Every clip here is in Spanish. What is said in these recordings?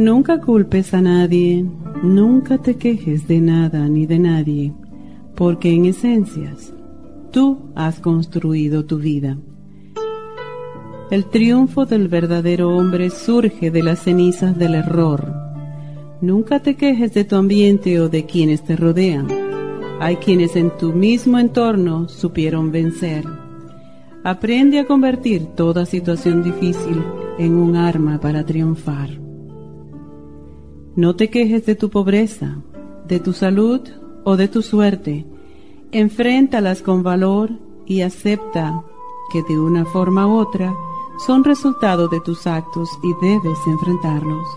Nunca culpes a nadie, nunca te quejes de nada ni de nadie, porque en esencias tú has construido tu vida. El triunfo del verdadero hombre surge de las cenizas del error. Nunca te quejes de tu ambiente o de quienes te rodean. Hay quienes en tu mismo entorno supieron vencer. Aprende a convertir toda situación difícil en un arma para triunfar. No te quejes de tu pobreza, de tu salud o de tu suerte. Enfréntalas con valor y acepta que de una forma u otra son resultado de tus actos y debes enfrentarlos.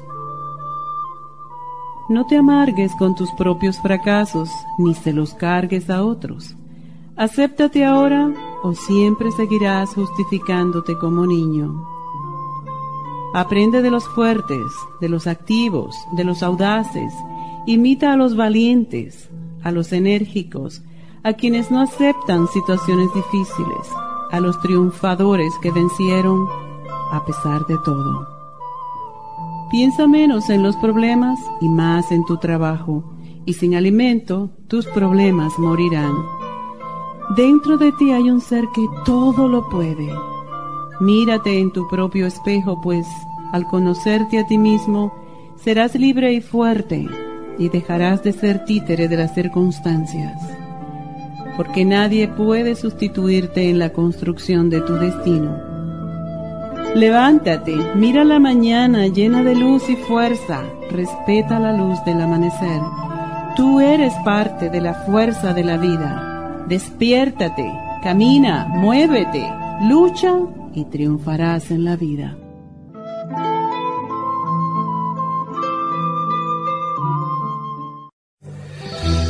No te amargues con tus propios fracasos ni se los cargues a otros. Acéptate ahora o siempre seguirás justificándote como niño. Aprende de los fuertes, de los activos, de los audaces. Imita a los valientes, a los enérgicos, a quienes no aceptan situaciones difíciles, a los triunfadores que vencieron a pesar de todo. Piensa menos en los problemas y más en tu trabajo, y sin alimento tus problemas morirán. Dentro de ti hay un ser que todo lo puede Mírate en tu propio espejo, pues al conocerte a ti mismo, serás libre y fuerte y dejarás de ser títere de las circunstancias. Porque nadie puede sustituirte en la construcción de tu destino. Levántate, mira la mañana llena de luz y fuerza, respeta la luz del amanecer. Tú eres parte de la fuerza de la vida. Despiértate, camina, muévete, lucha y triunfarás en la vida.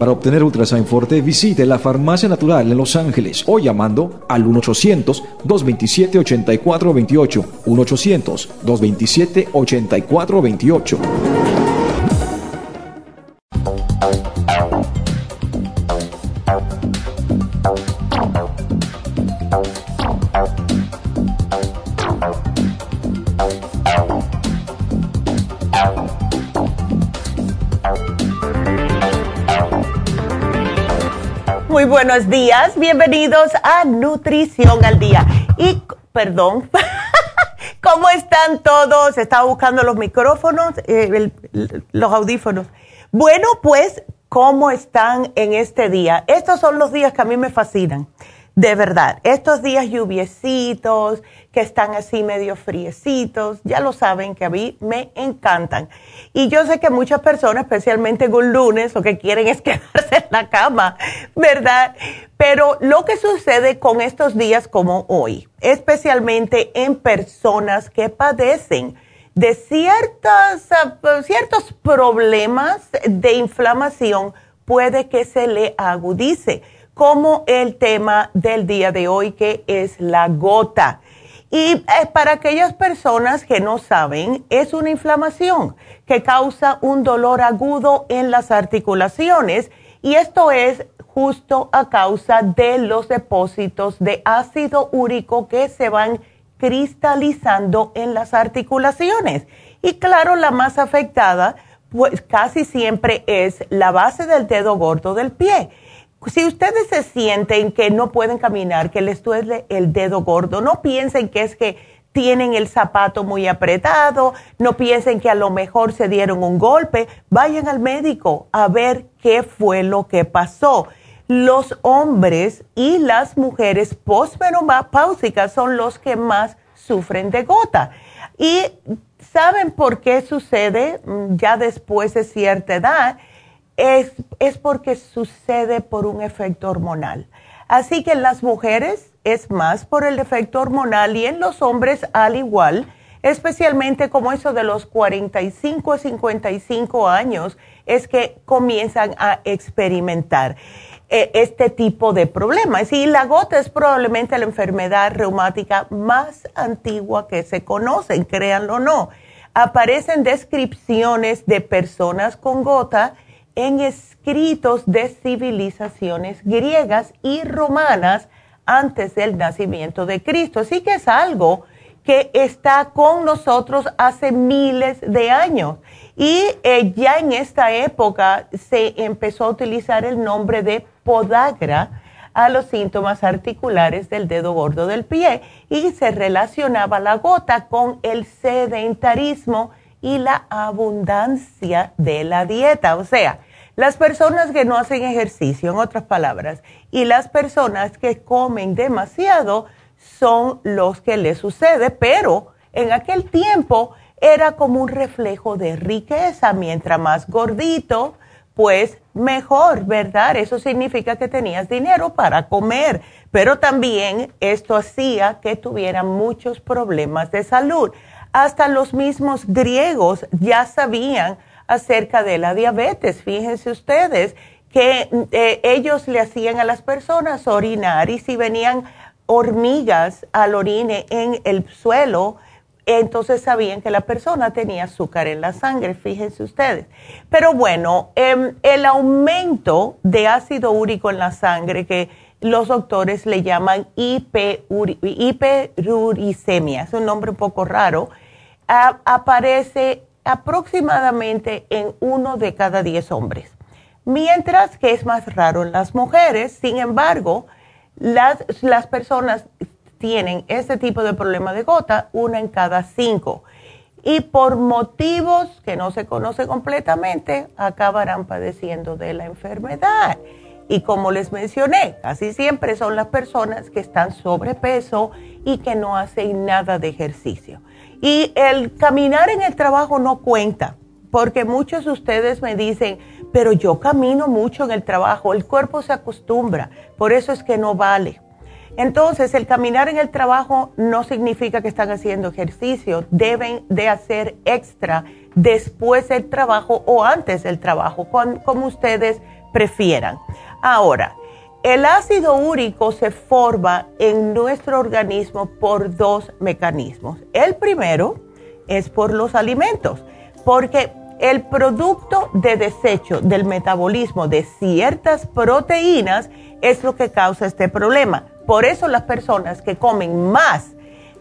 Para obtener Ultrasign Forte, visite la Farmacia Natural en Los Ángeles o llamando al 1-800-227-8428. 1-800-227-8428. Muy buenos días, bienvenidos a Nutrición al Día. Y, perdón, ¿cómo están todos? Estaba buscando los micrófonos, eh, los audífonos. Bueno, pues, ¿cómo están en este día? Estos son los días que a mí me fascinan de verdad, estos días lluviecitos, que están así medio friecitos, ya lo saben que a mí me encantan. Y yo sé que muchas personas, especialmente en un lunes, lo que quieren es quedarse en la cama, ¿verdad? Pero lo que sucede con estos días como hoy, especialmente en personas que padecen de ciertas, ciertos problemas de inflamación, puede que se le agudice como el tema del día de hoy, que es la gota. Y para aquellas personas que no saben, es una inflamación que causa un dolor agudo en las articulaciones y esto es justo a causa de los depósitos de ácido úrico que se van cristalizando en las articulaciones. Y claro, la más afectada, pues casi siempre es la base del dedo gordo del pie. Si ustedes se sienten que no pueden caminar, que les duele el dedo gordo, no piensen que es que tienen el zapato muy apretado, no piensen que a lo mejor se dieron un golpe, vayan al médico a ver qué fue lo que pasó. Los hombres y las mujeres postmenopáusicas son los que más sufren de gota. Y ¿saben por qué sucede mm, ya después de cierta edad? Es, porque sucede por un efecto hormonal. Así que en las mujeres es más por el efecto hormonal y en los hombres al igual, especialmente como eso de los 45 a 55 años, es que comienzan a experimentar eh, este tipo de problemas. Y la gota es probablemente la enfermedad reumática más antigua que se conocen, créanlo o no. Aparecen descripciones de personas con gota en escritos de civilizaciones griegas y romanas antes del nacimiento de Cristo. Así que es algo que está con nosotros hace miles de años. Y eh, ya en esta época se empezó a utilizar el nombre de podagra a los síntomas articulares del dedo gordo del pie y se relacionaba la gota con el sedentarismo y la abundancia de la dieta. O sea, las personas que no hacen ejercicio, en otras palabras, y las personas que comen demasiado son los que les sucede, pero en aquel tiempo era como un reflejo de riqueza. Mientras más gordito, pues mejor, ¿verdad? Eso significa que tenías dinero para comer, pero también esto hacía que tuvieran muchos problemas de salud. Hasta los mismos griegos ya sabían acerca de la diabetes. Fíjense ustedes que eh, ellos le hacían a las personas orinar y si venían hormigas al orine en el suelo, entonces sabían que la persona tenía azúcar en la sangre, fíjense ustedes. Pero bueno, em, el aumento de ácido úrico en la sangre que los doctores le llaman hiperuricemia, es un nombre un poco raro, aparece aproximadamente en uno de cada diez hombres, mientras que es más raro en las mujeres. Sin embargo, las, las personas tienen este tipo de problema de gota, una en cada cinco. Y por motivos que no se conoce completamente, acabarán padeciendo de la enfermedad. Y como les mencioné, casi siempre son las personas que están sobrepeso y que no hacen nada de ejercicio. Y el caminar en el trabajo no cuenta, porque muchos de ustedes me dicen, pero yo camino mucho en el trabajo, el cuerpo se acostumbra, por eso es que no vale. Entonces, el caminar en el trabajo no significa que están haciendo ejercicio, deben de hacer extra después del trabajo o antes del trabajo, como ustedes prefieran. Ahora, el ácido úrico se forma en nuestro organismo por dos mecanismos. El primero es por los alimentos, porque el producto de desecho del metabolismo de ciertas proteínas es lo que causa este problema. Por eso las personas que comen más,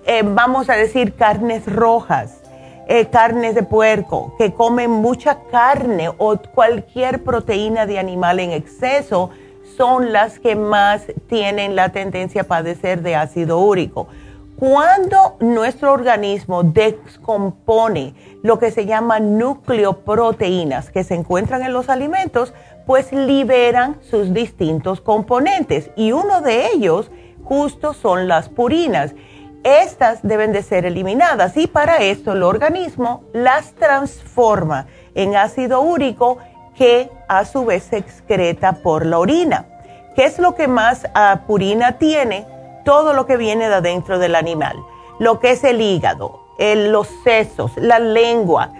eh, vamos a decir, carnes rojas, eh, carnes de puerco, que comen mucha carne o cualquier proteína de animal en exceso, son las que más tienen la tendencia a padecer de ácido úrico. Cuando nuestro organismo descompone lo que se llama nucleoproteínas que se encuentran en los alimentos, pues liberan sus distintos componentes y uno de ellos justo son las purinas. Estas deben de ser eliminadas y para esto el organismo las transforma en ácido úrico que a su vez se excreta por la orina. ¿Qué es lo que más ah, purina tiene? Todo lo que viene de adentro del animal, lo que es el hígado, los sesos, la lengua,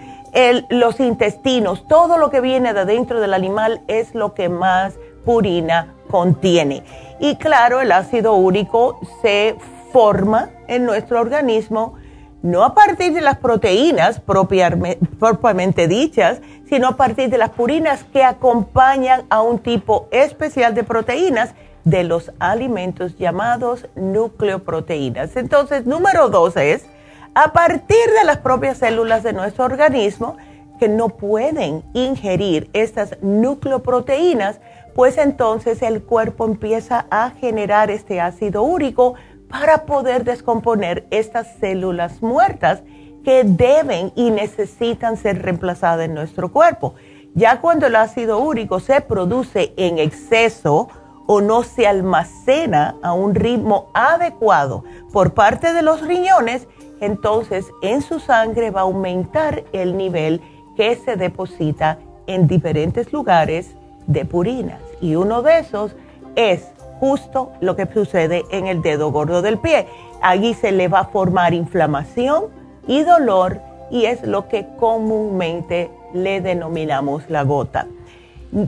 los intestinos, todo lo que viene de adentro del animal es lo que más purina contiene. Y claro, el ácido úrico se forma en nuestro organismo no a partir de las proteínas propiamente dichas, sino a partir de las purinas que acompañan a un tipo especial de proteínas de los alimentos llamados nucleoproteínas. Entonces, número dos es, a partir de las propias células de nuestro organismo, que no pueden ingerir estas nucleoproteínas, pues entonces el cuerpo empieza a generar este ácido úrico para poder descomponer estas células muertas que deben y necesitan ser reemplazadas en nuestro cuerpo. Ya cuando el ácido úrico se produce en exceso o no se almacena a un ritmo adecuado por parte de los riñones, entonces en su sangre va a aumentar el nivel que se deposita en diferentes lugares de purinas. Y uno de esos es justo lo que sucede en el dedo gordo del pie. Allí se le va a formar inflamación y dolor y es lo que comúnmente le denominamos la gota.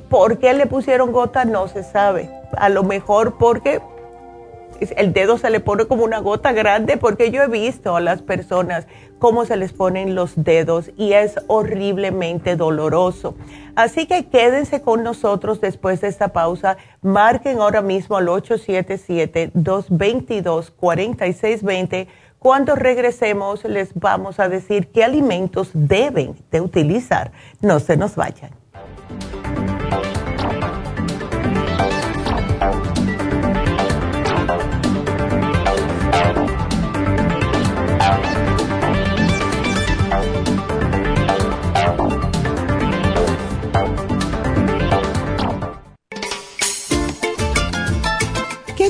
¿Por qué le pusieron gota? No se sabe. A lo mejor porque el dedo se le pone como una gota grande porque yo he visto a las personas cómo se les ponen los dedos y es horriblemente doloroso. Así que quédense con nosotros después de esta pausa. Marquen ahora mismo al 877-222-4620. Cuando regresemos les vamos a decir qué alimentos deben de utilizar. No se nos vayan.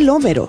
Un telómero.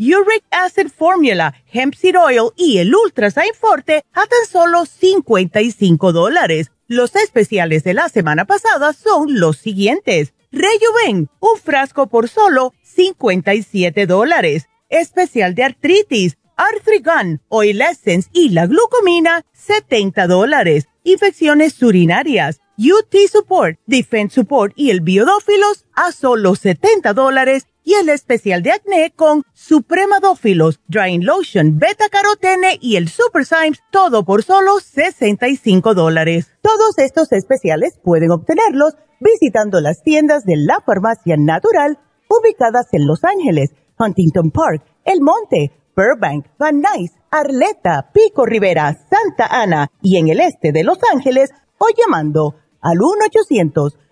Uric Acid Formula, Hemp Seed Oil y el Ultra Forte a tan solo 55 dólares. Los especiales de la semana pasada son los siguientes. Rejuven, un frasco por solo 57 dólares. Especial de artritis, Arthrigan, Oil Essence y la glucomina, 70 dólares. Infecciones urinarias, UT Support, Defense Support y el Biodófilos a solo 70 dólares y el especial de acné con Supremadófilos, Drying Lotion, Beta Carotene y el Super Symes, todo por solo 65 dólares. Todos estos especiales pueden obtenerlos visitando las tiendas de la Farmacia Natural ubicadas en Los Ángeles, Huntington Park, El Monte, Burbank, Van Nuys, Arleta, Pico Rivera, Santa Ana y en el este de Los Ángeles o llamando al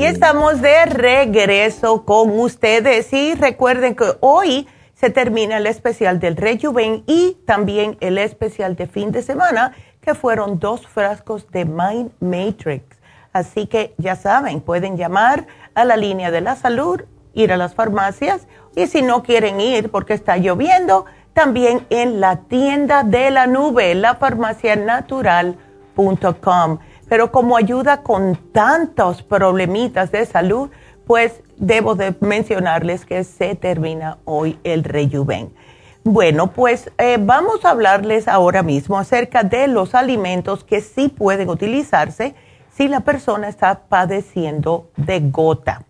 Y estamos de regreso con ustedes y recuerden que hoy se termina el especial del Rejuven y también el especial de fin de semana que fueron dos frascos de Mind Matrix. Así que ya saben, pueden llamar a la línea de la salud, ir a las farmacias y si no quieren ir porque está lloviendo, también en la tienda de la nube, lafarmacianatural.com. Pero como ayuda con tantos problemitas de salud, pues debo de mencionarles que se termina hoy el rejuven. Bueno, pues eh, vamos a hablarles ahora mismo acerca de los alimentos que sí pueden utilizarse si la persona está padeciendo de gota.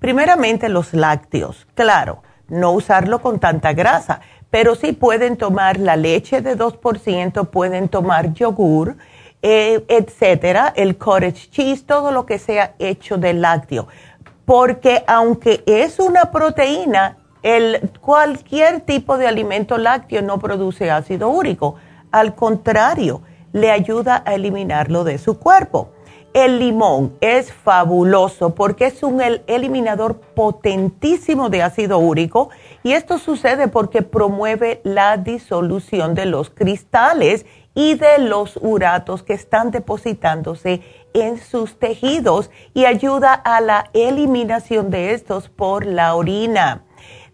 Primeramente los lácteos, claro, no usarlo con tanta grasa, pero sí pueden tomar la leche de 2%, pueden tomar yogur, eh, etcétera, el cottage cheese, todo lo que sea hecho de lácteo. Porque aunque es una proteína, el, cualquier tipo de alimento lácteo no produce ácido úrico. Al contrario, le ayuda a eliminarlo de su cuerpo. El limón es fabuloso porque es un eliminador potentísimo de ácido úrico y esto sucede porque promueve la disolución de los cristales y de los uratos que están depositándose en sus tejidos y ayuda a la eliminación de estos por la orina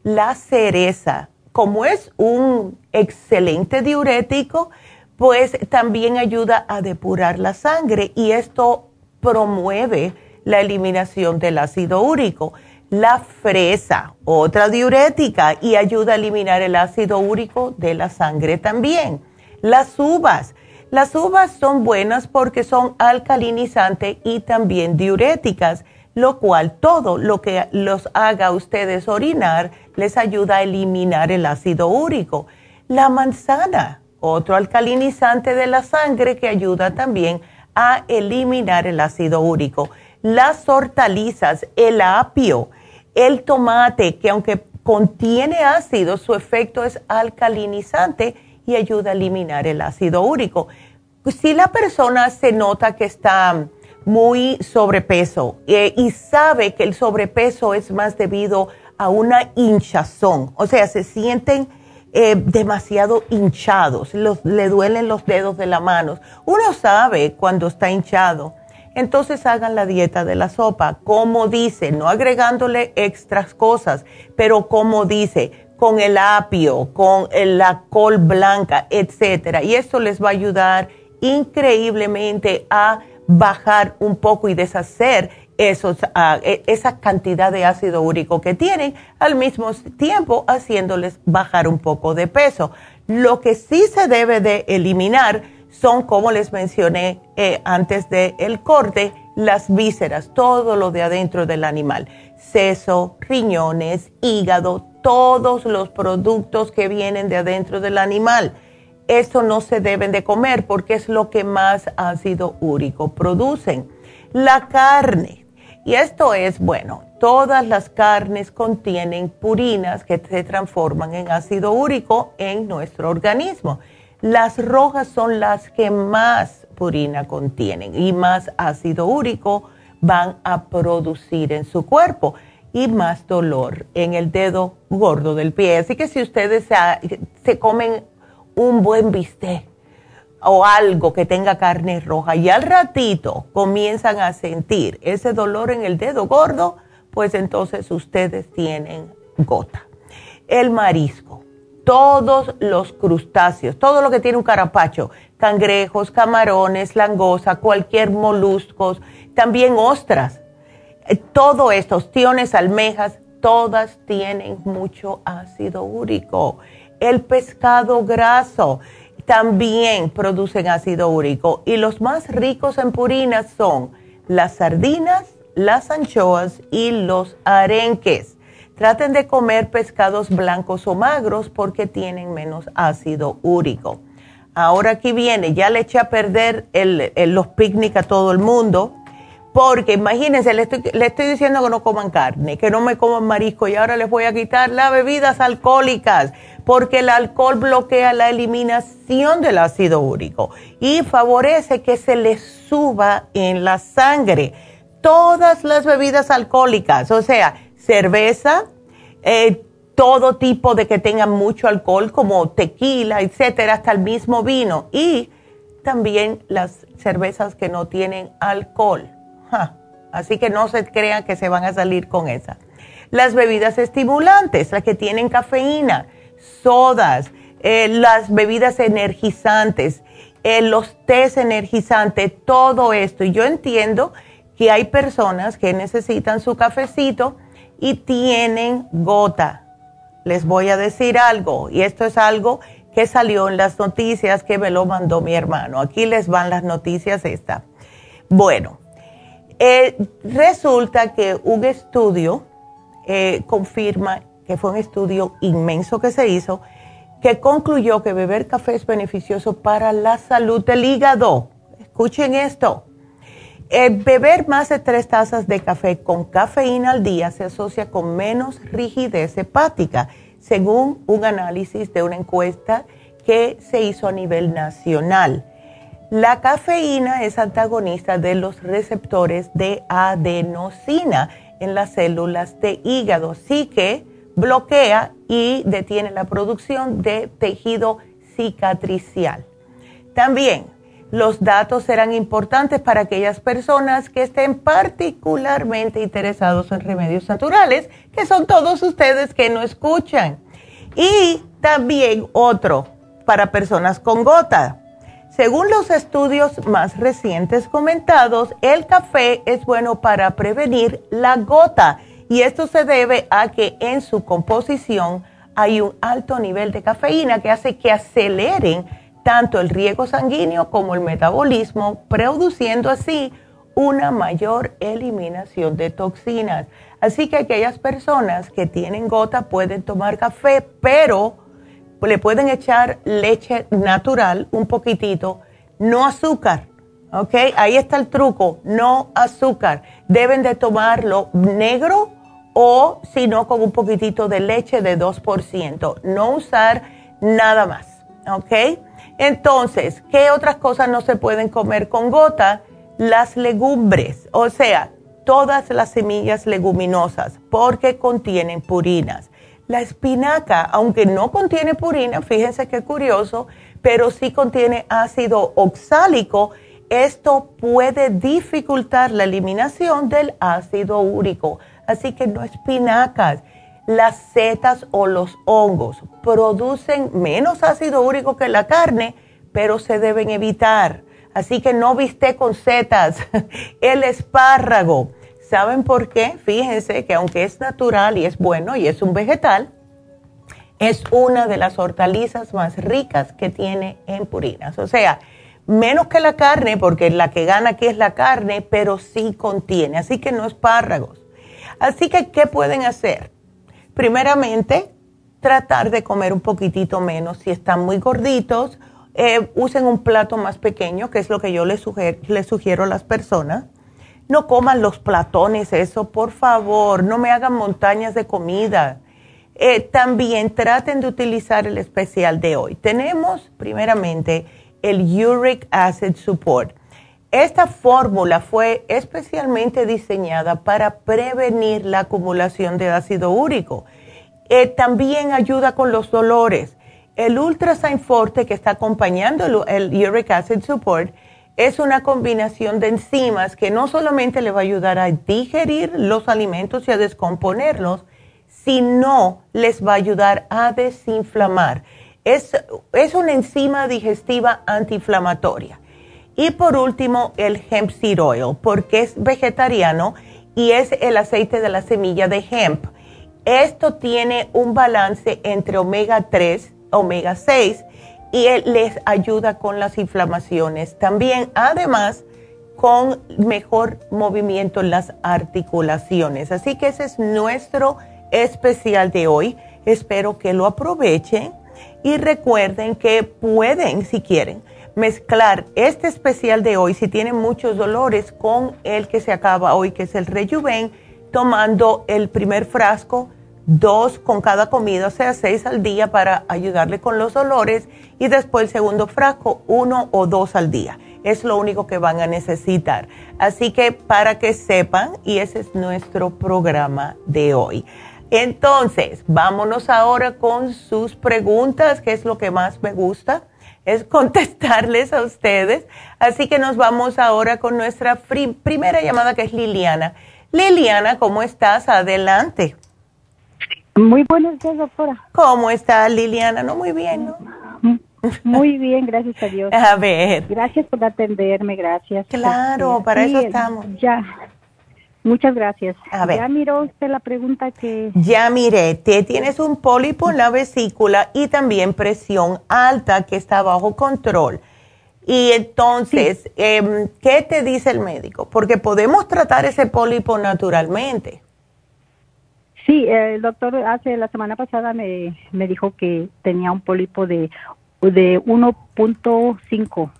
la cereza, como es un excelente diurético, pues también ayuda a depurar la sangre y esto promueve la eliminación del ácido úrico. La fresa, otra diurética y ayuda a eliminar el ácido úrico de la sangre también. Las uvas. Las uvas son buenas porque son alcalinizantes y también diuréticas lo cual todo lo que los haga ustedes orinar les ayuda a eliminar el ácido úrico. La manzana, otro alcalinizante de la sangre que ayuda también a eliminar el ácido úrico. Las hortalizas, el apio, el tomate, que aunque contiene ácido, su efecto es alcalinizante y ayuda a eliminar el ácido úrico. Si la persona se nota que está muy sobrepeso eh, y sabe que el sobrepeso es más debido a una hinchazón, o sea, se sienten eh, demasiado hinchados, le duelen los dedos de la mano. Uno sabe cuando está hinchado. Entonces hagan la dieta de la sopa, como dice, no agregándole extras cosas, pero como dice, con el apio, con la col blanca, etcétera. Y esto les va a ayudar increíblemente a bajar un poco y deshacer esos, ah, e, esa cantidad de ácido úrico que tienen, al mismo tiempo haciéndoles bajar un poco de peso. Lo que sí se debe de eliminar son, como les mencioné eh, antes del el corte, las vísceras, todo lo de adentro del animal, seso, riñones, hígado, todos los productos que vienen de adentro del animal eso no se deben de comer porque es lo que más ácido úrico producen. La carne, y esto es bueno, todas las carnes contienen purinas que se transforman en ácido úrico en nuestro organismo. Las rojas son las que más purina contienen y más ácido úrico van a producir en su cuerpo y más dolor en el dedo gordo del pie. Así que si ustedes se, comen un buen bistec o algo que tenga carne roja y al ratito comienzan a sentir ese dolor en el dedo gordo, pues entonces ustedes tienen gota. El marisco, todos los crustáceos, todo lo que tiene un carapacho, cangrejos, camarones, langosa, cualquier moluscos, también ostras, todo esto, ostiones, almejas, todas tienen mucho ácido úrico. El pescado graso también producen ácido úrico y los más ricos en purinas son las sardinas, las anchoas y los arenques. Traten de comer pescados blancos o magros porque tienen menos ácido úrico. Ahora aquí viene, ya le eché a perder los picnic a todo el mundo porque imagínense, le estoy, diciendo que no coman carne, que no me coman marisco y ahora les voy a quitar las bebidas alcohólicas, porque el alcohol bloquea la eliminación del ácido úrico y favorece que se les suba en la sangre. Todas las bebidas alcohólicas, o sea, cerveza, eh, todo tipo de que tengan mucho alcohol, como tequila, etcétera, hasta el mismo vino y también las cervezas que no tienen alcohol así que no se crean que se van a salir con esa. Las bebidas estimulantes, las que tienen cafeína, sodas, eh, las bebidas energizantes, eh, los tés energizantes, todo esto. Y yo entiendo que hay personas que necesitan su cafecito y tienen gota. Les voy a decir algo, y esto es algo que salió en las noticias que me lo mandó mi hermano. Aquí les van las noticias esta. Bueno, eh, resulta que un estudio eh, confirma que fue un estudio inmenso que se hizo, que concluyó que beber café es beneficioso para la salud del hígado. Escuchen esto. Eh, beber más de tres tazas de café con cafeína al día se asocia con menos rigidez hepática, según un análisis de una encuesta que se hizo a nivel nacional. La cafeína es antagonista de los receptores de adenosina en las células de hígado, así que bloquea y detiene la producción de tejido cicatricial. También los datos serán importantes para aquellas personas que estén particularmente interesados en remedios naturales, que son todos ustedes que no escuchan. Y también otro para personas con gota según los estudios más recientes comentados, el café es bueno para prevenir la gota y esto se debe a que en su composición hay un alto nivel de cafeína que hace que aceleren tanto el riego sanguíneo como el metabolismo, produciendo así una mayor eliminación de toxinas. Así que aquellas personas que tienen gota pueden tomar café, pero le pueden echar leche natural, un poquitito, no azúcar. ¿Ok? Ahí está el truco, no azúcar. Deben de tomarlo negro o si no con un poquitito de leche de 2%. No usar nada más. ¿Ok? Entonces, ¿qué otras cosas no se pueden comer con gota? Las legumbres, o sea, todas las semillas leguminosas porque contienen purinas. La espinaca, aunque no contiene purina, fíjense qué curioso, pero sí contiene ácido oxálico, esto puede dificultar la eliminación del ácido úrico. Así que no espinacas, las setas o los hongos producen menos ácido úrico que la carne, pero se deben evitar. Así que no viste con setas, el espárrago ¿Saben por qué? Fíjense que aunque es natural y es bueno y es un vegetal, es una de las hortalizas más ricas que tiene en purinas. O sea, menos que la carne, porque la que gana aquí es la carne, pero sí contiene, así que no espárragos. Así que, ¿qué pueden hacer? Primeramente, tratar de comer un poquitito menos si están muy gorditos. Eh, usen un plato más pequeño, que es lo que yo les, les sugiero a las personas no coman los platones, eso, por favor, no me hagan montañas de comida. Eh, también traten de utilizar el especial de hoy. Tenemos primeramente el Uric Acid Support. esta fórmula fue especialmente diseñada para prevenir la acumulación de ácido úrico. Eh, también ayuda con los dolores. El Ultrasign Forte que está acompañando el, Uric Acid Support es una combinación de enzimas que no solamente le va a ayudar a digerir los alimentos y a descomponerlos, sino les va a ayudar a desinflamar. Es, es una enzima digestiva antiinflamatoria. Y por último, el hemp seed oil, porque es vegetariano y es el aceite de la semilla de hemp. Esto tiene un balance entre omega 3, omega 6 y les ayuda con las inflamaciones. También, además, con mejor movimiento en las articulaciones. Así que ese es nuestro especial de hoy. Espero que lo aprovechen y recuerden que pueden, si quieren, mezclar este especial de hoy, si tienen muchos dolores, con el que se acaba hoy, que es el Rejuven, tomando el primer frasco dos con cada comida, o sea, seis al día para ayudarle con los dolores y después el segundo frasco, uno o dos al día. Es lo único que van a necesitar. Así que para que sepan, y ese es nuestro programa de hoy. Entonces, vámonos ahora con sus preguntas, que es lo que más me gusta, es contestarles a ustedes. Así que nos vamos ahora con nuestra primera llamada, que es Liliana. Liliana, ¿cómo estás? Adelante. Muy buenos días, doctora. ¿Cómo está Liliana? No, muy bien, ¿no? Muy bien, gracias a Dios. A ver. Gracias por atenderme, gracias. Claro, para eso estamos. Ya. Muchas gracias. A ver. Ya miró usted la pregunta que... Ya miré, te tienes un pólipo en la vesícula y también presión alta que está bajo control. Y entonces, em, ¿qué te dice el médico? Porque podemos tratar ese pólipo naturalmente. Sí, el doctor hace la semana pasada me, me dijo que tenía un pólipo de, de 1.5,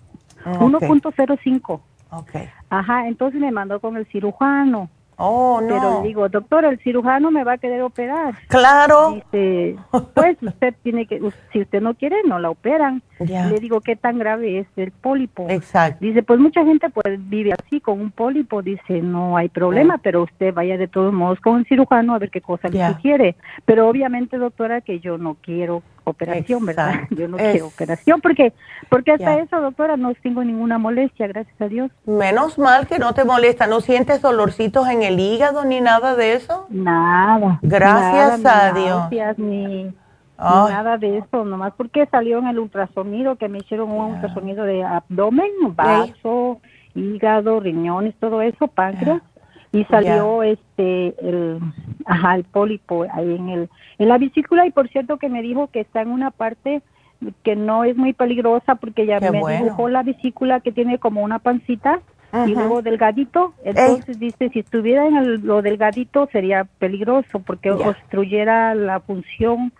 1.05. Okay. Ajá, entonces me mandó con el cirujano. Oh, no. Pero digo, doctor, el cirujano me va a querer operar. Claro. Dice, pues usted tiene que, si usted no quiere, no la operan. Le digo, ¿qué tan grave es el pólipo? Exacto. Dice, pues mucha gente pues vive así con un pólipo. Dice, no hay problema, pero usted vaya de todos modos con el cirujano a ver qué cosa le sugiere. Pero obviamente, doctora, que yo no quiero operación, ¿verdad? Yo no quiero operación porque porque hasta eso, doctora, no tengo ninguna molestia, gracias a Dios. Menos mal que no te molesta, ¿no sientes dolorcitos en el hígado ni nada de eso? Nada. Gracias a Dios. Ni, nada de eso, nomás porque salió en el ultrasonido que me hicieron un ultrasonido de abdomen, vaso, hígado, riñones, todo eso, páncreas y salió este el ajá el pólipo ahí en el en la vesícula. Y por cierto que me dijo que está en una parte que no es muy peligrosa porque ya me dibujó la vesícula que tiene como una pancita y luego delgadito. Entonces dice si estuviera en lo delgadito sería peligroso porque obstruyera la función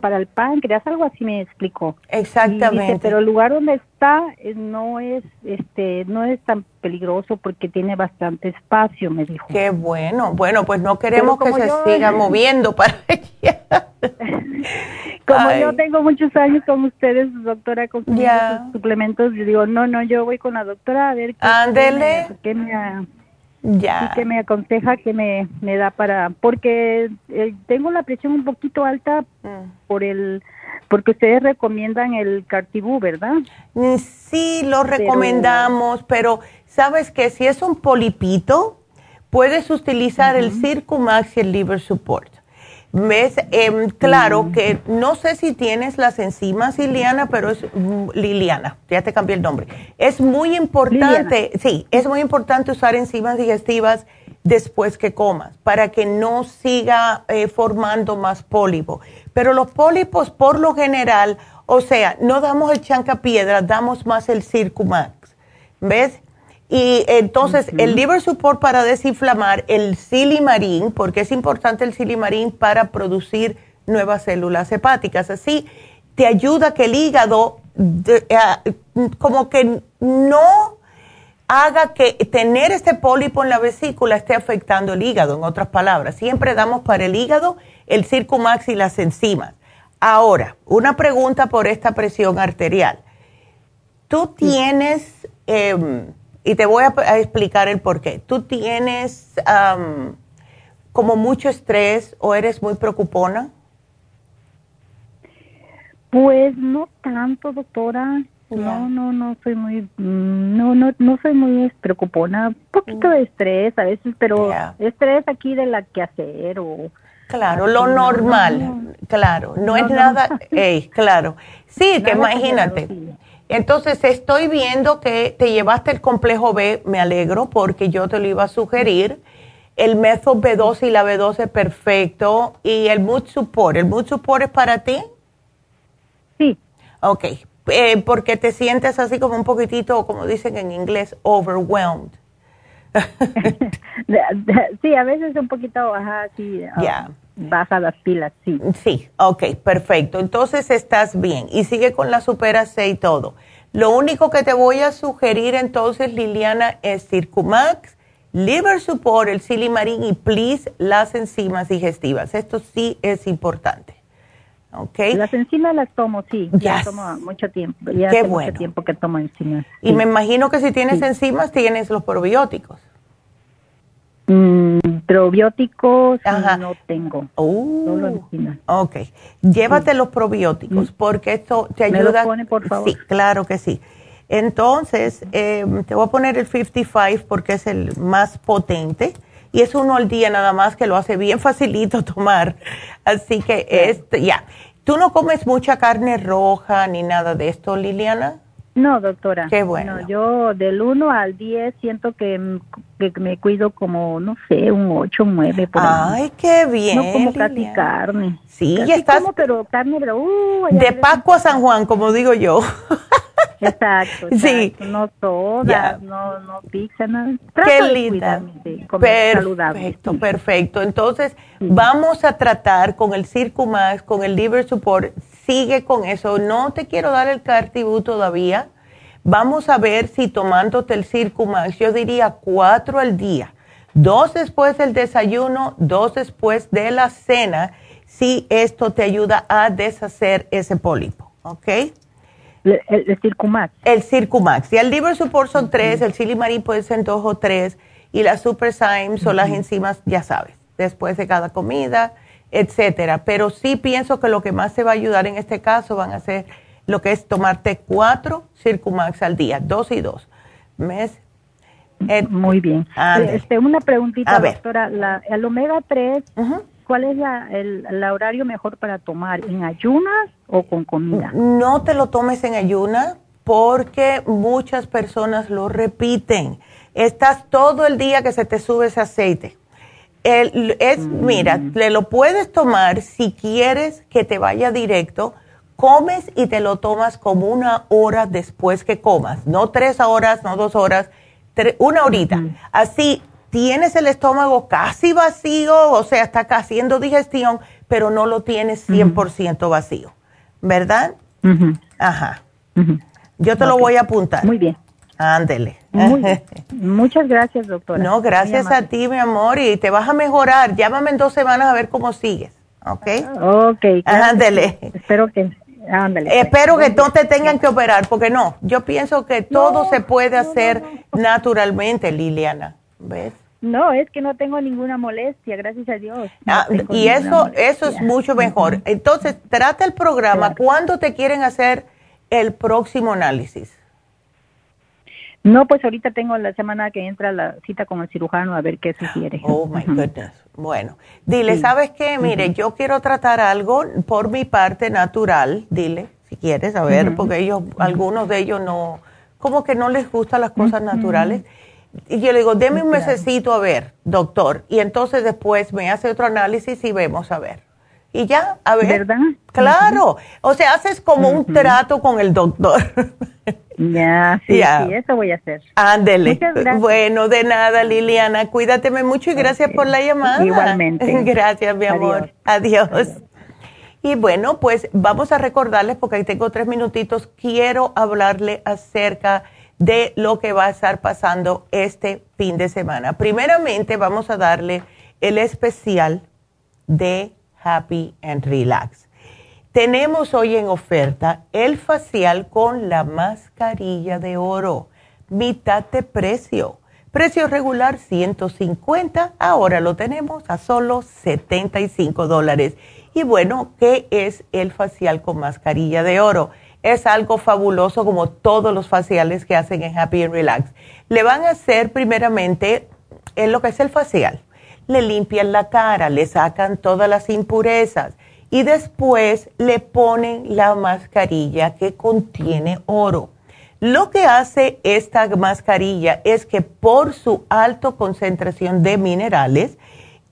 para el páncreas, algo así me explicó. Exactamente. pero el lugar donde está eh, no es este no es tan peligroso porque tiene bastante espacio, me dijo. Qué bueno. Bueno, pues no queremos que se siga moviendo para allá. como yo tengo muchos años con ustedes, doctora, con sus suplementos, yo digo, no, no, yo voy con la doctora a ver qué, Ándele. qué me, ya. que me aconseja que me, me da para porque eh, tengo la presión un poquito alta mm. por el porque ustedes recomiendan el Cartibú, ¿verdad? Mm, sí, lo recomendamos, pero sabes que si es un polipito, puedes utilizar el Circumax y el Liver Support. ¿Ves? Em, claro mm. que no sé si tienes las enzimas, Liliana, pero es mm, Liliana, ya te cambié el nombre. Es muy importante, sí, es muy importante usar enzimas digestivas después que comas para que no siga eh, formando más pólipo. Pero los pólipos, por lo general, o sea, no damos el chancapiedra, damos más el Circumax. ¿Ves? Y entonces el liver support para desinflamar, el silimarín, porque es importante el silimarín para producir nuevas células hepáticas. Así te ayuda que el hígado eh, como que no haga que tener este pólipo en la vesícula esté afectando el hígado, en otras palabras. Siempre damos para el hígado el Circumax y las enzimas. Ahora, una pregunta por esta presión arterial. ¿Tú tienes... Em, Y te voy a, explicar el por qué. ¿Tú tienes como mucho estrés o eres muy preocupona? Pues no tanto, doctora. No, no, no soy muy, mm, no, no, no soy muy preocupona. Un poquito de estrés a veces, pero estrés aquí de la que hacer o... Claro, lo normal, claro, no, es nada, claro. Sí, que imagínate. Entonces, estoy viendo que te llevaste el complejo B, me alegro porque yo te lo iba a sugerir. El método B12 y la B12 perfecto. ¿Y el mood support? ¿El mood support es para ti? Sí. Ok, eh, porque te sientes así como un poquitito, como dicen en inglés, overwhelmed. sí, a veces un poquito, ajá, sí, um, baja las pilas, sí. Sí, ok, perfecto. Entonces estás bien y sigue con la Supera C y todo. Lo único que te voy a sugerir entonces, Liliana, es Circumax, Liver Support, el Silimarín y Please las enzimas digestivas. Esto sí es importante. Okay. Las enzimas las tomo, sí. Ya tomo mucho tiempo. Ya Qué hace mucho tiempo que tomo enzimas. Y me imagino que si tienes enzimas, tienes los probióticos. Mm, probióticos no tengo. Uh, solo enzimas. Ok. Llévate los probióticos porque esto te ayuda. ¿Me los pone, por favor? Sí, claro que sí. Entonces, eh, te voy a poner el 55 porque es el más potente y es uno al día nada más que lo hace bien facilito tomar. Así que este, ya. ¿Tú no comes mucha carne roja ni nada de esto, Liliana? No, doctora. Qué bueno. yo del 1 al 10 siento que, me cuido como, no sé, un 8, un 9. Ay, qué bien. No como casi carne. Sí, ya estás. Como, pero carne, pero, uh, de Pascua a San Juan, como digo yo. Exacto, Sí. No todas, no, no pizza, nada. Qué linda. perfecto, perfecto. Entonces, vamos a tratar con el Circumax, con el Liver Support. Sigue con eso. No te quiero dar el Cartibú todavía. Vamos a ver si tomándote el Circumax, yo diría cuatro al día. Dos después del desayuno, dos después de la cena, si esto te ayuda a deshacer ese pólipo. ¿Ok? El, Circumax. El Circumax. Y el Liver Support son tres, el Silimarín puede ser dos o tres, y la Super Syme son las enzimas, ya sabes, después de cada comida, etcétera. Pero sí pienso que lo que más se va a ayudar en este caso van a ser lo que es tomarte cuatro Circumax al día, dos y dos. ¿Mes? Muy bien. Este, una preguntita, doctora. La, el omega 3, ¿cuál es la, el, horario mejor para tomar? ¿En ayunas o con comida? No te lo tomes en ayunas porque muchas personas lo repiten. Estás todo el día que se te sube ese aceite. El, es, mm. Mira, te lo puedes tomar si quieres que te vaya directo. Comes y te lo tomas como una hora después que comas. No tres horas, no dos horas, una horita. Así tienes el estómago casi vacío, o sea, está haciendo digestión, pero no lo tienes 100% vacío, ¿verdad? Ajá. Yo te lo voy a apuntar. Muy bien. Ándele. Muchas gracias, doctora. No, gracias a ti, mi amor, y te vas a mejorar. Llámame en dos semanas a ver cómo sigues, ¿ok? Ok. Ándele. Espero que... Ándale, pues. Espero que no te tengan que operar, porque no, yo pienso que todo se puede hacer naturalmente, Liliana. ¿Ves? No, es que no tengo ninguna molestia, gracias a Dios. Ah, y eso, eso es mucho mejor. Entonces, trata el programa. ¿Cuándo te quieren hacer el próximo análisis? No, pues ahorita tengo la semana que entra la cita con el cirujano a ver qué sugiere. Oh, my goodness. Bueno, dile, ¿sabes qué? Mire, yo quiero tratar algo por mi parte natural, dile, si quieres, a ver, porque ellos, algunos de ellos no, como que no les gustan las cosas naturales. Y yo le digo, deme un mesecito a ver, doctor. Y entonces después me hace otro análisis y vemos a ver. Y ya, a ver. ¿Verdad? Claro. O sea, haces como un trato con el doctor. Ya, sí, sí, eso voy a hacer. Ándele. Bueno, de nada, Liliana. Cuídateme mucho y gracias por la llamada. Igualmente. Gracias, mi amor. Adiós. Y bueno, pues vamos a recordarles, porque ahí tengo tres minutitos, quiero hablarle acerca de lo que va a estar pasando este fin de semana. Primeramente vamos a darle el especial de Happy and Relax. Tenemos hoy en oferta el facial con la mascarilla de oro mitad de precio. Precio regular 150, ahora lo tenemos a solo 75 dólares. Y bueno, ¿qué es el facial con mascarilla de oro? Es algo fabuloso como todos los faciales que hacen en Happy and Relax. Le van a hacer primeramente en lo que es el facial. Le limpian la cara, le sacan todas las impurezas y después le ponen la mascarilla que contiene oro. Lo que hace esta mascarilla es que por su alta concentración de minerales,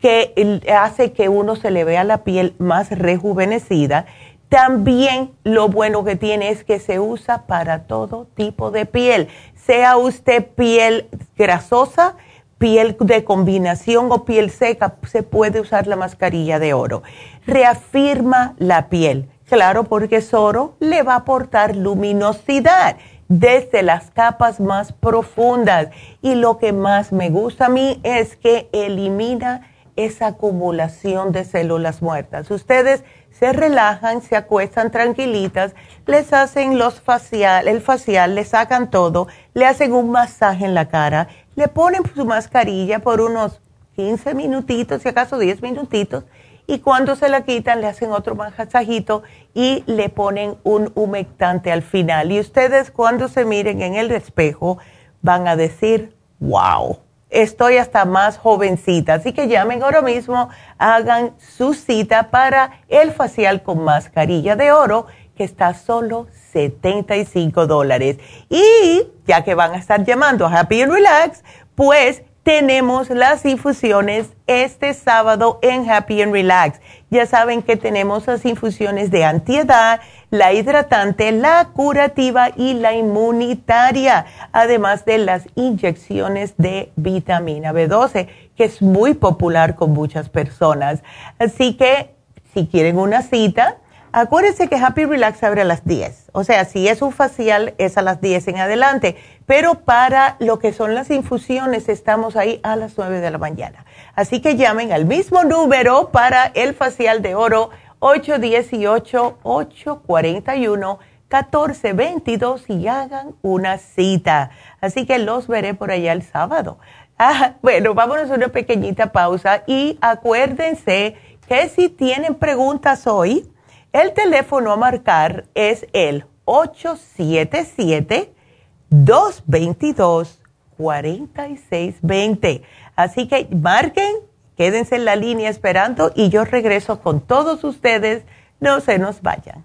que hace que uno se le vea la piel más rejuvenecida, también lo bueno que tiene es que se usa para todo tipo de piel, sea usted piel grasosa, piel de combinación o piel seca, se puede usar la mascarilla de oro. Reafirma la piel, claro, porque es oro, le va a aportar luminosidad desde las capas más profundas. Y lo que más me gusta a mí es que elimina esa acumulación de células muertas. Ustedes se relajan, se acuestan tranquilitas, les hacen los facial, el facial, le sacan todo, le hacen un masaje en la cara, le ponen su mascarilla por unos 15 minutitos, si acaso 10 minutitos, y cuando se la quitan le hacen otro masajito y le ponen un humectante al final. Y ustedes cuando se miren en el espejo van a decir, wow estoy hasta más jovencita. Así que llamen ahora mismo, hagan su cita para el facial con mascarilla de oro, que está solo 75 dólares. Y ya que van a estar llamando a Happy and Relax, pues tenemos las infusiones este sábado en Happy and Relax. Ya saben que tenemos las infusiones de antiedad, la hidratante, la curativa y la inmunitaria, además de las inyecciones de vitamina B12, que es muy popular con muchas personas. Así que si quieren una cita, Acuérdense que Happy Relax abre a las 10. O sea, si es un facial, es a las 10 en adelante. Pero para lo que son las infusiones, estamos ahí a las 9 de la mañana. Así que llamen al mismo número para el facial de oro 818-841-1422 y hagan una cita. Así que los veré por allá el sábado. Ah, bueno, vámonos a una pequeñita pausa y acuérdense que si tienen preguntas hoy, el teléfono a marcar es el 877-222-4620. Así que marquen, quédense en la línea esperando y yo regreso con todos ustedes. No se nos vayan.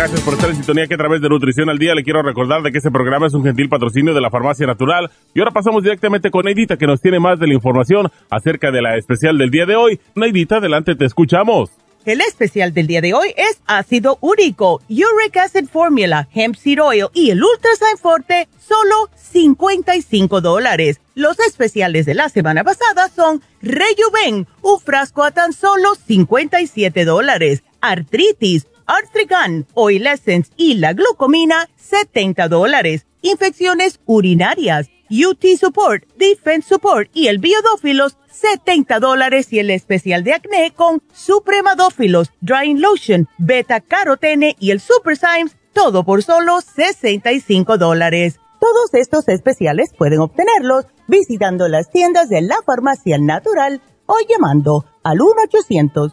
Gracias por estar en sintonía que a través de Nutrición al Día le quiero recordar de que este programa es un gentil patrocinio de la Farmacia Natural. Y ahora pasamos directamente con Neidita que nos tiene más de la información acerca de la especial del día de hoy. Neidita, adelante, te escuchamos. El especial del día de hoy es ácido úrico, uric acid formula, hemp seed y el ultrasign forte, solo 55 dólares. Los especiales de la semana pasada son Rejuven, un frasco a tan solo 57 dólares, artritis, Artrigan, Oil Essence y la glucomina, 70 dólares. Infecciones urinarias, UT Support, Defense Support y el Biodófilos, 70 dólares. Y el especial de acné con Supremadófilos, Drying Lotion, Beta Carotene y el Super Symes, todo por solo 65 dólares. Todos estos especiales pueden obtenerlos visitando las tiendas de la farmacia natural o llamando al 1 800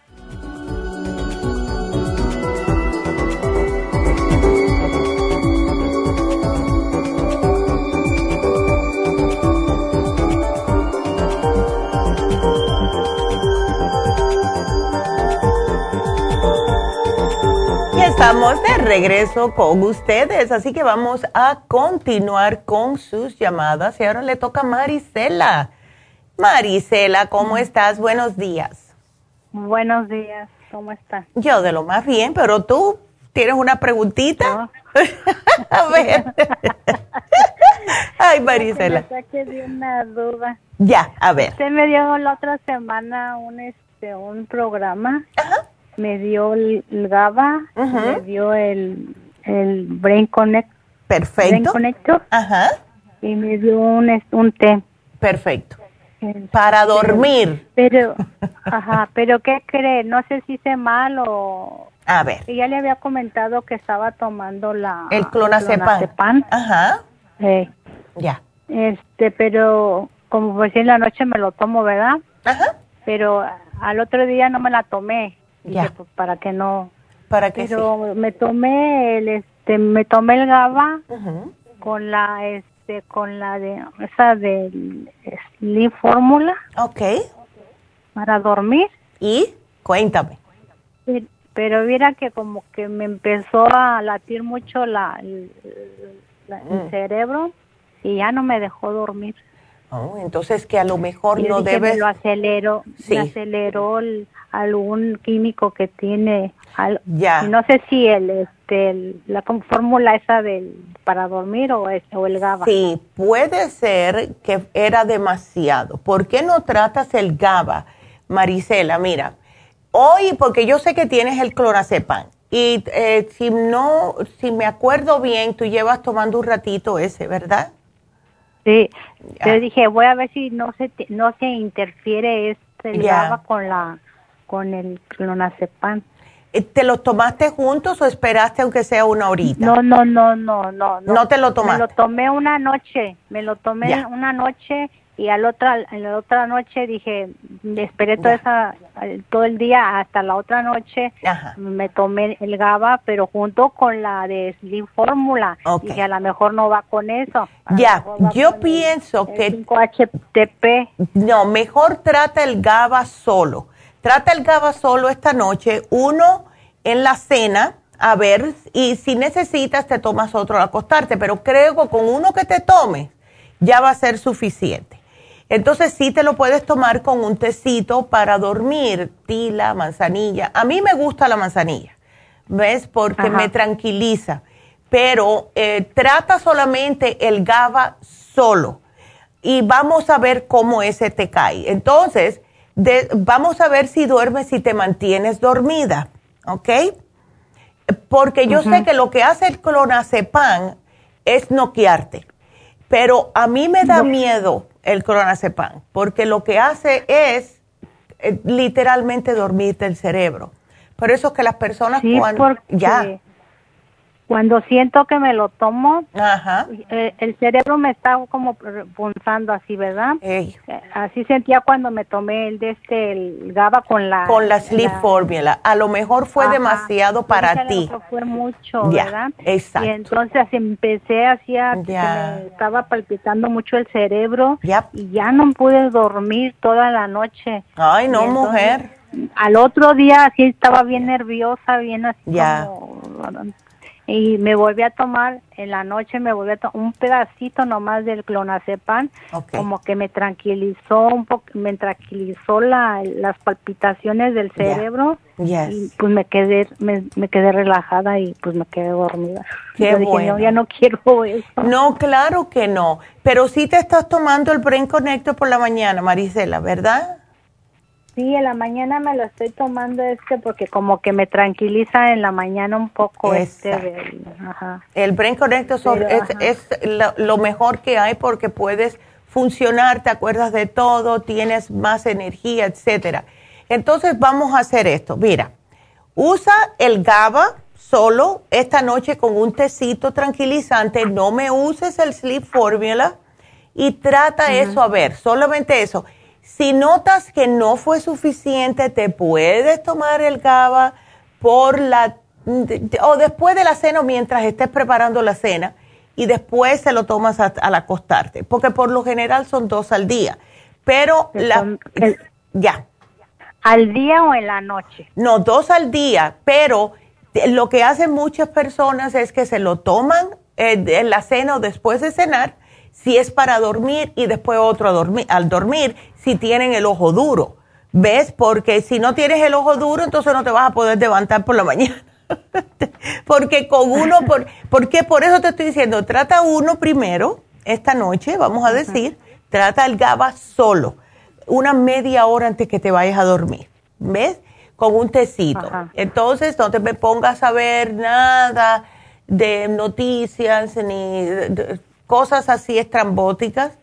Estamos de regreso con ustedes, así que vamos a continuar con sus llamadas. Y ahora le toca a Marisela. Marisela, ¿cómo estás? Buenos días. Buenos días, ¿cómo estás? Yo de lo más bien, pero tú tienes una preguntita. a ver. Ay, Marisela. Me una duda. Ya, a ver. Usted me dio la otra semana un, este, un programa. Ajá me dio el, GABA, me dio el, el Brain Connect. Perfecto. Connector. Ajá. Y me dio un, un té. Perfecto. Para dormir. Pero, ajá, pero ¿qué cree? No sé si hice mal o... A ver. Y ya le había comentado que estaba tomando la... El clonazepam. Ajá. Eh, ya. Este, pero como pues en la noche me lo tomo, ¿verdad? Ajá. Pero al otro día no me la tomé. Ya. Pues, para que no. Para que Pero me tomé el, este, me tomé el GABA con la, este, con la de, esa del Sleep Fórmula. Ok. Para dormir. ¿Y? Cuéntame. Pero, mira que como que me empezó a latir mucho la, el, mm. cerebro y ya no me dejó dormir. Oh, entonces que a lo mejor no debe. lo aceleró, sí. aceleró algún químico que tiene. ya. No sé si el, este, la fórmula esa del para dormir o, o el GABA. Sí, puede ser que era demasiado. ¿Por qué no tratas el GABA, Marisela? Mira, hoy, porque yo sé que tienes el clorazepam. Y eh, si no, si me acuerdo bien, tú llevas tomando un ratito ese, ¿verdad? Sí, yo dije, voy a ver si no se no se interfiere este con la con el clonazepam. Eh, ¿Te lo tomaste juntos o esperaste aunque sea una horita? No, no, no, no, no. ¿No, te lo tomaste? Me lo tomé una noche, me lo tomé una noche y al otra, en la otra noche dije, esperé toda esa, todo el día hasta la otra noche, me tomé el GABA, pero junto con la de Slim Fórmula. Dije, a lo mejor no va con eso. Ya, yo pienso que... 5-HTP. No, mejor trata el GABA solo. Trata el GABA solo esta noche, uno en la cena, a ver, y si necesitas te tomas otro al acostarte, pero creo que con uno que te tomes ya va a ser suficiente. Entonces sí te lo puedes tomar con un tecito para dormir, tila, manzanilla. A mí me gusta la manzanilla, ¿ves? Porque me tranquiliza. Pero eh, trata solamente el GABA solo y vamos a ver cómo ese te cae. Entonces, vamos a ver si duermes, si te mantienes dormida, ¿ok? Porque yo sé que lo que hace el clonazepam es noquearte, pero a mí me da miedo el clonazepam, porque lo que hace es eh, literalmente dormirte el cerebro. Por eso es que las personas cuando ya cuando siento que me lo tomo, eh, el cerebro me está como punzando así, ¿verdad? Eh, así sentía cuando me tomé el de este, el GABA con la... Con la Sleep Formula. A lo mejor fue demasiado para ti. Fue mucho, ¿verdad? Exacto. Y entonces empecé así a... Me estaba palpitando mucho el cerebro y ya no pude dormir toda la noche. Ay, no, mujer. Al otro día así estaba bien nerviosa, bien así como y me volví a tomar en la noche me volví a tomar un pedacito nomás del clonazepam como que me tranquilizó un poco me tranquilizó la, las palpitaciones del cerebro y pues me quedé me, quedé relajada y pues me quedé dormida. Qué bueno. ya no quiero eso no claro que no pero sí te estás tomando el Brain Connector por la mañana Marisela verdad Sí, en la mañana me lo estoy tomando este porque como que me tranquiliza en la mañana un poco este. El Brain Connector es, lo, mejor que hay porque puedes funcionar, te acuerdas de todo, tienes más energía, etcétera. Entonces vamos a hacer esto. Mira, usa el GABA solo esta noche con un tecito tranquilizante. No me uses el Sleep Formula y trata eso a ver, solamente eso si notas que no fue suficiente, te puedes tomar el GABA por la o después de la cena o mientras estés preparando la cena y después se lo tomas al acostarte, porque por lo general son dos al día. Pero la ya. ¿Al día o en la noche? No, dos al día, pero lo que hacen muchas personas es que se lo toman eh, en la cena o después de cenar si es para dormir y después otro a dormir, al dormir si tienen el ojo duro. ¿Ves? Porque si no tienes el ojo duro, entonces no te vas a poder levantar por la mañana. porque con uno, por, porque por eso te estoy diciendo, trata uno primero, esta noche, vamos a decir, trata el GABA solo, una media hora antes que te vayas a dormir. ¿Ves? Con un tecito. Entonces, no te me pongas a ver nada de noticias ni cosas así estrambóticas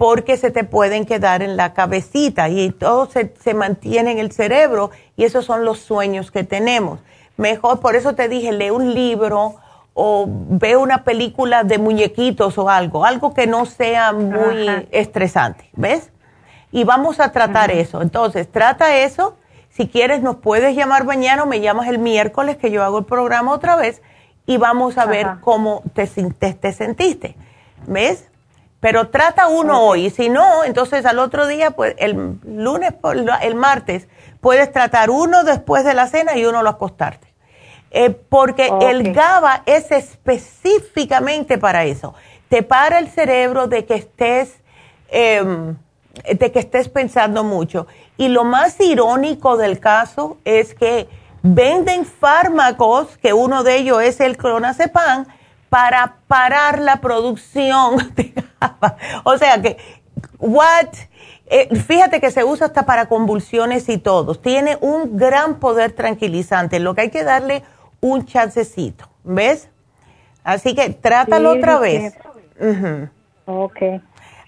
porque se te pueden quedar en la cabecita y todo se, mantiene en el cerebro y esos son los sueños que tenemos. Mejor, por eso te dije, lee un libro o ve una película de muñequitos o algo, algo que no sea muy estresante, ¿ves? Y vamos a tratar eso. Entonces, trata eso. Si quieres, nos puedes llamar mañana o me llamas el miércoles que yo hago el programa otra vez y vamos a ver cómo te, te sentiste. ¿Ves? Pero trata uno hoy, y si no, entonces al otro día, pues el lunes, el martes, puedes tratar uno después de la cena y uno lo acostarte. Eh, porque el GABA es específicamente para eso. Te para el cerebro de que estés, em, de que estés pensando mucho. Y lo más irónico del caso es que venden fármacos, que uno de ellos es el clonazepam, para parar la producción de GABA. O sea que, what? Eh, fíjate que se usa hasta para convulsiones y todo. Tiene un gran poder tranquilizante. Lo que hay que darle un chancecito, ¿ves? Así que trátalo otra vez. Ok.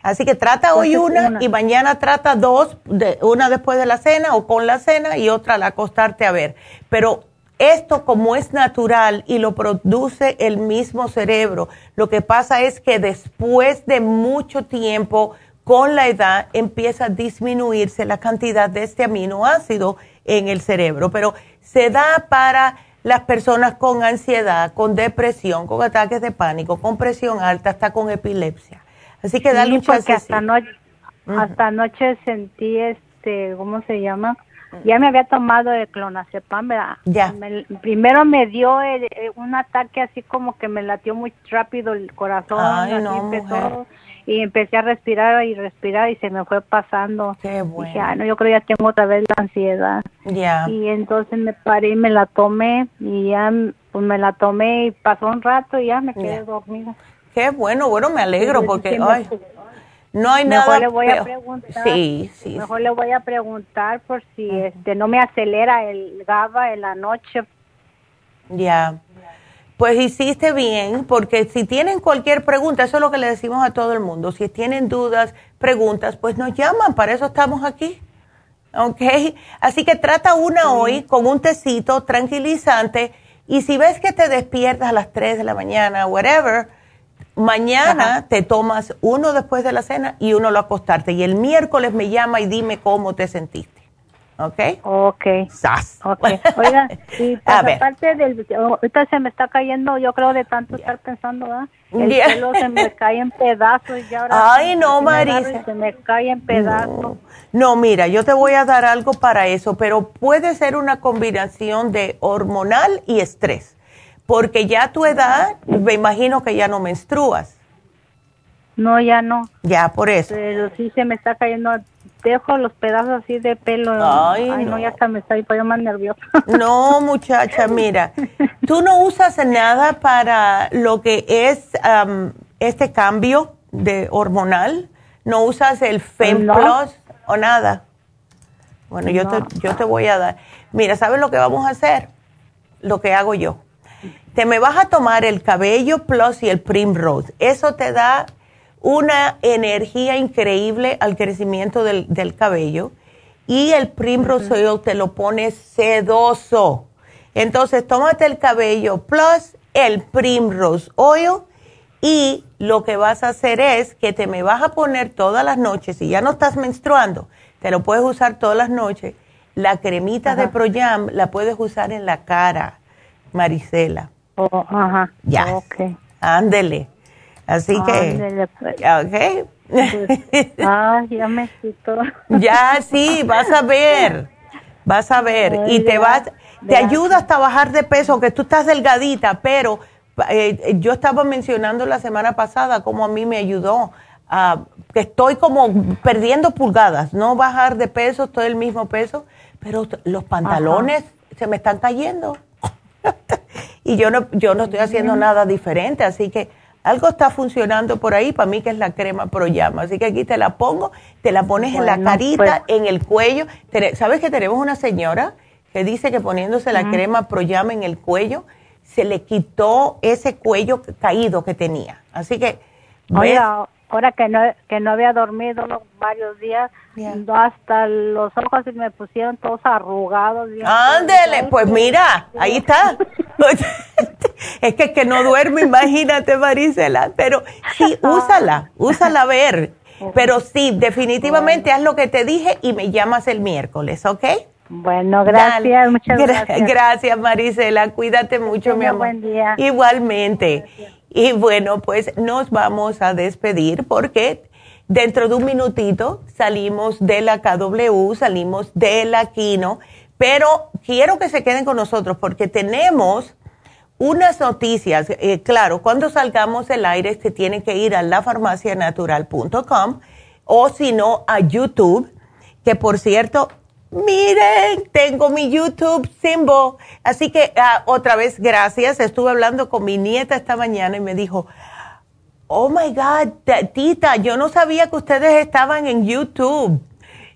Así que trata hoy una, y mañana trata dos, de, una después de la cena o con la cena y otra al acostarte a ver. Pero esto como es natural y lo produce el mismo cerebro, lo que pasa es que después de mucho tiempo, con la edad, empieza a disminuirse la cantidad de este aminoácido en el cerebro, pero se da para las personas con ansiedad, con depresión, con ataques de pánico, con presión alta, hasta con epilepsia. Así que dale un hasta, hasta anoche sentí este, ¿cómo se llama? Ya me había tomado el clonazepam, ¿verdad? Ya. primero me dio un ataque así como que me latió muy rápido el corazón. Ay, no, y empecé a respirar y respirar y se me fue pasando. Qué bueno. Dije, no, yo creo que ya tengo otra vez la ansiedad. Ya. Y entonces me paré y me la tomé y ya pues me la tomé y pasó un rato y ya me quedé dormida. Qué bueno, bueno, me alegro porque, ay, no hay mejor nada. le voy a preguntar. Sí, sí. Mejor le voy a preguntar por si este no me acelera el GABA en la noche. Ya. Pues hiciste bien, porque si tienen cualquier pregunta, eso es lo que le decimos a todo el mundo. Si tienen dudas, preguntas, pues nos llaman, para eso estamos aquí. ¿Ok? Así que trata una hoy con un tecito tranquilizante Y si ves que te despiertas a las 3 de la mañana, whatever, mañana te tomas uno después de la cena y uno lo acostarte. Y el miércoles me llama y dime cómo te sentiste. ¿Ok? Ok. ¡Sas! Ok. Oiga, sí, pues aparte del. Ahorita se me está cayendo, yo creo, de tanto estar pensando, ¿verdad? El pelo se me cae en pedazos y ahora. Ay, no, Marisa. Se me cae en pedazos. No. mira, yo te voy a dar algo para eso, pero puede ser una combinación de hormonal y estrés. Porque ya a tu edad, me imagino que ya no menstruas. No, ya no. Ya, por eso. Pero sí se me está cayendo dejo los pedazos así de pelo. Ay, no. ya hasta me estoy poniendo más nerviosa. No, muchacha, mira, tú no usas nada para lo que es este cambio de hormonal. No usas el FemPlus o nada. Bueno, yo, te, yo te voy a dar. Mira, ¿sabes lo que vamos a hacer? Lo que hago yo. Te me vas a tomar el cabello plus y el Primrose. Eso te da una energía increíble al crecimiento del, cabello y el Primrose Oil te lo pone sedoso. Entonces, tómate el cabello plus el Primrose Oil y lo que vas a hacer es que te me vas a poner todas las noches, si ya no estás menstruando, te lo puedes usar todas las noches. La cremita de Proyam la puedes usar en la cara, Marisela. Oh, ajá. Ya. Okay. Ándele. Así que, pues. ok. Pues, ya me Ya, sí, vas a ver, vas a ver. y te vas, te ayuda hasta bajar de peso, que tú estás delgadita, pero eh, yo estaba mencionando la semana pasada cómo a mí me ayudó, que estoy como perdiendo pulgadas, no bajar de peso, estoy el mismo peso, pero los pantalones se me están cayendo. y yo no, yo no estoy haciendo nada diferente, así que algo está funcionando por ahí, para mí que es la crema Proyama. Así que aquí te la pongo, te la pones en la carita, pues. en el cuello. ¿Sabes que tenemos una señora que dice que poniéndose la crema Proyama en el cuello, se le quitó ese cuello caído que tenía? Así que... ahora que no, que no había dormido varios días, hasta los ojos se me pusieron todos arrugados. Ándele, pues mira, ahí está. es que que no duerme, imagínate, Marisela. Pero sí, úsala, úsala a ver. Pero sí, definitivamente haz lo que te dije y me llamas el miércoles, ¿ok? Bueno, gracias, muchas gracias. Gracias, Marisela. Cuídate mucho, mi amor. Buen día. Igualmente. Y bueno, pues nos vamos a despedir porque dentro de un minutito salimos de la KW, salimos de la Quino, pero quiero que se queden con nosotros porque tenemos unas noticias. Eh, claro, cuando salgamos del aire se tienen que ir a lafarmacianatural.com o si no a YouTube, que por cierto, miren, tengo mi YouTube symbol. Así que ah, otra vez, gracias. Estuve hablando con mi nieta esta mañana y me dijo, oh my God, tita, yo no sabía que ustedes estaban en YouTube.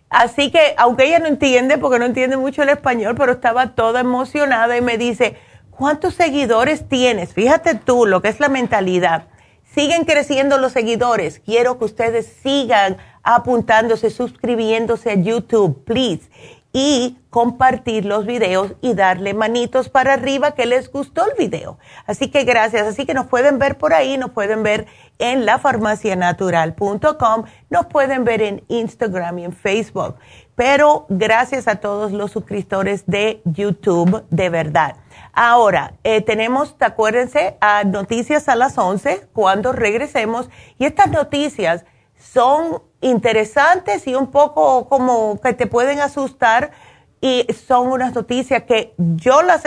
Así que, aunque ella no entiende, porque no entiende mucho el español, pero estaba toda emocionada y me dice, ¿cuántos seguidores tienes? Fíjate tú lo que es la mentalidad. Siguen creciendo los seguidores. Quiero que ustedes sigan apuntándose, suscribiéndose a YouTube, please. Y compartir los videos y darle manitos para arriba que les gustó el video. Así que gracias. Así que nos pueden ver por ahí, nos pueden ver en lafarmacianatural.com, nos pueden ver en Instagram y en Facebook. Pero gracias a todos los suscriptores de YouTube, de verdad. Ahora, eh, tenemos, acuérdense, a noticias a las 11 cuando regresemos. Y estas noticias son interesantes y un poco como que te pueden asustar. Y son unas noticias que yo las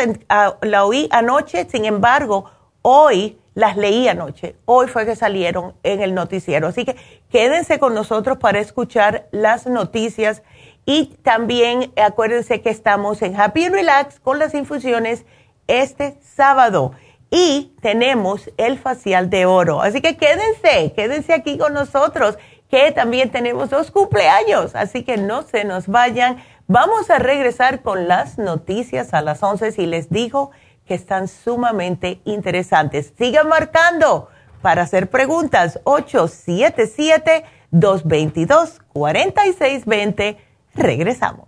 la oí anoche, sin embargo, hoy las leí anoche. Hoy fue que salieron en el noticiero. Así que quédense con nosotros para escuchar las noticias. Y también acuérdense que estamos en Happy Relax con las infusiones este sábado y tenemos el facial de oro. Así que quédense, quédense aquí con nosotros, que también tenemos dos cumpleaños, así que no se nos vayan. Vamos a regresar con las noticias a las 11 si les digo que están sumamente interesantes. Sigan marcando para hacer preguntas 877-222-4620. Regresamos.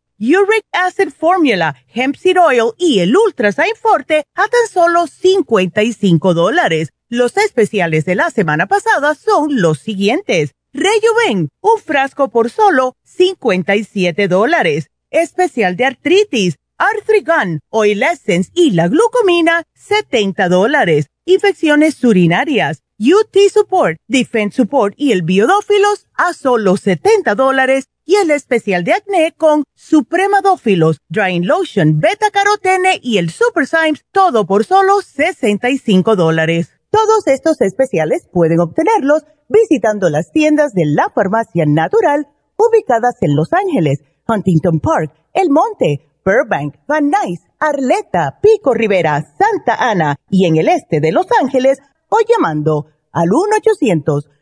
Uric Acid Formula, Hemp Seed Oil y el Ultra Forte a tan solo 55 dólares. Los especiales de la semana pasada son los siguientes. Rejuven, un frasco por solo 57 dólares. Especial de artritis, Arthrigan, Oil Essence y la glucomina, 70 dólares. Infecciones urinarias, UT Support, Defense Support y el Biodófilos a solo 70 dólares y el especial de acné con Supremadófilos, Drying Lotion, Beta Carotene y el Super Symes, todo por solo 65 dólares. Todos estos especiales pueden obtenerlos visitando las tiendas de la Farmacia Natural ubicadas en Los Ángeles, Huntington Park, El Monte, Burbank, Van Nuys, Arleta, Pico Rivera, Santa Ana y en el este de Los Ángeles o llamando al 1 800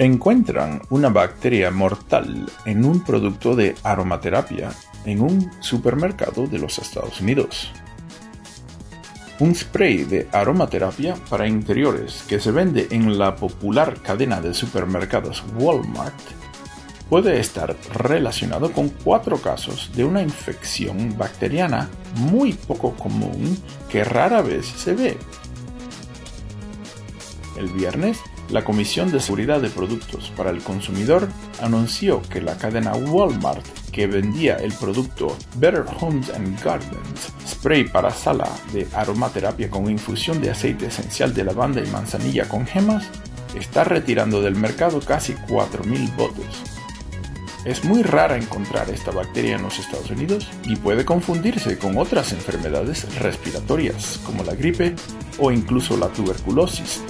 Encuentran una bacteria mortal en un producto de aromaterapia en un supermercado de los Estados Unidos. Un spray de aromaterapia para interiores que se vende en la popular cadena de supermercados Walmart puede estar relacionado con cuatro casos de una infección bacteriana muy poco común que rara vez se ve. El viernes, la Comisión de Seguridad de Productos para el Consumidor anunció que la cadena Walmart, que vendía el producto Better Homes and Gardens, spray para sala de aromaterapia con infusión de aceite esencial de lavanda y manzanilla con gemas, está retirando del mercado casi 4.000 botes. Es muy rara encontrar esta bacteria en los Estados Unidos y puede confundirse con otras enfermedades respiratorias como la gripe o incluso la tuberculosis,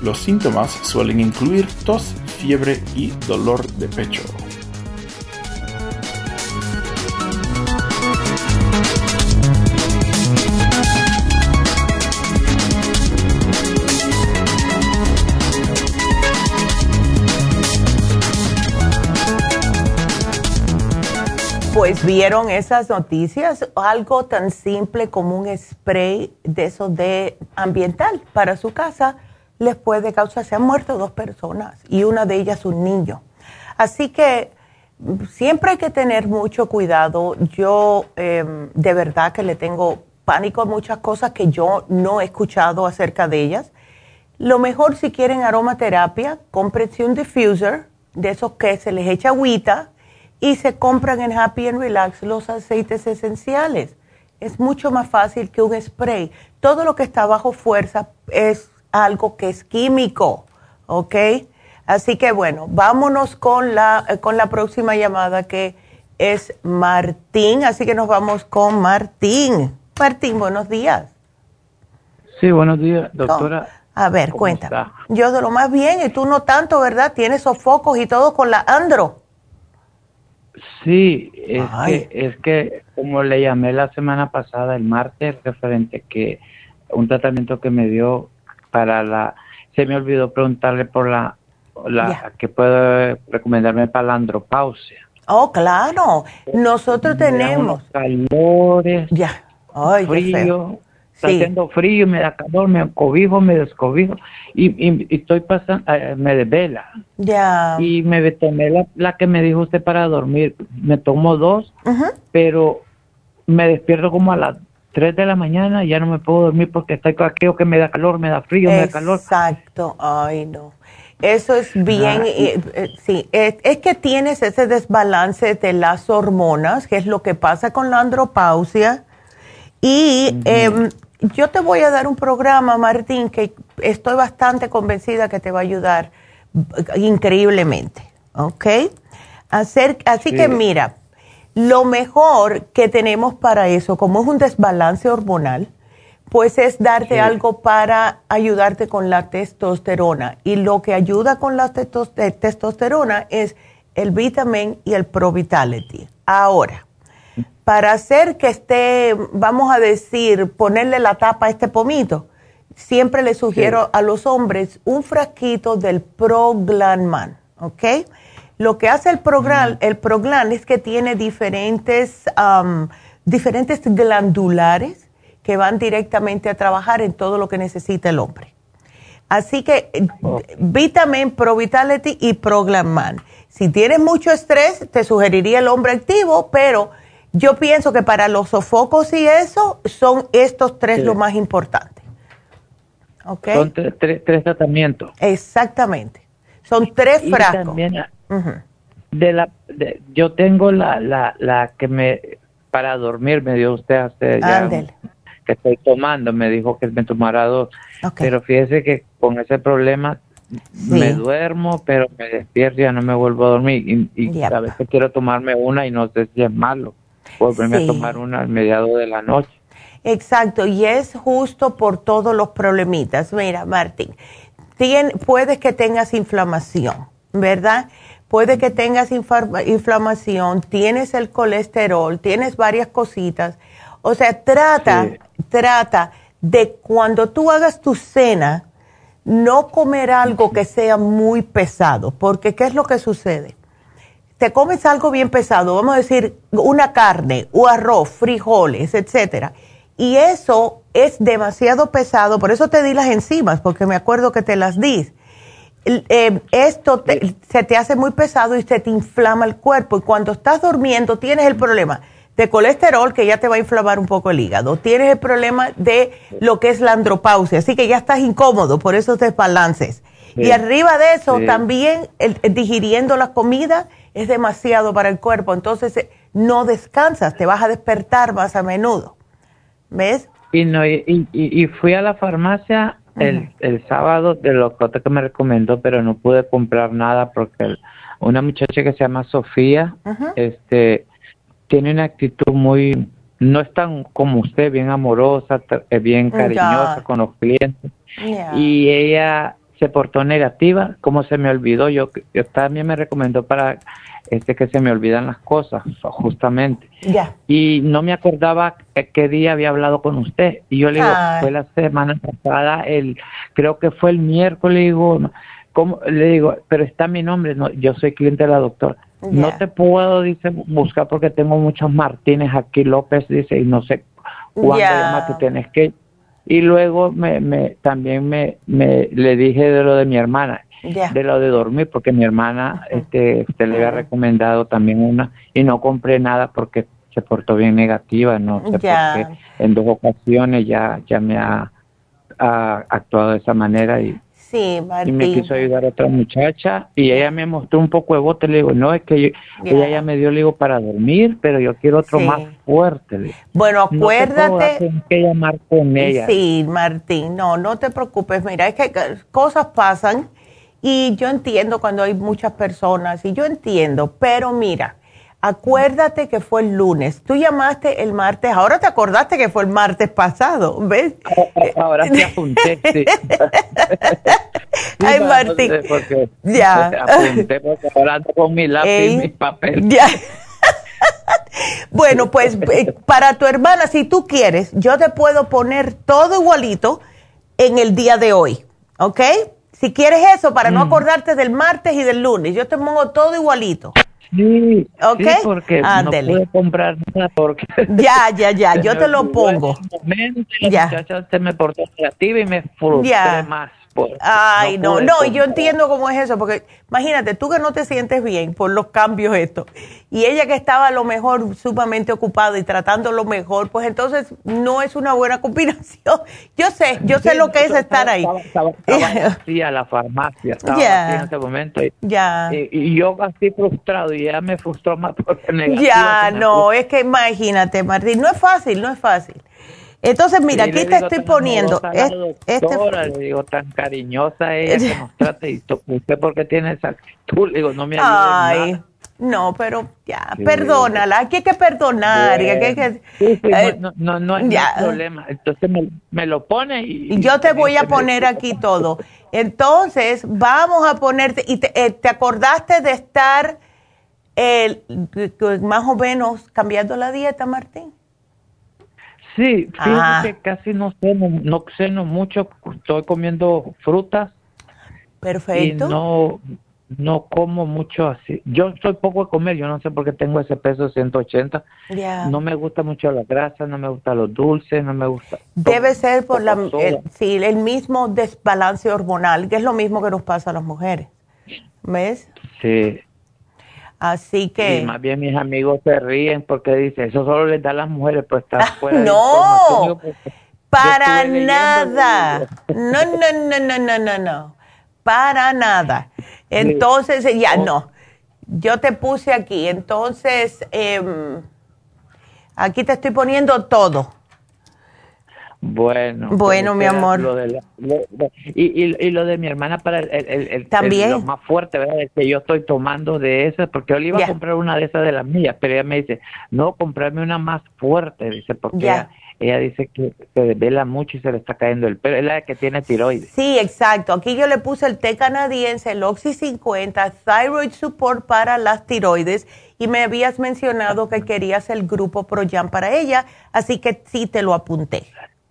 los síntomas suelen incluir tos, fiebre y dolor de pecho. pues vieron esas noticias, algo tan simple como un spray de eso de ambiental para su casa les puede causar, se han muerto dos personas y una de ellas un niño. Así que siempre hay que tener mucho cuidado. Yo em, de verdad que le tengo pánico a muchas cosas que yo no he escuchado acerca de ellas. Lo mejor si quieren aromaterapia, cómprense un diffuser de esos que se les echa agüita y se compran en Happy and Relax los aceites esenciales. Es mucho más fácil que un spray. Todo lo que está bajo fuerza es algo que es químico, ¿ok? Así que bueno, vámonos con la, eh, con la próxima llamada que es Martín. Así que nos vamos con Martín. Martín, buenos días. Sí, buenos días, doctora. A ver, cuéntame. Yo de lo más bien, y tú no tanto, ¿verdad? Tienes sofocos y todo con la andro. Sí, es que, es que como le llamé la semana pasada, el martes, referente que un tratamiento que me dio para la, se me olvidó preguntarle por la, la que puede recomendarme para la andropausia. Oh, claro. Nosotros tenemos. calores, ya, Ay, frío, está haciendo frío, me da calor, me cobijo, me descobijo. Y, y, estoy pasando, eh, me desvela. Ya. Y me tomé la, la, que me dijo usted para dormir, me tomo dos, pero me despierto como a las 3 de la mañana ya no me puedo dormir porque estoy con aquello que me da calor, me da frío, me da calor. Exacto, ay no. Eso es bien, eh, sí, es, que tienes ese desbalance de las hormonas, que es lo que pasa con la andropausia. Y yo te voy a dar un programa, Martín, que estoy bastante convencida que te va a ayudar increíblemente, ¿ok? Hacer, así que mira, lo mejor que tenemos para eso, como es un desbalance hormonal, pues es darte algo para ayudarte con la testosterona. Y lo que ayuda con la testosterona es el vitamin y el Pro Vitality. Ahora, para hacer que esté, vamos a decir, ponerle la tapa a este pomito, siempre le sugiero a los hombres un frasquito del Proglanman, ¿ok? Lo que hace el Proglan, el Proglan es que tiene diferentes, diferentes glandulares que van directamente a trabajar en todo lo que necesita el hombre. Así que Vitamin Pro Vitality y Proglanman. Si tienes mucho estrés, te sugeriría el hombre activo, pero yo pienso que para los sofocos y eso son estos tres lo más importante. ¿Ok? Son tres, tratamientos. Exactamente. Son tres frascos. También, de la, yo tengo la, la, la que me, para dormir me dio usted hace ya, que estoy tomando, me dijo que me tomara dos. Pero fíjese que con ese problema me duermo, pero me despierto y ya no me vuelvo a dormir. Y, a veces quiero tomarme una y no sé si es malo volverme a tomar una al mediado de la noche. Exacto, y es justo por todos los problemitas. Mira, Martín, puede que tengas inflamación, ¿verdad? Puede que tengas inflamación, tienes el colesterol, tienes varias cositas. O sea, trata, trata de cuando tú hagas tu cena, no comer algo que sea muy pesado, porque ¿qué es lo que sucede? te comes algo bien pesado, vamos a decir una carne, o arroz, frijoles, etcétera, y eso es demasiado pesado, por eso te di las enzimas, porque me acuerdo que te las di. Eh, esto se te hace muy pesado y se te inflama el cuerpo. Y cuando estás durmiendo tienes el problema de colesterol que ya te va a inflamar un poco el hígado, tienes el problema de lo que es la andropausia, así que ya estás incómodo por esos desbalances. Y arriba de eso también digiriendo la comida es demasiado para el cuerpo, entonces eh, no descansas, te vas a despertar más a menudo. ¿Ves? Y, no, y, fui a la farmacia el, el, sábado de lo que me recomendó, pero no pude comprar nada porque una muchacha que se llama Sofía, este, tiene una actitud muy, no es tan como usted, bien amorosa, eh, bien cariñosa con los clientes. Y ella se portó negativa, como se me olvidó, yo, también me recomendó para este que se me olvidan las cosas, justamente. Ya. Y no me acordaba qué día había hablado con usted. Y yo le digo, fue la semana pasada, el, creo que fue el miércoles, digo, ¿cómo? Le digo, pero está mi nombre, no, yo soy cliente de la doctora. No te puedo, dice, buscar porque tengo muchos Martínez aquí, López, dice, y no sé cuándo más que tienes que... Y luego me, me también me, me le dije de lo de mi hermana, de lo de dormir, porque mi hermana este, este le había recomendado también una y no compré nada porque se portó bien negativa, no sé por qué. En dos ocasiones ya, ya me ha, ha actuado de esa manera y Sí, Y me quiso ayudar a otra muchacha y ella me mostró un poco de bote. Le digo, no, es que ella ya me dio, le digo, para dormir, pero yo quiero otro más fuerte. Bueno, acuérdate. No que llamar con ella. Sí, Martín, no, no te preocupes. Mira, es que cosas pasan y yo entiendo cuando hay muchas personas y yo entiendo, pero mira, Acuérdate que fue el lunes. Tú llamaste el martes. Ahora te acordaste que fue el martes pasado, ¿ves? Ahora te apunté, sí. Ay, Martín. ya. Te apunté porque ahora con mi lápiz y mi papel. Ya. bueno, pues eh, para tu hermana, si tú quieres, yo te puedo poner todo igualito en el día de hoy, ¿ok? Si quieres eso, para no mm. acordarte del martes y del lunes, yo te pongo todo igualito. Sí, okay. sí porque no puedo comprar nada porque... Ya, ya, ya, yo te lo pongo. la ya. se me portó negativa y me frustré más. Ay, no, no, yo entiendo cómo es eso, porque imagínate, tú que no te sientes bien por los cambios estos, y ella que estaba a lo mejor sumamente ocupada y tratando lo mejor, pues entonces no es una buena combinación. Yo sé, yo sé lo que es estar ahí. Estaba, a la farmacia, estaba en ese momento. Y, ya. Y, yo así frustrado, y ella me frustró más porque Ya, no, es que imagínate, Martín, no es fácil, no es fácil. Entonces, mira, aquí te estoy poniendo. este, le digo, tan cariñosa ella que nos trata y usted porque tiene esa actitud, le digo, no me ayuda Ay, No, pero ya, perdónala, aquí hay que perdonar. que, eh, no, no, no, hay problema. Entonces me, lo pone y, yo te voy a poner aquí todo. Entonces, vamos a ponerte, y te, eh, ¿te acordaste de estar eh, más o menos cambiando la dieta, Martín? Sí, fíjate ah. que casi no ceno, no ceno mucho, estoy comiendo frutas. Perfecto. Y no, no como mucho así. Yo soy poco de comer, yo no sé por qué tengo ese peso de 180. No me gusta mucho la grasa, no me gusta los dulces, no me gusta. Debe ser por la, el, sí, el mismo desbalance hormonal, que es lo mismo que nos pasa a las mujeres. ¿Ves? Sí. Así que... Y más bien mis amigos se ríen porque dicen, eso solo les da a las mujeres por estar fuera No, para nada. No, no, no, no, no, no, no. Para nada. Entonces, ya oh. no. Yo te puse aquí, entonces, eh, aquí te estoy poniendo todo. Bueno. Bueno, mi amor. y, y, lo de mi hermana para el, el, ¿También? lo más fuerte, ¿verdad? Es que yo estoy tomando de esas, porque yo le iba a comprar una de esas de las mías, pero ella me dice, no, comprarme una más fuerte, dice, porque ella, dice que se desvela mucho y se le está cayendo el pelo. Es la que tiene tiroides. Sí, exacto. Aquí yo le puse el té canadiense, el Oxy 50, Thyroid Support para las tiroides, y me habías mencionado que querías el grupo ProYam para ella, así que sí te lo apunté.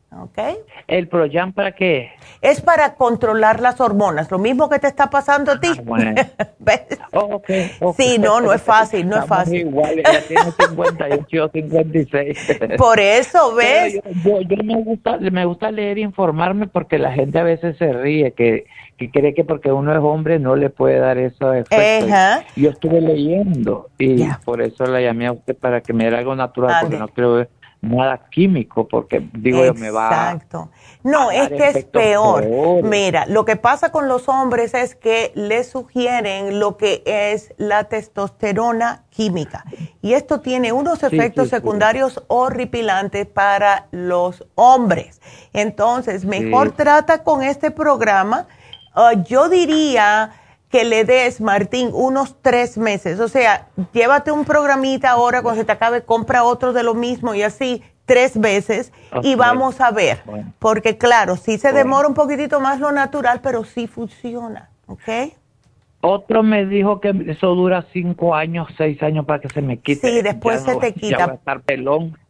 Okay. ¿El Proyam para qué? Es para controlar las hormonas, lo mismo que te está pasando a ti. Ah, ¿Ves? Oh, sí, no, no es fácil, no es fácil. Igual, ella tiene 58 56. Por eso, ¿ves? Yo, yo, me, gusta, me gusta leer e informarme porque la gente a veces se ríe, que, que cree que porque uno es hombre no le puede dar eso efectos. Yo estuve leyendo y por eso la llamé a usted para que me diera algo natural, porque no creo nada químico, porque digo yo me va. Exacto. No, es que es peor. Mira, lo que pasa con los hombres es que les sugieren lo que es la testosterona química. Y esto tiene unos efectos secundarios horripilantes para los hombres. Entonces, mejor trata con este programa. Ah, yo diría que le des, Martín, unos tres meses. O sea, llévate un programita ahora, cuando se te acabe, compra otro de lo mismo y así tres veces y vamos a ver. Porque claro, sí se demora un poquitito más lo natural, pero sí funciona. ¿Ok? Otro me dijo que eso dura cinco años, seis años para que se me quite. Sí, después se te quita. Ya a estar pelón.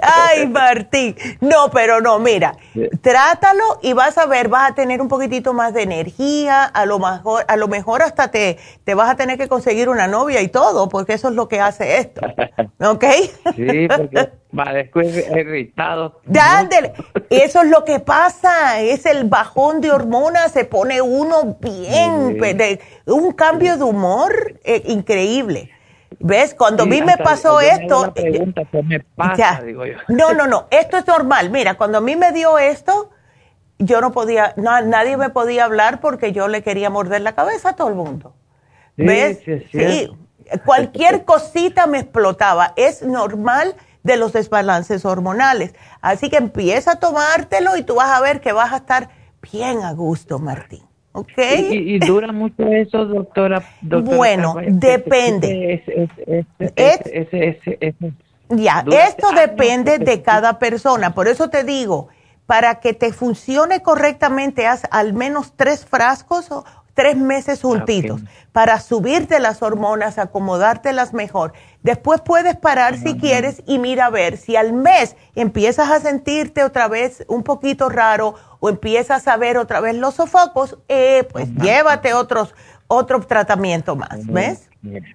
Ay, Martín. No, pero no, mira, trátalo y vas a ver, vas a tener un poquitito más de energía, a lo mejor, a lo mejor hasta te, te vas a tener que conseguir una novia y todo, porque eso es lo que hace esto. ¿Ok? Sí, porque parezco irritado. Dándole. Eso es lo que pasa, es el bajón de hormonas, se pone uno bien, de, un cambio de humor eh, increíble. ¿Ves? Cuando a mí me pasó esto... Pregunta, ¿qué me pasa? Digo yo. No, no, no, esto es normal. Mira, cuando a mí me dio esto, yo no podía, nadie me podía hablar porque yo le quería morder la cabeza a todo el mundo. ¿Ves? Sí, sí, cualquier cosita me explotaba. Es normal de los desbalances hormonales. Así que empieza a tomártelo y tú vas a ver que vas a estar bien a gusto, Martín. ¿Ok? ¿Y, dura mucho eso, doctora? bueno, depende. ya, esto depende de cada persona. Por eso te digo, para que te funcione correctamente, haz al menos tres frascos o tres meses juntitos para subirte las hormonas, acomodártelas mejor. Después puedes parar si quieres y mira a ver si al mes empiezas a sentirte otra vez un poquito raro o empiezas a ver otra vez los sofocos, eh, pues llévate otros otro tratamiento más, ¿ves?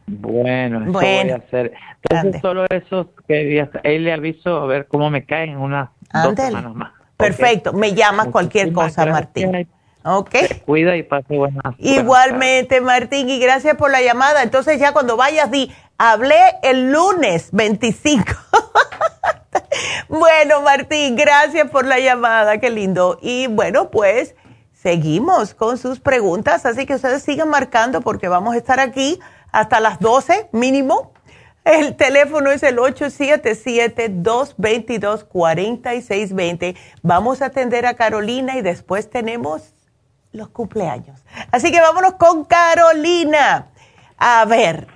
Bueno, eso voy a hacer. Entonces, solo eso que ahí le aviso a ver cómo me caen unas dos semanas más. Perfecto, me llamas cualquier cosa, Martín. Ok. cuida y pase buenas. Igualmente, Martín, y gracias por la llamada. Entonces ya cuando vayas, di, hablé el lunes 25. bueno, Martín, gracias por la llamada, qué lindo. Y bueno, pues seguimos con sus preguntas, así que ustedes sigan marcando porque vamos a estar aquí hasta las 12 mínimo. El teléfono es el 877-222-4620. Vamos a atender a Carolina y después tenemos los cumpleaños. Así que vámonos con Carolina. A ver,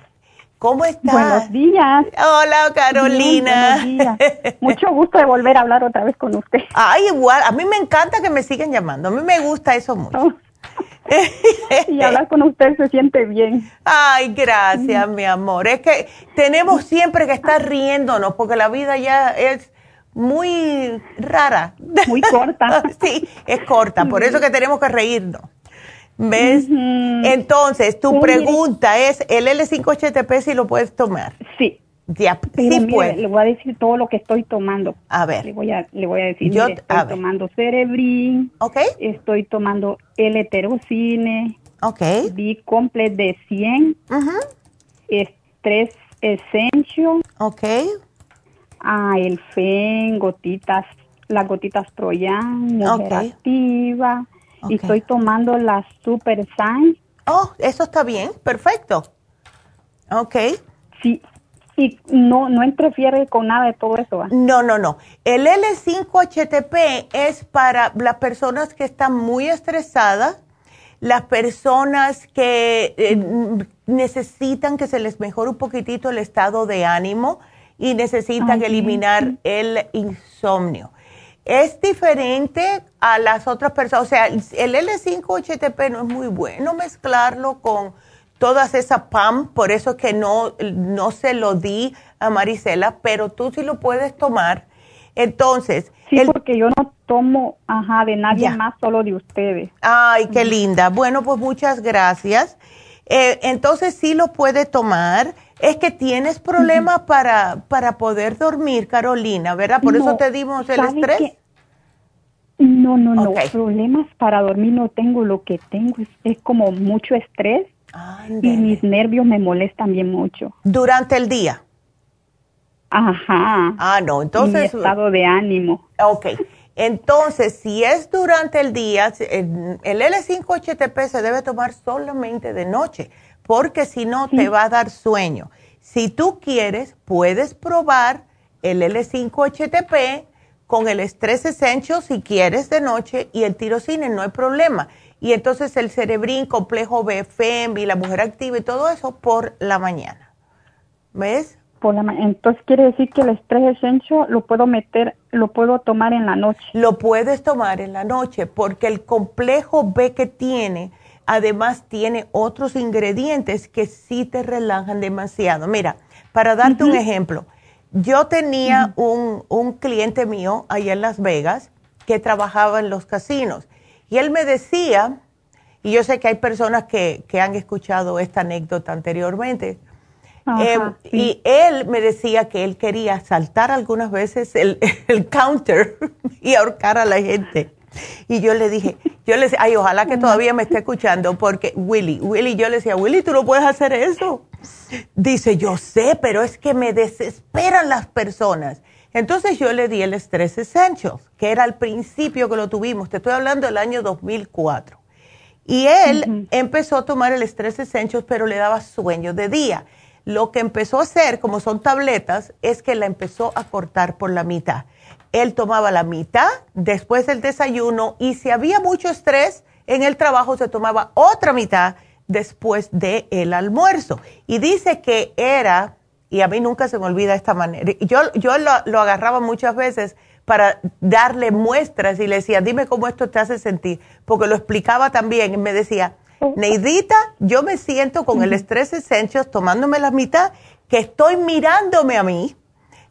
¿cómo estás? Buenos días. Hola, Carolina. buenos días. Mucho gusto de volver a hablar otra vez con usted. Ay, igual, a mí me encanta que me sigan llamando. A mí me gusta eso mucho. Oh. y hablar con usted se siente bien. Ay, gracias, mi amor. Es que tenemos siempre que estar riéndonos porque la vida ya es muy rara. Muy corta. sí, es corta, por eso que tenemos que reírnos. ¿Ves? Entonces, tu pregunta es, ¿el L5HTP si lo puedes tomar? Sí. Ya, sí puede. Le voy a decir todo lo que estoy tomando. A ver. Le voy a, le voy a decir, Yo, estoy tomando Cerebrin. Ok. Estoy tomando L-Terocine. Ok. B-Complex de 100. Estrés Essential. Ok ah, el FEN, gotitas, las gotitas Troyan, mujer activa. Y estoy tomando la Super Sign. Oh, eso está bien, perfecto. Ok. Sí, y no, no interfiere con nada de todo eso. No, no, no. El L5-HTP es para las personas que están muy estresadas, las personas que eh, necesitan que se les mejore un poquitito el estado de ánimo, y necesitan eliminar el insomnio. Es diferente a las otras personas, o sea, el L5-HTP no es muy bueno mezclarlo con todas esas PAM, por eso que no, no se lo di a Marisela, pero tú sí lo puedes tomar. Entonces. Sí, porque yo no tomo, ajá, de nadie más, solo de ustedes. Ay, qué linda. Bueno, pues muchas gracias. Eh, entonces sí lo puede tomar. Es que tienes problemas para, para poder dormir, Carolina, ¿verdad? Por eso te dimos el estrés. No, no, no. Problemas para dormir no tengo. Lo que tengo es, como mucho estrés y mis nervios me molestan bien mucho. ¿Durante el día? Ajá. Ah, no, entonces. Mi estado de ánimo. Ok. Entonces, si es durante el día, el L5-HTP se debe tomar solamente de noche porque si no te va a dar sueño. Si tú quieres, puedes probar el L5-HTP con el Stress Essential si quieres de noche y el tirocine, no hay problema. Y entonces el cerebrín, complejo BFM y la mujer activa y todo eso por la mañana. ¿Ves? Por la entonces quiere decir que el Stress Essential lo puedo meter, lo puedo tomar en la noche. Lo puedes tomar en la noche porque el complejo B que tiene además tiene otros ingredientes que sí te relajan demasiado. Mira, para darte un ejemplo, yo tenía un, un cliente mío allá en Las Vegas que trabajaba en los casinos y él me decía, y yo sé que hay personas que, que han escuchado esta anécdota anteriormente, em, y él me decía que él quería saltar algunas veces el, el counter y ahorcar a la gente. Y yo le dije, yo le decía, ay, ojalá que todavía me esté escuchando, porque Willy, Willy, yo le decía, Willy, tú no puedes hacer eso. Dice, yo sé, pero es que me desesperan las personas. Entonces yo le di el Stress Essentials, que era al principio que lo tuvimos, te estoy hablando del año 2004. Y él empezó a tomar el Stress Essentials, pero le daba sueño de día. Lo que empezó a hacer, como son tabletas, es que la empezó a cortar por la mitad. Él tomaba la mitad después del desayuno y si había mucho estrés en el trabajo, se tomaba otra mitad después del almuerzo. Y dice que era y a mí nunca se me olvida esta manera. Yo, yo lo, agarraba muchas veces para darle muestras y le decía, dime cómo esto te hace sentir, porque lo explicaba también y me decía, Neidita, yo me siento con el estrés Essentials tomándome la mitad, que estoy mirándome a mí,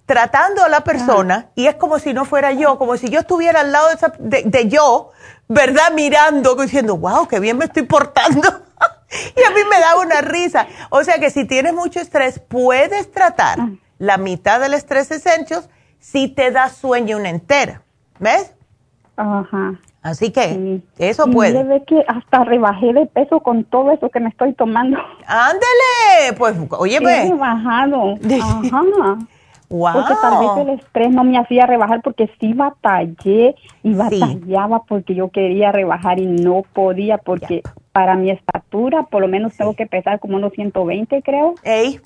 tratando a la persona, y es como si no fuera yo, como si yo estuviera al lado de, de yo, ¿verdad? Mirando, diciendo, wow, qué bien me estoy portando. y a mí me da una risa. O sea que si tienes mucho estrés, puedes tratar ah. la mitad del estrés Essentials si te da sueño una entera. ¿Ves? Ajá. Así que eso puede. que hasta rebajé de peso con todo eso que me estoy tomando. Ándele, pues, oye, ve. He rebajado. Ajá. Wow. Porque tal vez el estrés no me hacía rebajar porque sí batallé y batallaba porque yo quería rebajar y no podía porque para mi estatura, por lo menos tengo que pesar como unos 120, creo. Ey,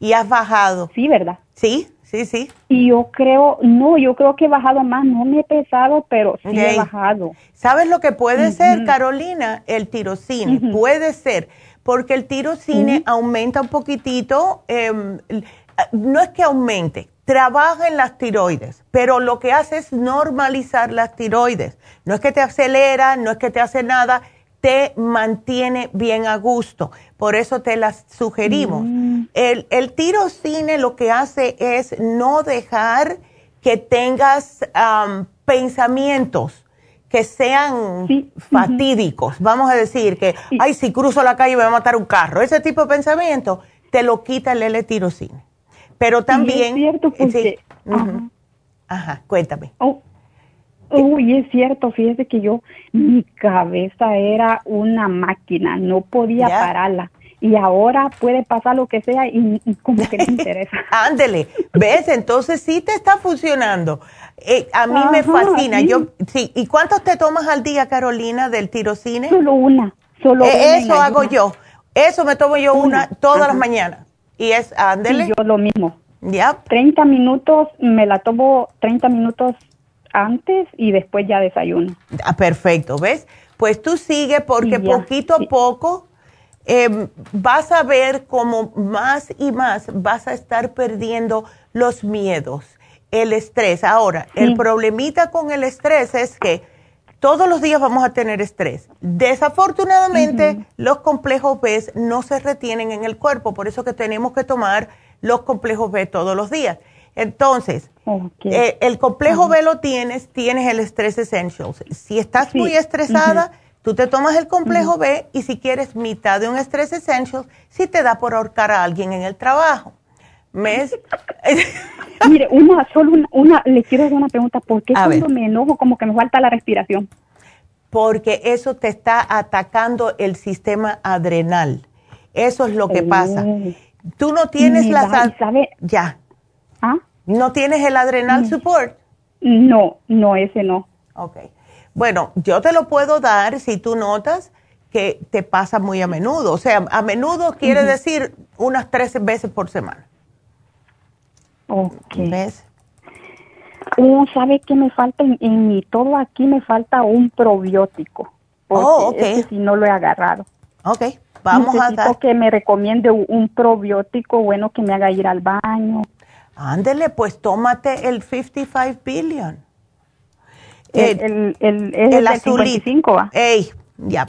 y has bajado. Sí, ¿verdad? Sí, sí, sí. Y yo creo, no, yo creo que he bajado más, no me he pesado, pero sí he bajado. ¿Sabes lo que puede ser, Carolina? El tirocine, puede ser, porque el tirocine aumenta un poquitito, em, no es que aumente, trabaja en las tiroides, pero lo que hace es normalizar las tiroides. No es que te acelera, no es que te hace nada, te mantiene bien a gusto. Por eso te las sugerimos. Mm. El, el tirocine lo que hace es no dejar que tengas pensamientos que sean fatídicos. Vamos a decir que, ay, si cruzo la calle me va a matar un carro. Ese tipo de pensamiento te lo quita el L-tirocine. Pero también... es cierto porque... Ajá. cuéntame. Oh, Uy, es cierto, fíjese que yo, mi cabeza era una máquina, no podía pararla. Y ahora puede pasar lo que sea y, como que me interesa. Ándele, ¿ves? Entonces sí te está funcionando. Eh, a mí me fascina. Yo, sí. ¿Y cuántos te tomas al día, Carolina, del tirocine? Solo una, solo eh, Eso hago yo. Eso me tomo yo una, todas las mañanas. Y es, ándele. yo lo mismo. Ya. 30 minutos, me la tomo 30 minutos antes y después ya desayuno. Ah, perfecto, ¿ves? Pues tú sigue porque poquito a poco em, vas a ver cómo más y más vas a estar perdiendo los miedos, el estrés. Ahora, el problemita con el estrés es que todos los días vamos a tener estrés. Desafortunadamente, los complejos B no se retienen en el cuerpo, por eso que tenemos que tomar los complejos B todos los días. Entonces, eh, el complejo B lo tienes, tienes el Stress Essentials. Si estás muy estresada, tú te tomas el complejo B y si quieres mitad de un Stress Essentials, si te da por ahorcar a alguien en el trabajo. ¿Mes? Mire, una, solo una, le quiero hacer una pregunta. ¿Por qué cuando me enojo como que me falta la respiración? Porque eso te está atacando el sistema adrenal. Eso es lo que pasa. Oh. Tú no tienes la... ¿sabe? Ya ¿Ah? ¿No tienes el adrenal mm. support? No, no, ese no. Ok. Bueno, yo te lo puedo dar si tú notas que te pasa muy a menudo. O sea, a menudo quiere decir unas 13 veces por semana. Ok. ¿Ves? Uno sabe que me falta en, mi todo aquí me falta un probiótico. Oh, ok. si no lo he agarrado. Ok, vamos a dar. que me recomiende un probiótico bueno que me haga ir al baño. Ándele, pues tómate el 55 billion. El, el, el, el, azul. Ey, ya.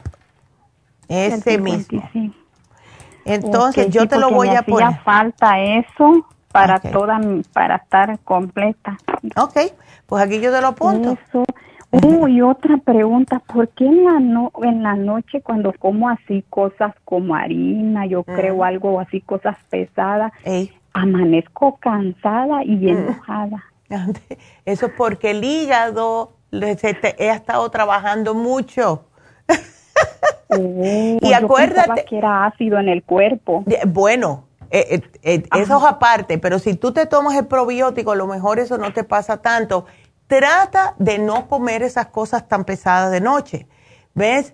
Ese mismo. Entonces yo te lo voy a poner. falta eso para toda, para estar completa. Ok, pues aquí yo te lo apunto. Eso. Oh, y otra pregunta, ¿por qué en la, no, en la noche cuando como así cosas como harina, yo creo algo así, cosas pesadas, amanezco cansada y mm. enojada? Eso es porque el hígado ha estado trabajando mucho. Oh, y acuérdate que era ácido en el cuerpo. Bueno, eh, eh, eh, eso es aparte, pero si tú te tomas el probiótico, a lo mejor eso no te pasa tanto. Trata de no comer esas cosas tan pesadas de noche, ¿ves?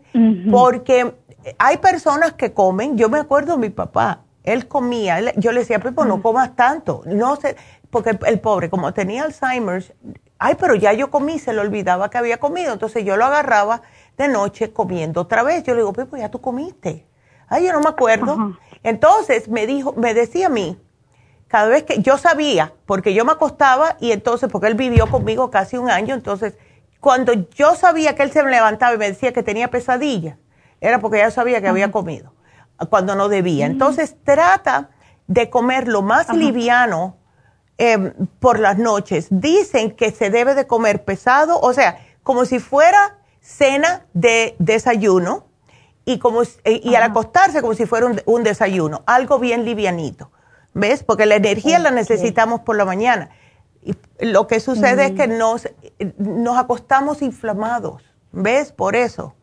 Porque hay personas que comen, yo me acuerdo de mi papá, él comía, yo le decía, Pepo, no comas tanto, no sé, porque el, pobre, como tenía Alzheimer's, ay, pero ya yo comí, se le olvidaba que había comido, entonces yo lo agarraba de noche comiendo otra vez, yo le digo, Pepo, ya tú comiste, ay, yo no me acuerdo, entonces me dijo, me decía a mí, cada vez que yo sabía, porque yo me acostaba y entonces, porque él vivió conmigo casi un año, entonces cuando yo sabía que él se me levantaba y me decía que tenía pesadilla, era porque ya sabía que había comido, cuando no debía. Entonces trata de comer lo más liviano em, por las noches. Dicen que se debe de comer pesado, o sea, como si fuera cena de desayuno y, como, y al acostarse como si fuera un desayuno, algo bien livianito. ¿Ves? Porque la energía la necesitamos por la mañana. Y lo que sucede es que nos, nos acostamos inflamados. ¿Ves? Por eso.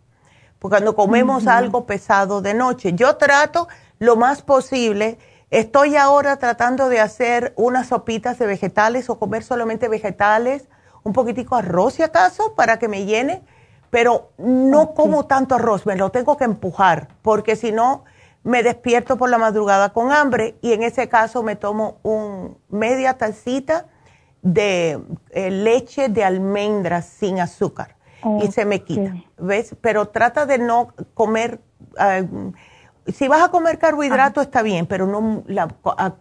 Porque cuando comemos algo pesado de noche. Yo trato lo más posible. Estoy ahora tratando de hacer unas sopitas de vegetales o comer solamente vegetales, un poquitico arroz si acaso, para que me llene, pero no como tanto arroz, me lo tengo que empujar, porque si no, me despierto por la madrugada con hambre y en ese caso me tomo un media tacita de eh, leche de almendras sin azúcar y se me quita, ¿ves? Pero trata de no comer, eh, si vas a comer carbohidratos está bien, pero no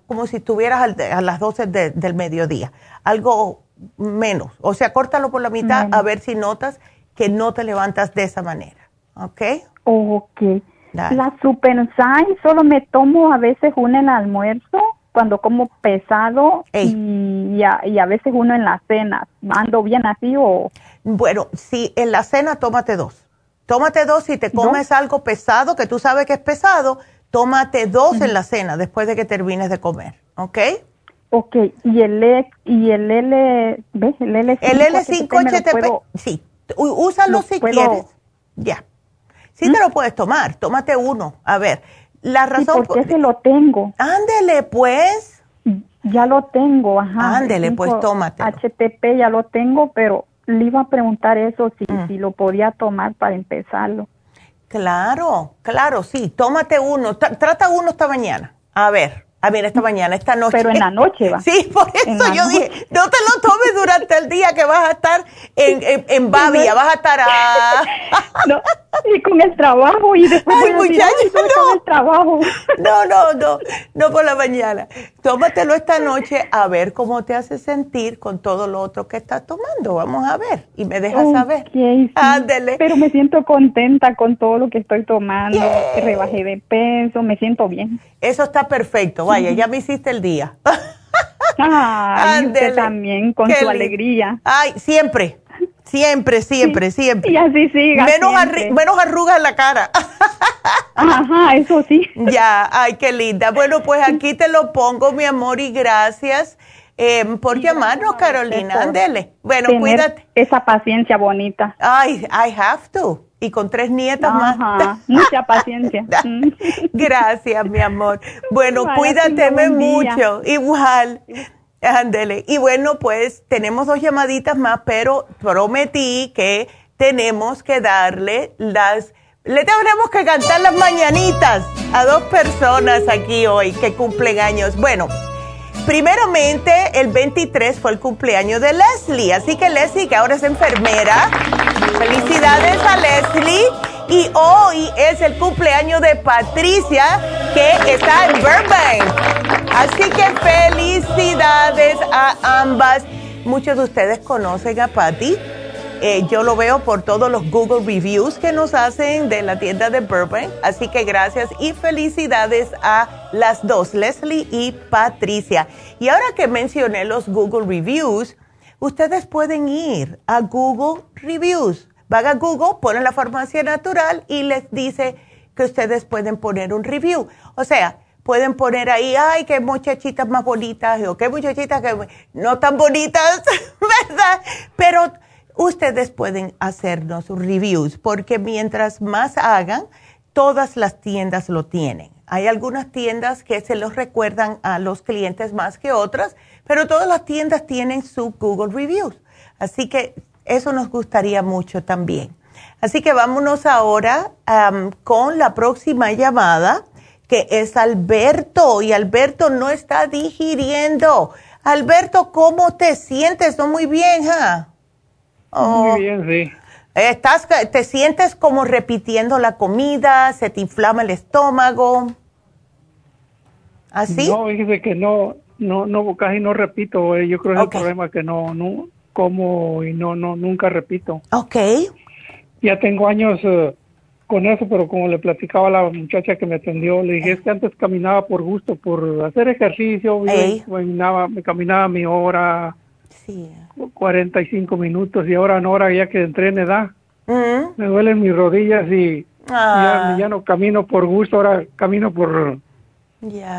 como si estuvieras a las 12 del mediodía, algo menos, o sea, córtalo por la mitad a ver si notas que no te levantas de esa manera, ¿ok? Ok. La Supersign solo me tomo a veces uno en el almuerzo, cuando como pesado y a, y a, veces uno en la cena. ¿Ando bien así o...? Bueno, si en la cena tómate dos. Tómate dos si te comes algo pesado, que tú sabes que es pesado, tómate dos en la cena después de que termines de comer, ¿ok? Ok, y el, e, y el L, ¿ves? El L5, el L5 sí, úsalo si quieres. Ya. Sí te lo puedes tomar, tómate uno. A ver, la razón... ¿Por qué se lo tengo? Ándele, pues. Ya lo tengo, ajá. Ándele, pues tómate. HTP ya lo tengo, pero le iba a preguntar eso, si, mm. si lo podía tomar para empezarlo. Claro, claro, sí, tómate uno. trata uno esta mañana. A ver, a ver, esta mañana, esta noche. Pero en la noche va. Sí, por eso yo dije, no te lo tomes durante el día que vas a estar en, en, en Babia, vas a estar a... no, y con el trabajo y después Ay, muchacho, no. el trabajo. No, no, no, no por la mañana. Tómatelo esta noche a ver cómo te hace sentir con todo lo otro que estás tomando. Vamos a ver y me dejas saber. Sí. Ándele. Pero me siento contenta con todo lo que estoy tomando. Rebajé de peso, me siento bien. Eso está perfecto. Vaya, ya me hiciste el día. Ay, usted también con su alegría. Ay, siempre. Siempre, siempre, siempre. Y así siga. Menos, menos arrugas en la cara. Ajá, eso sí. Ya, ay, qué linda. Bueno, pues aquí te lo pongo, mi amor, y gracias em, por llamarnos, Carolina. Ándele. Bueno, cuídate. Esa paciencia bonita. Ay, I have to. Y con tres nietas más. Mucha paciencia. gracias, mi amor. Bueno, cuídate mucho. Igual. Ándele. Y bueno, pues tenemos dos llamaditas más, pero prometí que tenemos que darle las... Le tenemos que cantar las mañanitas a dos personas aquí hoy que cumplen años. Bueno, primeramente el 23 fue el cumpleaños de Leslie, así que Leslie, que ahora es enfermera, felicidades a Leslie. Y hoy es el cumpleaños de Patricia, que está en Burbank. Así que felicidades a ambas. Muchos de ustedes conocen a Patty. Eh, yo lo veo por todos los Google Reviews que nos hacen de la tienda de Burbank. Así que gracias y felicidades a las dos, Leslie y Patricia. Y ahora que mencioné los Google Reviews, ustedes pueden ir a Google Reviews. Van a Google, ponen la farmacia natural y les dice que ustedes pueden poner un review. O sea, pueden poner ahí, ay, qué muchachitas más bonitas, o qué muchachitas que no tan bonitas, ¿verdad? Pero ustedes pueden hacernos reviews porque mientras más hagan, todas las tiendas lo tienen. Hay algunas tiendas que se los recuerdan a los clientes más que otras, pero todas las tiendas tienen su Google Reviews. Así que eso nos gustaría mucho también. Así que vámonos ahora con la próxima llamada, que es Alberto. Y Alberto no está digiriendo. Alberto, ¿cómo te sientes? No muy bien, ¿ja? Muy oh. bien, sí. Estás, ¿Te sientes como repitiendo la comida? ¿Se te inflama el estómago? ¿Así? No, fíjese que no, no, no, casi no repito. Eh, yo creo que es el problema que no, no como y no, no, nunca repito. Ok. Ya tengo años eh, con eso, pero como le platicaba a la muchacha que me atendió, le dije, es que antes caminaba por gusto, por hacer ejercicio, caminaba, me caminaba mi hora, sí. 45 minutos y ahora no, ahora ya que entré en edad, me duelen mis rodillas y ya, ah. no camino por gusto, ahora camino por,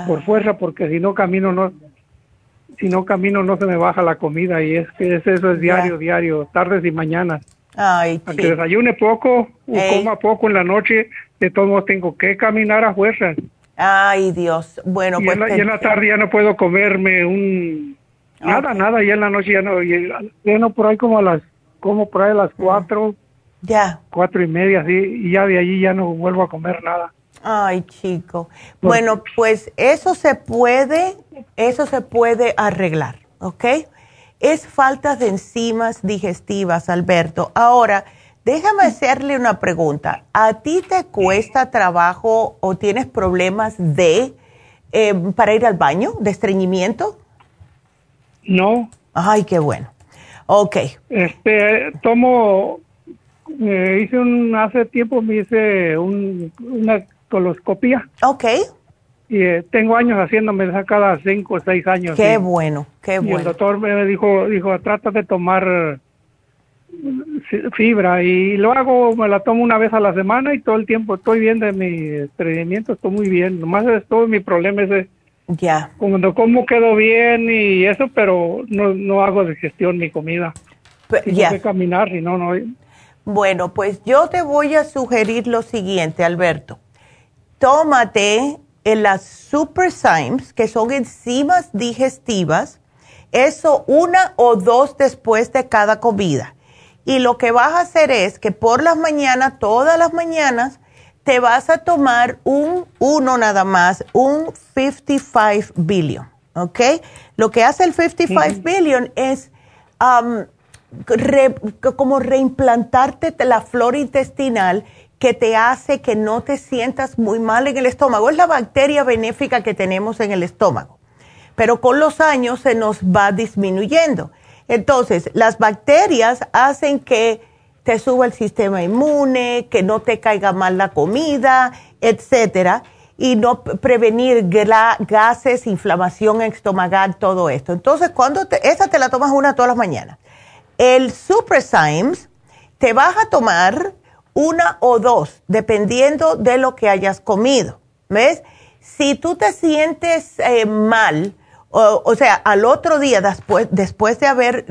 por fuerza, porque si no camino no si no camino no se me baja la comida y es que es, eso es diario, diario, tardes y mañanas. Ay, Aunque desayune poco o coma poco en la noche, de todos modos tengo que caminar a fuerzas. Ay, Dios. Bueno, y pues. En la, y en la tarde ya no puedo comerme un Nada, nada, ya en la noche ya no, ya, no por ahí como a las, como por ahí a las cuatro. Ya. Cuatro y media, sí, y ya de allí ya no vuelvo a comer nada. Ay, chico. bueno, pues eso se puede, eso se puede arreglar, ¿ok? Es falta de enzimas digestivas, Alberto. Ahora, déjame hacerle una pregunta. ¿A ti te cuesta trabajo o tienes problemas de, eh, para ir al baño, de estreñimiento? No. Ay, qué bueno. Ok. Este, tomo, me hice un, hace tiempo me hice una coloscopia. Ok. Y eh, tengo años haciéndome esa cada cinco o seis años. Qué bueno, qué bueno. Y el doctor me dijo, dijo, trata de tomar fibra y lo hago, me la tomo una vez a la semana y todo el tiempo estoy bien de mi estreñimiento, estoy muy bien. Nomás es todo mi problema es ya. Cuando como quedo bien y eso, pero no, no hago digestión ni comida. ya. que caminar, si no, no. Bueno, pues yo te voy a sugerir lo siguiente, Alberto. Tómate en las Super Symes, que son enzimas digestivas, eso una o dos después de cada comida. Y lo que vas a hacer es que por las mañanas, todas las mañanas, te vas a tomar un, uno nada más, un 55 billion, ¿ok? Lo que hace el 55 billion es um, como reimplantarte la flora intestinal que te hace que no te sientas muy mal en el estómago. Es la bacteria benéfica que tenemos en el estómago, pero con los años se nos va disminuyendo. Entonces, las bacterias hacen que te suba el sistema inmune, que no te caiga mal la comida, etcétera, y no prevenir gases, inflamación estomacal, todo esto. Entonces, cuando esa te la tomas una todas las mañanas. El Super Symes te vas a tomar una o dos, dependiendo de lo que hayas comido. ¿Ves? Si tú te sientes eh, mal, o, sea, al otro día, después, después de haber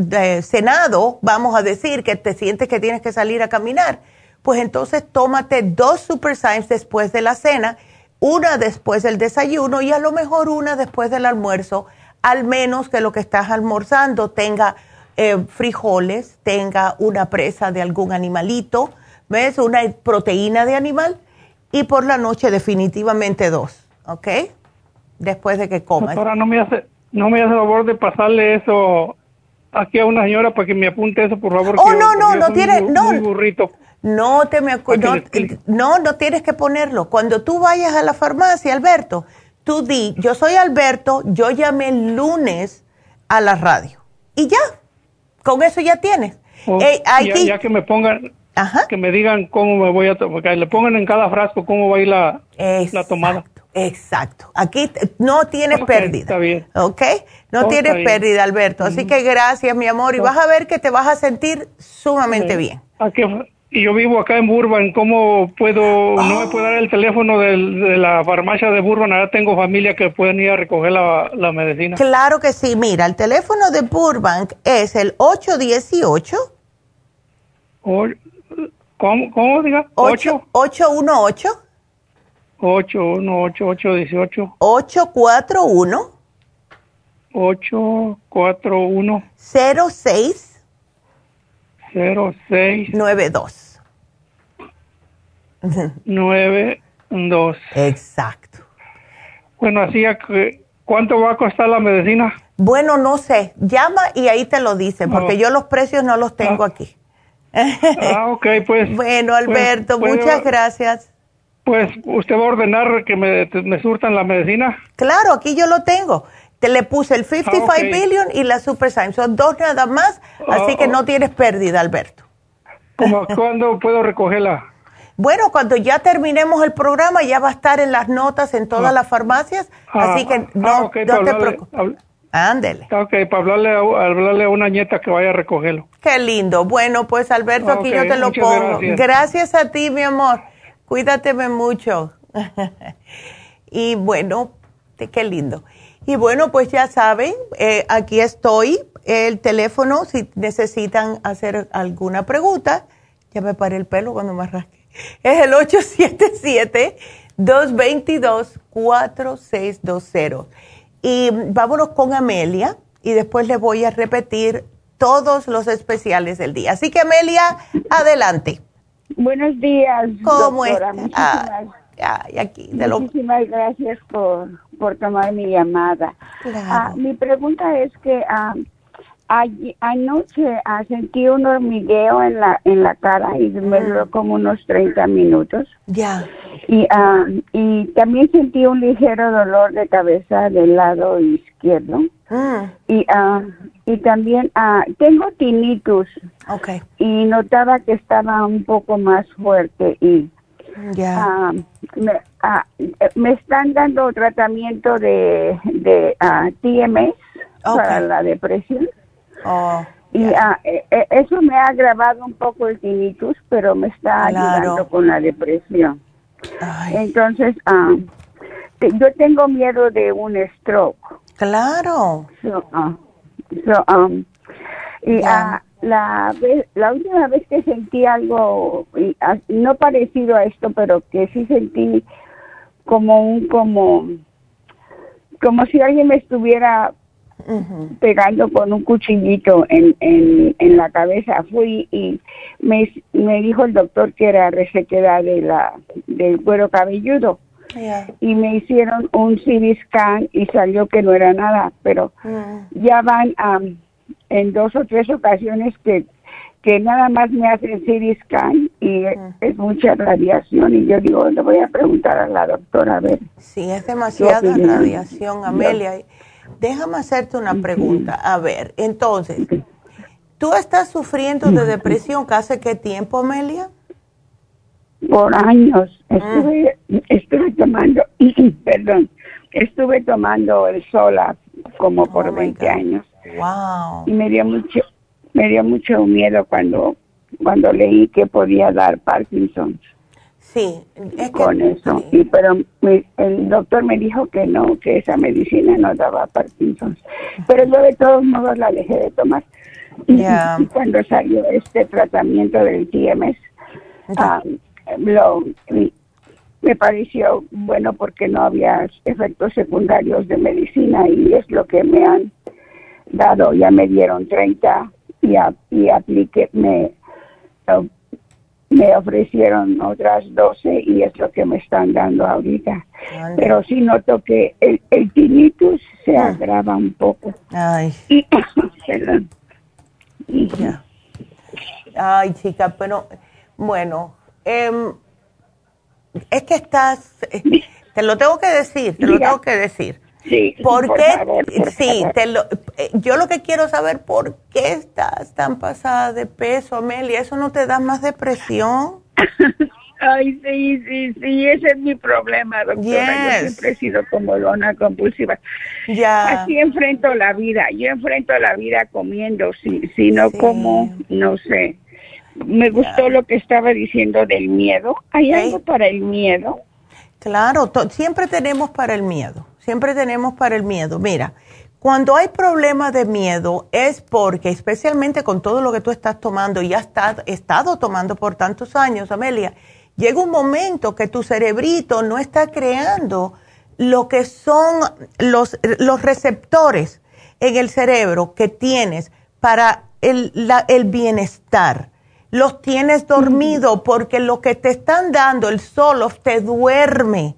cenado, vamos a decir que te sientes que tienes que salir a caminar, pues entonces tómate dos Super Symes después de la cena, una después del desayuno y a lo mejor una después del almuerzo, al menos que lo que estás almorzando tenga eh, frijoles, tenga una presa de algún animalito, ¿ves? Una proteína de animal y por la noche definitivamente dos, ¿ok? Después de que comas. Doctora, no me hace, no me hace favor de pasarle eso aquí a una señora para que me apunte eso, por favor. Oh, no, no, no tienes, no. burrito. No te me no, no, tienes que ponerlo. Cuando tú vayas a la farmacia, Alberto, tú di, yo soy Alberto, yo llamé el lunes a la radio. Y ya, con eso ya tienes. ya, que me pongan, que me digan cómo me voy a tomar, que le pongan en cada frasco cómo va a ir la, la tomada. Exacto. Aquí no tienes pérdida. Está bien. ¿Ok? No tienes pérdida, Alberto. Así que gracias, mi amor. Y vas a ver que te vas a sentir sumamente bien. y yo vivo acá en Burban. ¿Cómo puedo? No me puedo dar el teléfono de la farmacia de Burban. Ahora tengo familia que pueden ir a recoger la, la medicina. Claro que sí. Mira, el teléfono de Burban es el 818. ¿Cómo, cómo diga? 8, 818. 818-818. 841. 841. 06. 06. 92. 92. Exacto. Bueno, así ¿cuánto va a costar la medicina? Bueno, no sé. Llama y ahí te lo dicen, porque yo los precios no los tengo ah. aquí. ah, ok, pues. Bueno, pues, Alberto, muchas gracias. Pues, ¿usted va a ordenar que me, me, surtan la medicina? Claro, aquí yo lo tengo. Te le puse el 55 ah, billion y la Super Sign. Son dos nada más, así que ah, no tienes pérdida, Alberto. ¿Cómo, ¿Cuándo puedo recogerla? Bueno, cuando ya terminemos el programa ya va a estar en las notas en todas ah. las farmacias, así que no, te preocupes. Ándele. Ok, para hablarle a, hablarle a una nieta que vaya a recogerlo. Qué lindo. Bueno, pues Alberto, aquí yo te lo pongo. gracias a ti, mi amor. Cuídateme mucho. y bueno, qué lindo. Y bueno, pues ya saben, eh, aquí estoy, el teléfono, si necesitan hacer alguna pregunta, ya me paré el pelo cuando me rasque, es el 877-222-4620. Y vámonos con Amelia y después les voy a repetir todos los especiales del día. Así que Amelia, adelante. Buenos días. ¿Cómo estás? Ah, aquí, muchísimas gracias por, por tomar mi llamada. Ah, mi pregunta es que ah, anoche sentí un hormigueo en la en la cara y me duró como unos 30 minutos. Ya. Y, y también sentí un ligero dolor de cabeza del lado izquierdo. Y, y también tengo tinnitus. Okay. Y notaba que estaba un poco más fuerte y ya. me, están dando tratamiento de, de TMS para la depresión. Oh, y e, e, eso me ha agravado un poco el tinnitus, pero me está ayudando con la depresión. Entonces, yo tengo miedo de un stroke. Claro. Ah, um, y ah, la, la última vez que sentí algo, ah, no parecido a esto, pero que sí sentí como un, como, como si alguien me estuviera pegando con un cuchillito en, en, en, la cabeza. Fui y me, me dijo el doctor que era resequedad de la, del cuero cabelludo. Y me hicieron un CT scan y salió que no era nada, pero mm. ya van en dos o tres ocasiones que que nada más me hacen CT scan y mm. es mucha radiación y yo digo, le voy a preguntar a la doctora a ver. Sí, es demasiada radiación, Amelia. Déjame hacerte una pregunta. A ver, entonces, ¿tú estás sufriendo de depresión hace qué tiempo, Amelia? Por años. Estuve, estuve tomando, perdón, estuve tomando el sola como por oh 20 años. Wow. Y me dio mucho, me dio mucho miedo cuando, cuando leí que podía dar Parkinson. Sí, es con eso. Y, pero el doctor me dijo que no, que esa medicina no daba Parkinson. Pero yo de todos modos la dejé de tomar. Y cuando salió este tratamiento del TMS, ah, lo, me pareció bueno porque no había efectos secundarios de medicina y es lo que me han dado. Ya me dieron 30 y, y apliqué, me me ofrecieron otras 12 y es lo que me están dando ahorita. Pero sí noto que el, el tinnitus se ah. agrava un poco. Ay. Ay, chica, pero bueno, em, es que estás, te lo tengo que decir, te lo tengo que decir. Sí, ¿Por, qué? sí, Te lo, eh, yo lo que quiero saber, ¿por qué estás tan pasada de peso, Amelia? ¿Eso no te da más depresión? Ay, sí, sí, sí, ese es mi problema, doctora. Yo siempre he sido como lona compulsiva. Ya. Así enfrento la vida. Yo enfrento la vida comiendo. Si, si no como, no sé. Me gustó lo que estaba diciendo del miedo. ¿Hay algo para el miedo? Claro, siempre tenemos para el miedo. Siempre tenemos para el miedo. Mira, cuando hay problemas de miedo es porque, especialmente con todo lo que tú estás tomando y has estado tomando por tantos años, Amelia, llega un momento que tu cerebrito no está creando lo que son los, los receptores en el cerebro que tienes para el, el bienestar. Los tienes dormido porque lo que te están dando, el solo, te duerme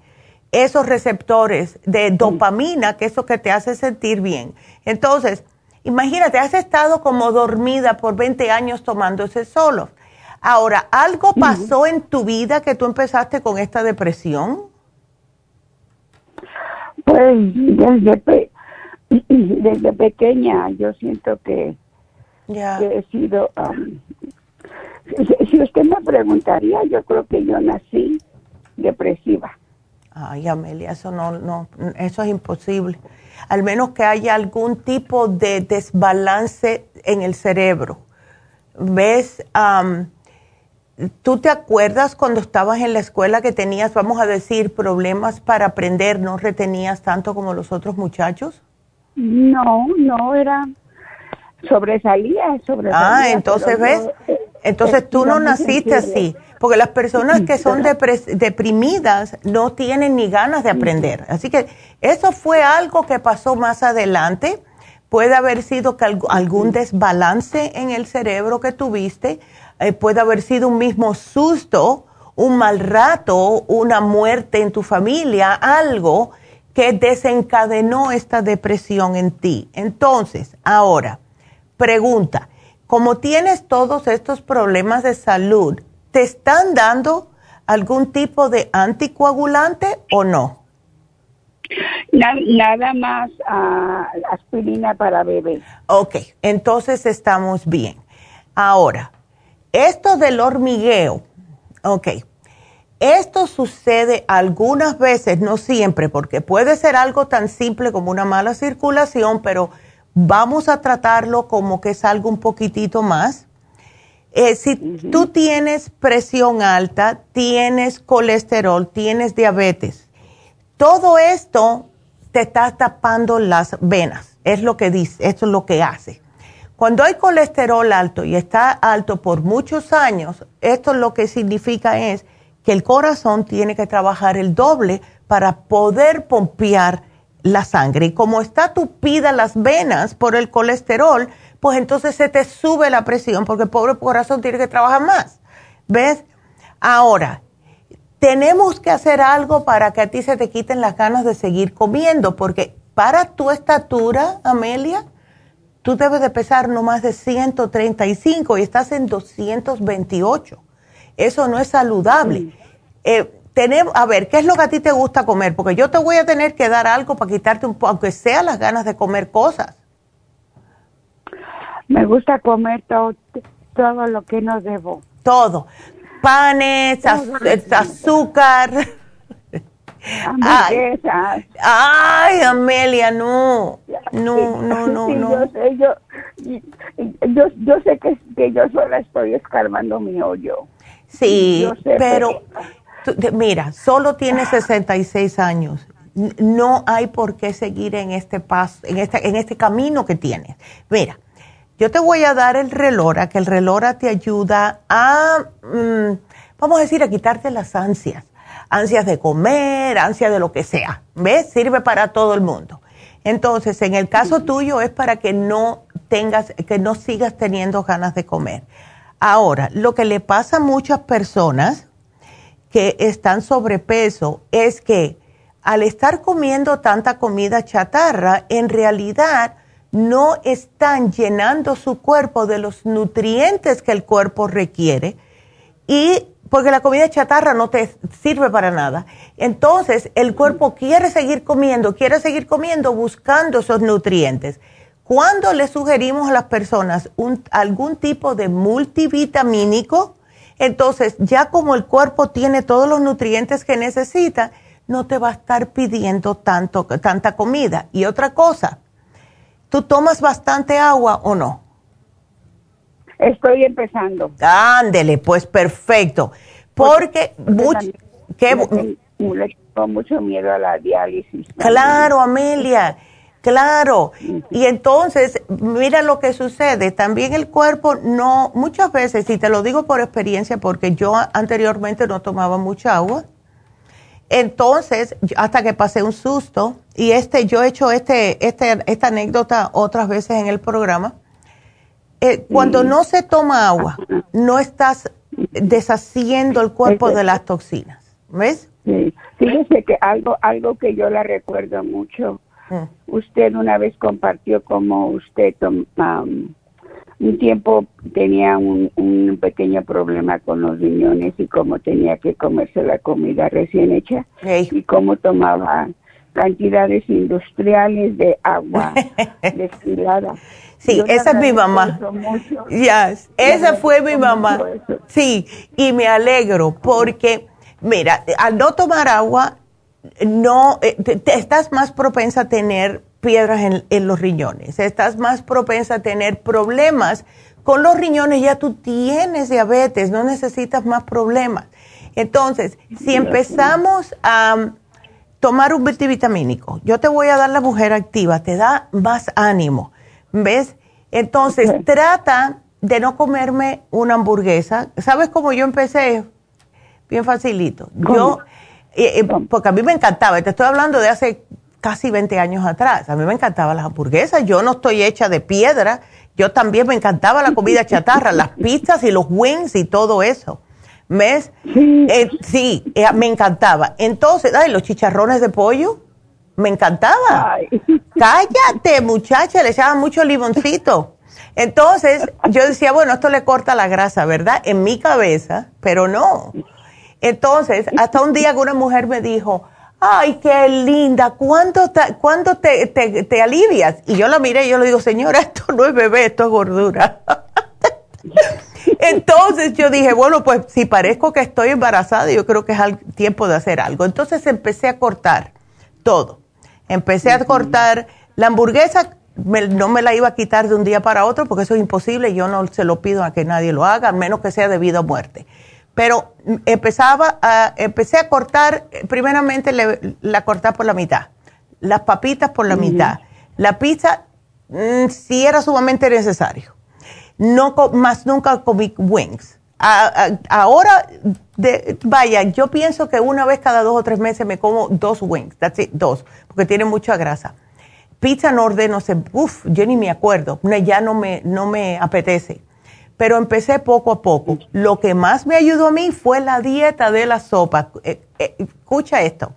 esos receptores de dopamina, que es eso que te hace sentir bien. Entonces, imagínate, has estado como dormida por 20 años tomando ese solo Ahora, ¿algo pasó en tu vida que tú empezaste con esta depresión? Pues desde, desde pequeña yo siento que, he sido... Um, si, usted me preguntaría, yo creo que yo nací depresiva. Ay, Amelia, eso no, no, eso es imposible. Al menos que haya algún tipo de desbalance en el cerebro. ¿Ves? Um, ¿Tú te acuerdas cuando estabas en la escuela que tenías, vamos a decir, problemas para aprender, no retenías tanto como los otros muchachos? No, no, era sobresalía, sobresalía. Ah, entonces ves, entonces tú no naciste así, porque las personas que son deprimidas no tienen ni ganas de aprender. Así que eso fue algo que pasó más adelante. Puede haber sido algún desbalance en el cerebro que tuviste eh, puede haber sido un mismo susto, un mal rato, una muerte en tu familia, algo que desencadenó esta depresión en ti. Entonces, ahora, pregunta, como tienes todos estos problemas de salud, ¿te están dando algún tipo de anticoagulante o no? Nada, más uh, aspirina para bebé. Ok, entonces estamos bien. Ahora, esto del hormigueo, ok, esto sucede algunas veces, no siempre, porque puede ser algo tan simple como una mala circulación, pero vamos a tratarlo como que es algo un poquitito más. Eh, si tú tienes presión alta, tienes colesterol, tienes diabetes, todo esto te está tapando las venas, es lo que dice, esto es lo que hace. Cuando hay colesterol alto y está alto por muchos años, esto lo que significa es que el corazón tiene que trabajar el doble para poder pompear la sangre. Y como está tupida las venas por el colesterol, pues entonces se te sube la presión porque el pobre corazón tiene que trabajar más. ¿Ves? Ahora, tenemos que hacer algo para que a ti se te quiten las ganas de seguir comiendo, porque para tu estatura, Amelia, tú debes de pesar no más de 135 y estás en 228. Eso no es saludable. Eh, tenemos, a ver, ¿qué es lo que a ti te gusta comer? Porque yo te voy a tener que dar algo para quitarte un poco, aunque sea las ganas de comer cosas. Me gusta comer todo, todo lo que no debo. Todo. Panes, azúcar. Ay, ay, Amelia, no. No, no, no, no. Yo yo, yo, sé que, que, yo sola estoy escarbando mi hoyo. Sí, pero, mira, solo tienes 66 años. No hay por qué seguir en este paso, en este, en este camino que tienes. Mira, yo te voy a dar el relora, que el relora te ayuda a, mm, vamos a decir, a quitarte las ansias ansias de comer, ansias de lo que sea. ¿Ves? Sirve para todo el mundo. Entonces, en el caso tuyo es para que no tengas, que no sigas teniendo ganas de comer. Ahora, lo que le pasa a muchas personas que están sobrepeso es que al estar comiendo tanta comida chatarra, en realidad no están llenando su cuerpo de los nutrientes que el cuerpo requiere y porque la comida chatarra no te sirve para nada. Entonces, el cuerpo quiere seguir comiendo, quiere seguir comiendo buscando esos nutrientes. Cuando le sugerimos a las personas algún tipo de multivitamínico, entonces ya como el cuerpo tiene todos los nutrientes que necesita, no te va a estar pidiendo tanto, tanta comida. Y otra cosa, ¿tú tomas bastante agua o no? Estoy empezando. Ándele, pues perfecto. Porque, mucho, que, tengo mucho miedo a la diálisis. Claro, Amelia, claro. Y entonces, mira lo que sucede. También el cuerpo no, muchas veces, y te lo digo por experiencia, porque yo anteriormente no tomaba mucha agua. Entonces, hasta que pasé un susto, y este, yo he hecho este, este, esta anécdota otras veces en el programa eh, cuando no se toma agua, no estás deshaciendo el cuerpo de las toxinas, ¿ves? Sí, fíjese que algo, algo que yo la recuerdo mucho, mm. usted una vez compartió como usted un tiempo tenía un, un, pequeño problema con los riñones y cómo tenía que comerse la comida recién hecha y cómo tomaba cantidades industriales de agua destilada. Sí, esa es mi mamá. Yes, esa fue mi mamá. Sí, y me alegro porque, mira, al no tomar agua, no, eh, estás más propensa a tener piedras en, en, los riñones, estás más propensa a tener problemas con los riñones, ya tú tienes diabetes, no necesitas más problemas. Entonces, si empezamos a tomar un multivitamínico, yo te voy a dar la mujer activa, te da más ánimo ¿Ves? Entonces, trata de no comerme una hamburguesa. ¿Sabes cómo yo empecé? Bien facilito. Yo, eh, eh, porque a mí me encantaba, te estoy hablando de hace casi 20 años atrás, a mí me encantaban las hamburguesas, yo no estoy hecha de piedra, yo también me encantaba la comida chatarra, las pizzas y los wings y todo eso. ¿Ves? sí, eh, me encantaba. Entonces, ay, los chicharrones de pollo, me encantaba. Cállate, muchacha, le echaba mucho limoncito. Entonces, yo decía, bueno, esto le corta la grasa, ¿verdad? En mi cabeza, pero no. Entonces, hasta un día que una mujer me dijo, ay, qué linda, ¿cuándo, te, te, te, alivias? Y yo la miré y yo le digo, señora, esto no es bebé, esto es gordura. Entonces yo dije, bueno, pues si parezco que estoy embarazada, yo creo que es tiempo de hacer algo. Entonces empecé a cortar todo. Empecé a cortar la hamburguesa, no me la iba a quitar de un día para otro porque eso es imposible, yo no se lo pido a que nadie lo haga, a menos que sea debido a muerte. Pero empezaba a, empecé a cortar, primeramente la corté por la mitad, las papitas por la mitad, la pizza mm, si era sumamente necesario. No más nunca comí wings. ahora, vaya, yo pienso que una vez cada dos o tres meses me como dos wings, that's it, dos, porque tiene mucha grasa. Pizza no ordeno, uff, yo ni me acuerdo, ya no me, no me apetece. Pero empecé poco a poco. Lo que más me ayudó a mí fue la dieta de la sopa. Eh, eh, escucha esto.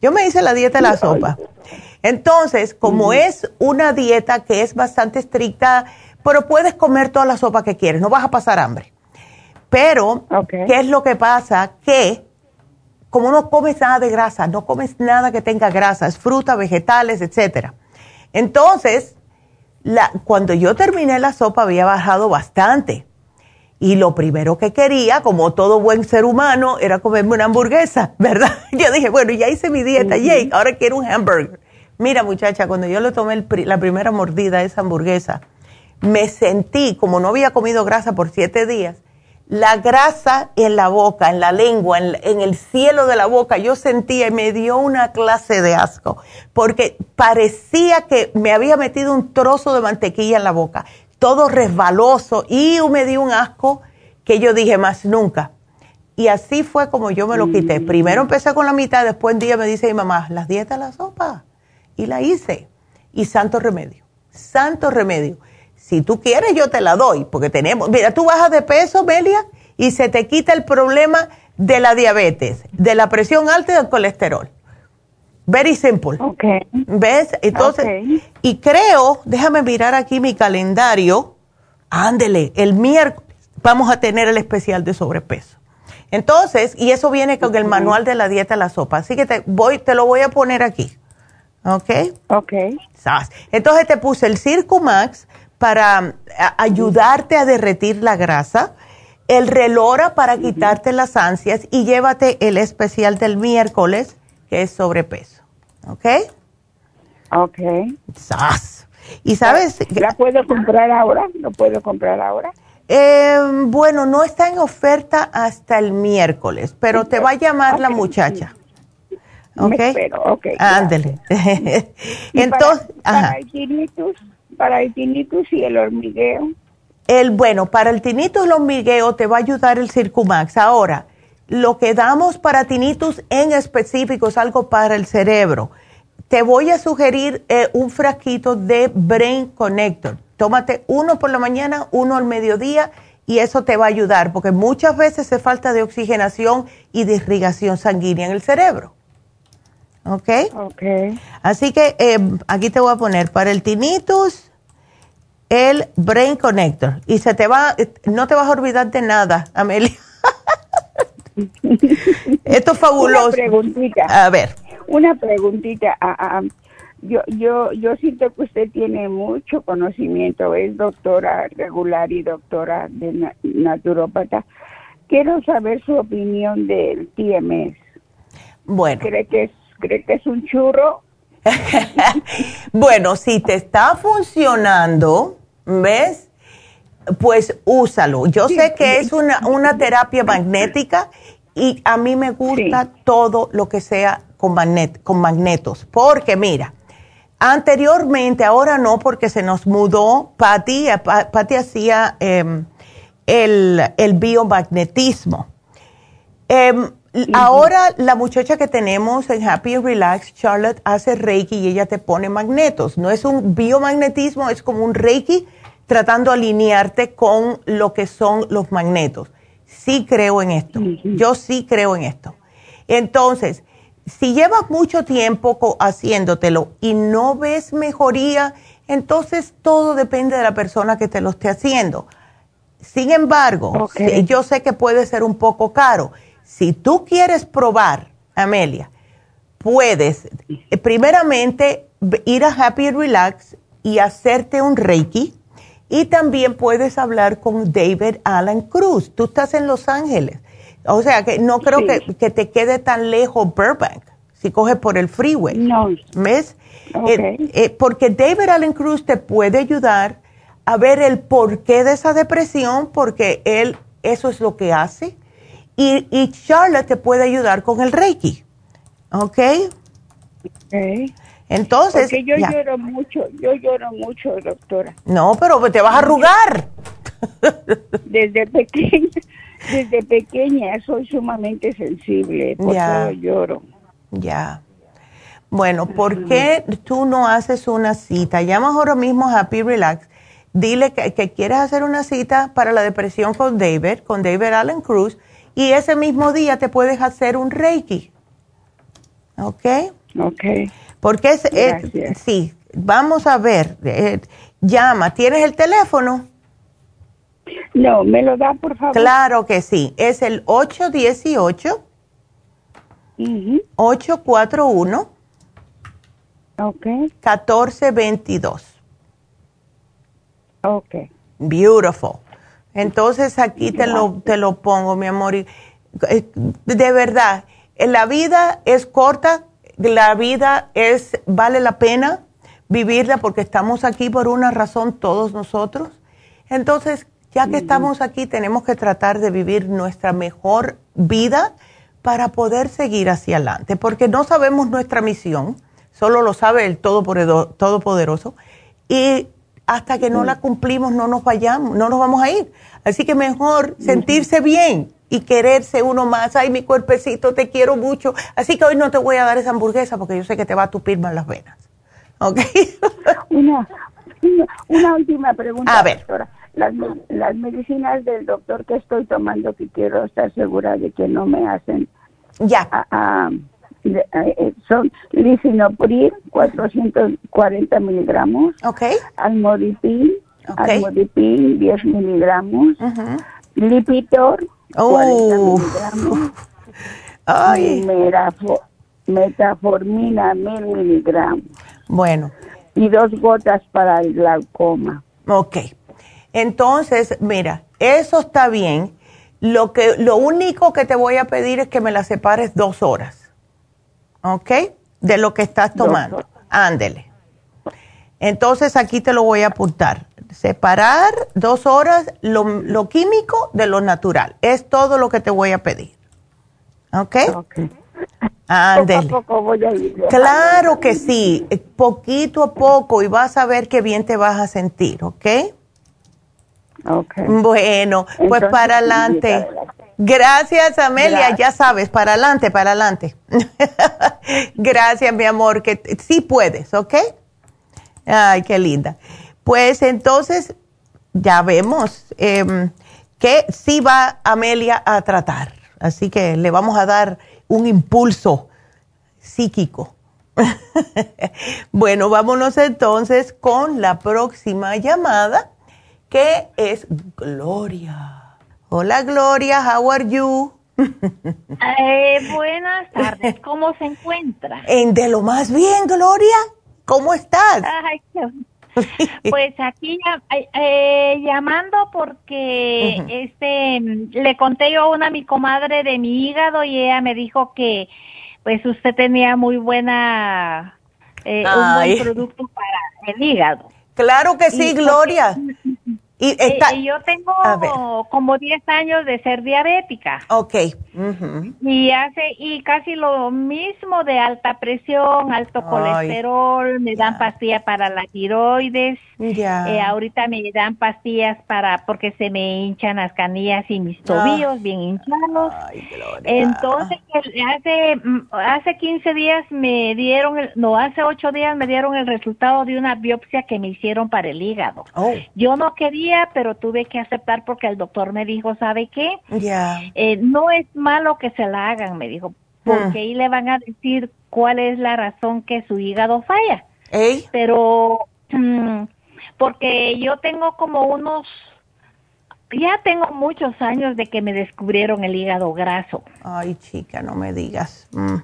Yo me hice la dieta de la sopa. Entonces, como es una dieta que es bastante estricta, pero puedes comer toda la sopa que quieres, no vas a pasar hambre. Pero, ¿qué es lo que pasa? Que como no comes nada de grasa, no comes nada que tenga grasas, fruta, vegetales, etcétera. Entonces, la, cuando yo terminé la sopa había bajado bastante. Y lo primero que quería, como todo buen ser humano, era comerme una hamburguesa, ¿verdad? Yo dije, bueno, ya hice mi dieta, yay, ahora quiero un hamburger. Mira, muchacha, cuando yo le tomé la primera mordida a esa hamburguesa, me sentí, como no había comido grasa por siete días, la grasa en la boca, en la lengua, en, el cielo de la boca, yo sentía y me dio una clase de asco, porque parecía que me había metido un trozo de mantequilla en la boca, todo resbaloso, y me dio un asco que yo dije más nunca. Y así fue como yo me lo quité. Mm. Primero empecé con la mitad, después un día me dice mi mamá, las dietas la sopa. Y la hice. Y santo remedio, santo remedio. Si tú quieres, yo te la doy, porque tenemos, mira, tú bajas de peso, Melia, y se te quita el problema de la diabetes, de la presión alta y del colesterol. Very simple. Okay. ¿Ves? Entonces, y creo, déjame mirar aquí mi calendario. Ándele, el miércoles vamos a tener el especial de sobrepeso. Entonces, y eso viene con el manual de la dieta de la sopa. Así que te, voy, te lo voy a poner aquí. ¿Ok? Ok. Entonces te puse el Circumax para ayudarte a derretir la grasa, el Relora para quitarte las ansias y llévate el especial del miércoles que es sobrepeso. ¿Ok? Ok. ¡Sas! Y sabes... ¿La puedo comprar ahora? ¿Lo puedo comprar ahora? Eh, bueno, no está en oferta hasta el miércoles, pero te va a llamar la muchacha. ¿Ok? espero, ok. Ándele. Entonces, para, el tinnitus, para el tinnitus y el hormigueo. El, bueno, para el tinnitus y el hormigueo te va a ayudar el Circumax. Ahora, lo que damos para tinnitus en específico es algo para el cerebro. Te voy a sugerir eh, un frasquito de Brain Connector. Tómate uno por la mañana, uno al mediodía y eso te va a ayudar porque muchas veces se falta de oxigenación y de irrigación sanguínea en el cerebro. ¿Ok? Ok. Así que eh, aquí te voy a poner para el tinnitus el Brain Connector y se te va, no te vas a olvidar de nada, Amelia. Esto es fabuloso. Una preguntita. A ver. Una preguntita. yo, yo, yo siento que usted tiene mucho conocimiento, es doctora regular y doctora de naturópata. Quiero saber su opinión del TMS. Bueno. ¿Cree que es, cree que es un churro? bueno, si te está funcionando, ¿ves? Pues úsalo. Yo sé que es una, una terapia magnética y a mí me gusta todo lo que sea con, magnet, con magnetos, porque mira, anteriormente, ahora no, porque se nos mudó, Patti, Patti hacía em, el, el, biomagnetismo. Em, ahora la muchacha que tenemos en Happy Relax, Charlotte, hace Reiki y ella te pone magnetos. No es un biomagnetismo, es como un Reiki tratando de alinearte con lo que son los magnetos sí creo en esto. Yo sí creo en esto. Entonces, si llevas mucho tiempo haciéndotelo y no ves mejoría, entonces todo depende de la persona que te lo esté haciendo. Sin embargo, yo sé que puede ser un poco caro. Si tú quieres probar, Amelia, puedes eh, primeramente ir a Happy Relax y hacerte un Reiki y también puedes hablar con David Alan Cruz. Tú estás en Los Ángeles. O sea, que no creo que, te quede tan lejos Burbank, si coges por el freeway. No. ¿Ves? Eh, eh, porque David Allen Cruz te puede ayudar a ver el porqué de esa depresión, porque él eso es lo que hace. Y, y Charlotte te puede ayudar con el Reiki. ¿Ok? Ok. Entonces. Porque yo lloro mucho, yo lloro mucho, doctora. No, pero te vas a arrugar. Desde pequeña, desde pequeña soy sumamente sensible, por ya. lloro. Ya. Bueno, ¿por qué tú no haces una cita? Llamas ahora mismo a Happy Relax. Dile que, que, quieres hacer una cita para la depresión con David, con David Allen Cruz, y ese mismo día te puedes hacer un Reiki. ¿Ok? Ok. Porque es, sí, vamos a ver, eh, llama, ¿tienes el teléfono? No, me lo da, por favor. Claro que sí, es el 818 841 Ok. 1422. Ok. Beautiful. Entonces aquí te lo, te lo pongo, mi amor. Eh, de verdad, la vida es corta, la vida es, vale la pena vivirla porque estamos aquí por una razón todos nosotros. Entonces, ya que estamos aquí, tenemos que tratar de vivir nuestra mejor vida para poder seguir hacia adelante, porque no sabemos nuestra misión, solo lo sabe el Todopoderoso, y hasta que no la cumplimos no nos vayamos, no nos vamos a ir. Así que mejor sentirse bien y quererse uno más. Ay, mi cuerpecito, te quiero mucho. Así que hoy no te voy a dar esa hamburguesa porque yo sé que te va a tupir más las venas. ¿Ok? una, una, última pregunta, a ver. doctora. Las, las medicinas del doctor que estoy tomando, que quiero estar segura de que no me hacen. Ya. Eh, son lisinopril, 440 miligramos. Ok. Almodipin, okay. almodipin, 10 miligramos Lipitor, oh. Ay. metformina, mil miligramos. Bueno. Y dos gotas para el glaucoma. Ok. Entonces, mira, eso está bien. Lo, que, lo único que te voy a pedir es que me la separes dos horas. ¿Ok? De lo que estás tomando. Ándele. Entonces aquí te lo voy a apuntar. Separar dos horas lo, químico de lo natural. Es todo lo que te voy a pedir. ¿Ok? Ok. Ándele. Poco voy a ir. Claro que sí, poquito a poco y vas a ver qué bien te vas a sentir, ¿ok? Ok. Bueno, pues para adelante. Gracias, Amelia. Ya sabes, para adelante, para adelante. Gracias, mi amor, que sí puedes, ¿ok? Ay, qué linda. Pues entonces, ya vemos em, que sí va Amelia a tratar. Así que le vamos a dar un impulso psíquico. bueno, vámonos entonces con la próxima llamada que es Gloria. Hola Gloria, how are you? Eh, buenas tardes, ¿cómo se encuentra? En de lo más bien, Gloria. ¿Cómo estás? pues aquí eh, llamando porque este le conté yo a una mi comadre de mi hígado y ella me dijo que pues usted tenía muy buena eh, un buen producto para el hígado. Claro que sí, Gloria. Y, eh, yo tengo como 10 años de ser diabética. Ok. Y hace y casi lo mismo de alta presión, alto colesterol, me dan pastillas para la tiroides. Ya. Eh, ahorita me dan pastillas para porque se me hinchan las canillas y mis tobillos bien hinchados. Entonces, hace hace 15 días me dieron no, hace 8 días me dieron el resultado de una biopsia que me hicieron para el hígado. Oh. Yo no quería pero tuve que aceptar porque el doctor me dijo, ¿sabe qué? Eh, no es malo que se la hagan, me dijo, porque hmm. ahí le van a decir cuál es la razón que su hígado falla. Pero, mm, porque yo tengo como unos, ya tengo muchos años de que me descubrieron el hígado graso. Ay, chica, no me digas. Mm.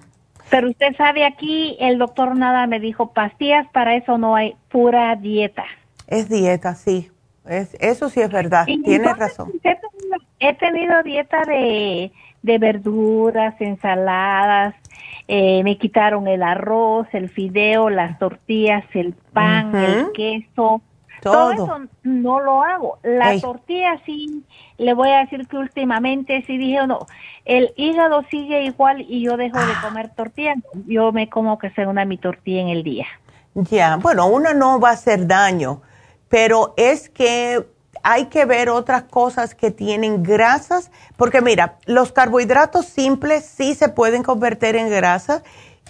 Pero usted sabe, aquí el doctor nada me dijo, pastillas para eso no hay, pura dieta. Es dieta, sí. Es, eso sí es verdad, tienes razón. He tenido, dieta de, de verduras, ensaladas, eh, me quitaron el arroz, el fideo, las tortillas, el pan, el queso. Todo. eso no lo hago. La tortilla sí, le voy a decir que últimamente sí dije, no, el hígado sigue igual y yo dejo de ah. comer tortilla. Yo me como que sea una mi tortilla en el día. Ya, bueno, una no va a hacer daño pero es que hay que ver otras cosas que tienen grasas, porque mira, los carbohidratos simples sí se pueden convertir en grasa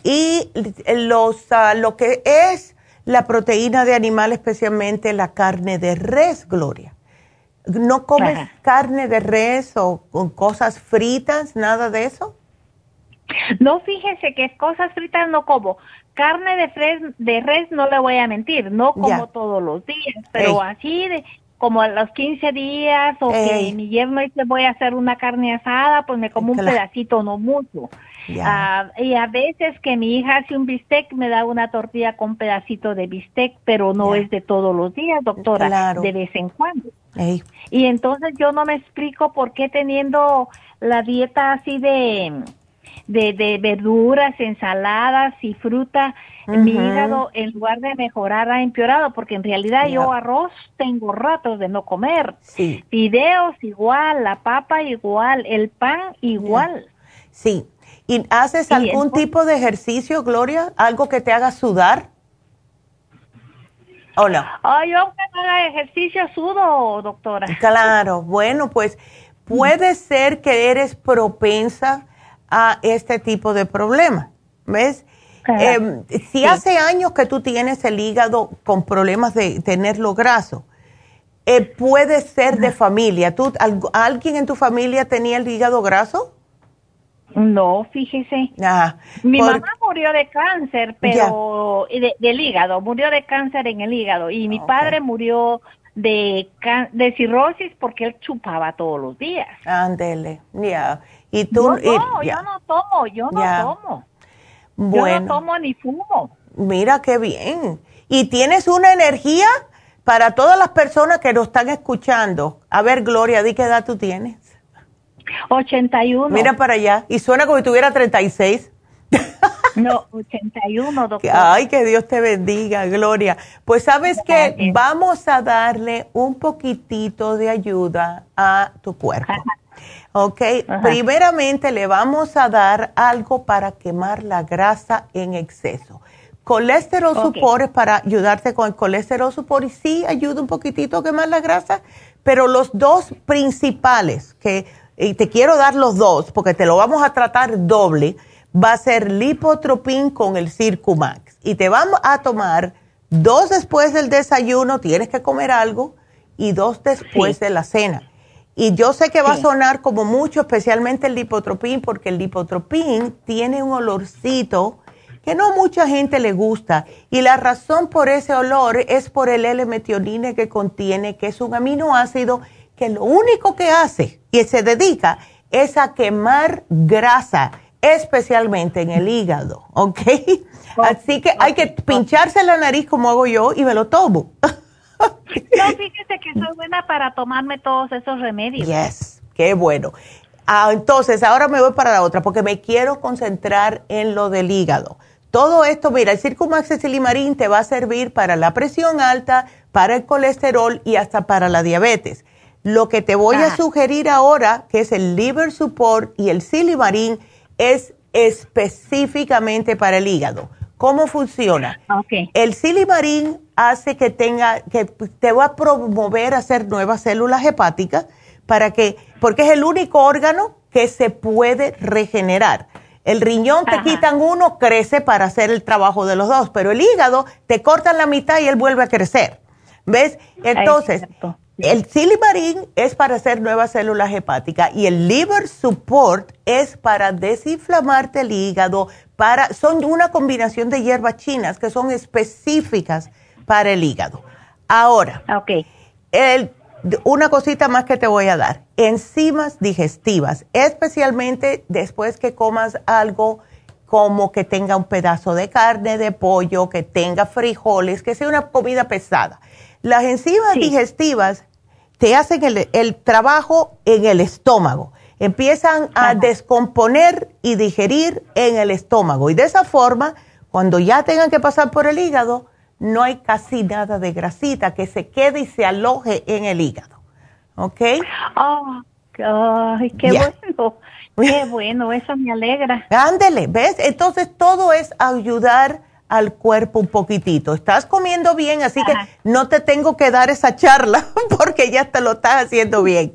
y los, ah, lo que es la proteína de animal, especialmente la carne de res, Gloria. ¿No comes carne de res o con cosas fritas, nada de eso? No, fíjese que cosas fritas no como. Carne de, de res no le voy a mentir, no como todos los días, pero así de como a los 15 días o que mi yerno dice voy a hacer una carne asada, pues me como un pedacito, no mucho. Ah, y a veces que mi hija hace un bistec, me da una tortilla con pedacito de bistec, pero no es de todos los días, doctora, de vez en cuando. Y entonces yo no me explico por qué teniendo la dieta así de de, de verduras, ensaladas y fruta, mi hígado en lugar de mejorar ha empeorado porque en realidad yo arroz tengo ratos de no comer. Sí. Fideos igual, la papa igual, el pan igual. Sí. ¿Y haces algún tipo de ejercicio, Gloria? ¿Algo que te haga sudar? ¿O no? Ay, yo aunque no haga ejercicio sudo, doctora. Claro, bueno, pues puede ser que eres propensa a este tipo de problema. ¿Ves? Em, si hace años que tú tienes el hígado con problemas de tenerlo graso, eh, puede ser de familia. ¿Tú, ¿Alguien en tu familia tenía el hígado graso? No, fíjese. Mi mamá murió de cáncer, pero del hígado, murió de cáncer en el hígado y mi padre murió de, de cirrosis porque él chupaba todos los días. Ándele, ya. Y tú, yo, no, yo no tomo, yo no tomo. Bueno. Yo no tomo ni fumo. Mira qué bien. Y tienes una energía para todas las personas que nos están escuchando. A ver, Gloria, di qué edad tú tienes. 81. Mira para allá. Y suena como si tuviera 36. No, 81, doctor. Ay, que Dios te bendiga, Gloria. Pues sabes que vamos a darle un poquitito de ayuda a tu cuerpo. Ok, primeramente le vamos a dar algo para quemar la grasa en exceso. Colesterol support es para ayudarte con el colesterol support y sí ayuda un poquitito a quemar la grasa, pero los dos principales, que y te quiero dar los dos porque te lo vamos a tratar doble, va a ser lipotropin con el Circumax. Y te vamos a tomar dos después del desayuno, tienes que comer algo, y dos después de la cena. Y yo sé que va a sonar como mucho, especialmente el lipotropin, porque el lipotropin tiene un olorcito que no mucha gente le gusta. Y la razón por ese olor es por el L-metionine que contiene, que es un aminoácido que lo único que hace y se dedica es a quemar grasa especialmente en el hígado, ¿ok? Así que hay que pincharse la nariz como hago yo y me lo tomo. no, fíjese que soy buena para tomarme todos esos remedios. Yes, qué bueno. Ah, entonces, ahora me voy para la otra porque me quiero concentrar en lo del hígado. Todo esto, mira, el Circumax Silimarín te va a servir para la presión alta, para el colesterol y hasta para la diabetes. Lo que te voy a ah. sugerir ahora, que es el Liver Support y el Silimarín, es específicamente para el hígado. ¿Cómo funciona? El silimarín hace que tenga, que te va a promover a hacer nuevas células hepáticas para que, porque es el único órgano que se puede regenerar. El riñón te quitan uno, crece para hacer el trabajo de los dos, pero el hígado te cortan la mitad y él vuelve a crecer. ¿Ves? Entonces, el silimarín es para hacer nuevas células hepáticas y el liver support es para desinflamarte el hígado, para, son una combinación de hierbas chinas que son específicas para el hígado. Ahora, una cosita más que te voy a dar, enzimas digestivas, especialmente después que comas algo como que tenga un pedazo de carne, de pollo, que tenga frijoles, que sea una comida pesada las enzimas digestivas te hacen el, trabajo en el estómago. Empiezan a descomponer y digerir en el estómago. Y de esa forma, cuando ya tengan que pasar por el hígado, no hay casi nada de grasita que se quede y se aloje en el hígado. ¿Ok? Oh, ay, qué bueno. Qué bueno, eso me alegra. Ándele, ¿ves? Entonces todo es ayudar al cuerpo un poquitito. Estás comiendo bien, así que no te tengo que dar esa charla porque ya te lo estás haciendo bien.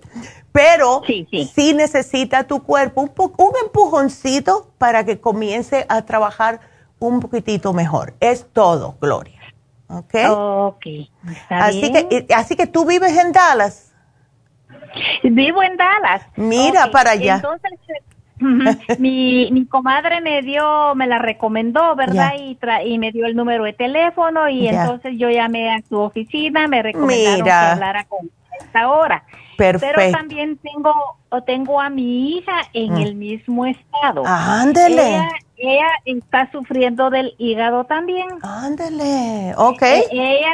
Pero sí, necesita tu cuerpo un, un empujoncito para que comience a trabajar un poquitito mejor. Es todo, Gloria. ¿Ok? Ok. así, Que, así que tú vives en Dallas. Vivo en Dallas. Mira para allá. Entonces, mi, mi comadre me dio, me la recomendó, ¿verdad? Y, y me dio el número de teléfono y entonces yo llamé a su oficina, me recomendaron que hablara con esta hora. Perfecto. Pero también tengo, tengo a mi hija en mm. el mismo estado. Ándele. Ella, está sufriendo del hígado también. Ándele, ok. E, ella,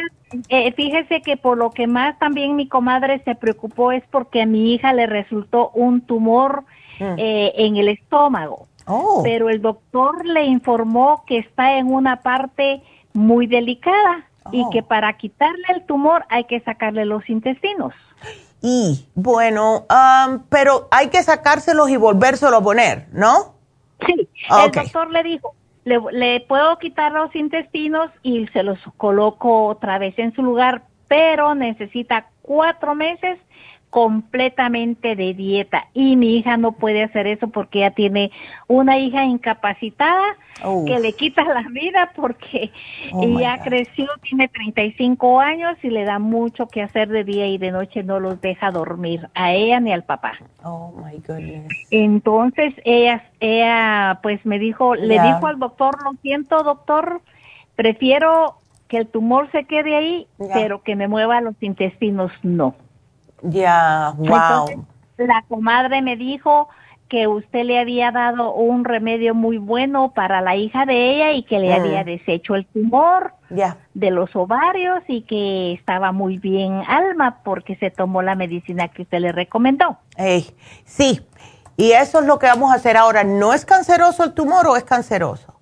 eh, fíjese que por lo que más también mi comadre se preocupó es porque a mi hija le resultó un tumor Mm. Eh, en el estómago. Oh. Pero el doctor le informó que está en una parte muy delicada y oh. que para quitarle el tumor hay que sacarle los intestinos. Y bueno, pero hay que sacárselos y volvérselo a poner, ¿no? Sí, el doctor le dijo, le, le, puedo quitar los intestinos y se los coloco otra vez en su lugar, pero necesita cuatro meses completamente de dieta y mi hija no puede hacer eso porque ella tiene una hija incapacitada que le quita la vida porque oh ella creció, tiene 35 años y le da mucho que hacer de día y de noche no los deja dormir a ella ni al papá. Oh my goodness. Entonces ella, ella pues me dijo, le dijo al doctor, lo siento doctor, prefiero que el tumor se quede ahí, pero que me mueva los intestinos no. Ya, wow. la comadre me dijo que usted le había dado un remedio muy bueno para la hija de ella y que le mm. había deshecho el tumor de los ovarios y que estaba muy bien alma porque se tomó la medicina que usted le recomendó. sí, y eso es lo que vamos a hacer ahora. ¿No es canceroso el tumor o es canceroso?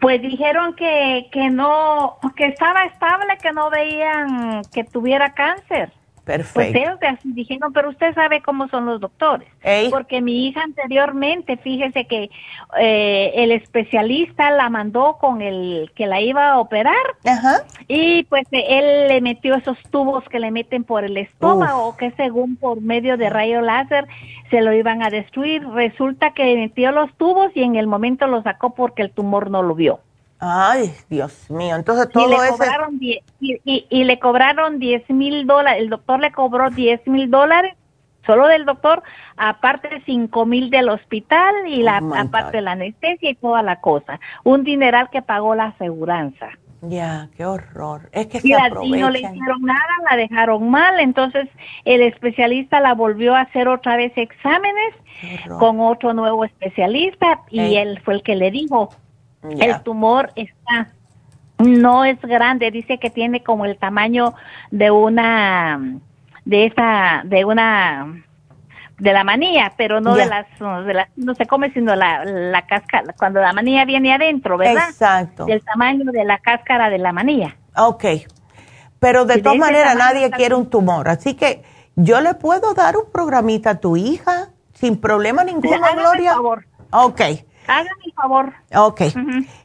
Pues dijeron que, que no, que estaba estable, que no veían que tuviera cáncer. Perfecto. Pues ellos así dijeron, pero usted sabe cómo son los doctores. Porque mi hija anteriormente, fíjese que eh, el especialista la mandó con el que la iba a operar. Ajá. Y pues él le metió esos tubos que le meten por el estómago, que según por medio de rayo láser se lo iban a destruir. Resulta que metió los tubos y en el momento lo sacó porque el tumor no lo vio. Ay, Dios mío, entonces todo y le cobraron y, le cobraron 10 mil dólares, el doctor le cobró 10 mil dólares, solo del doctor, aparte de 5 mil del hospital y la oh aparte de la anestesia y toda la cosa. Un dineral que pagó la aseguranza. Ya, qué horror. Es que y, y no le hicieron nada, la dejaron mal, entonces el especialista la volvió a hacer otra vez exámenes con otro nuevo especialista y él fue el que le dijo, el tumor está, no es grande, dice que tiene como el tamaño de una, de esa, de una, de la manía, pero no de las, de las, no se come sino la, la cáscara, cuando la manía viene adentro, ¿verdad? Exacto. Del tamaño de la cáscara de la manía. Ok, pero de todas maneras nadie quiere un tumor, así que yo le puedo dar un programita a tu hija sin problema ninguno, Gloria. Por favor. Ok. Hágame el favor. Ok.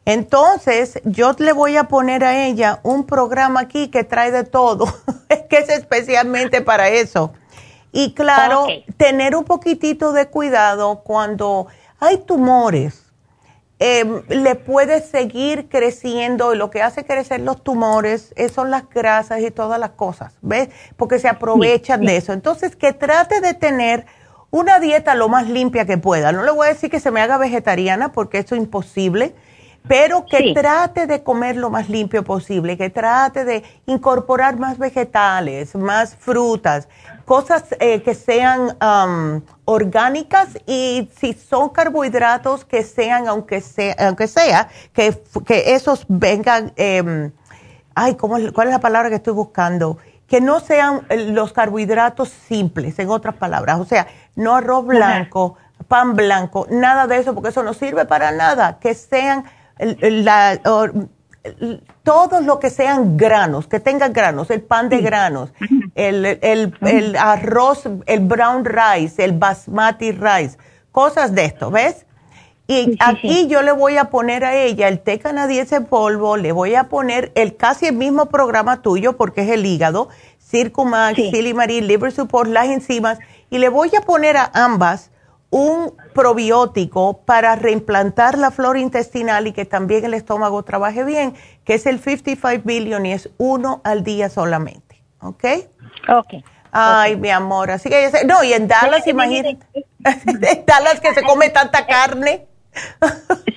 Entonces, yo le voy a poner a ella un programa aquí que trae de todo, que es especialmente para eso. Y claro, tener un poquitito de cuidado cuando hay tumores. Em, le puede seguir creciendo y lo que hace crecer los tumores son las grasas y todas las cosas, ¿ves? Porque se aprovechan de eso. Entonces, que trate de tener una dieta lo más limpia que pueda. No le voy a decir que se me haga vegetariana porque eso es imposible, pero que trate de comer lo más limpio posible, que trate de incorporar más vegetales, más frutas, cosas eh, que sean orgánicas y si son carbohidratos que sean, aunque sea, aunque sea que, que esos vengan, eh, ay, ¿cómo, ¿cuál es la palabra que estoy buscando? Que no sean eh, los carbohidratos simples, en otras palabras. O sea, no arroz blanco, pan blanco, nada de eso, porque eso no sirve para nada. Que sean la, todos lo que sean granos, que tengan granos, el pan de granos, el, el, arroz, el brown rice, el basmati rice, cosas de esto, ¿ves? Y aquí yo le voy a poner a ella el té canadiense polvo, le voy a poner el casi el mismo programa tuyo porque es el hígado, Circumax, Silimarin, Liver Support, las enzimas y le voy a poner a ambas un probiótico para reimplantar la flora intestinal y que también el estómago trabaje bien, que es el 55 billion y es uno al día solamente. ¿Ok? Ok. Ay, mi amor, así que no, y en Dallas, imagínate, en Dallas que se come tanta carne.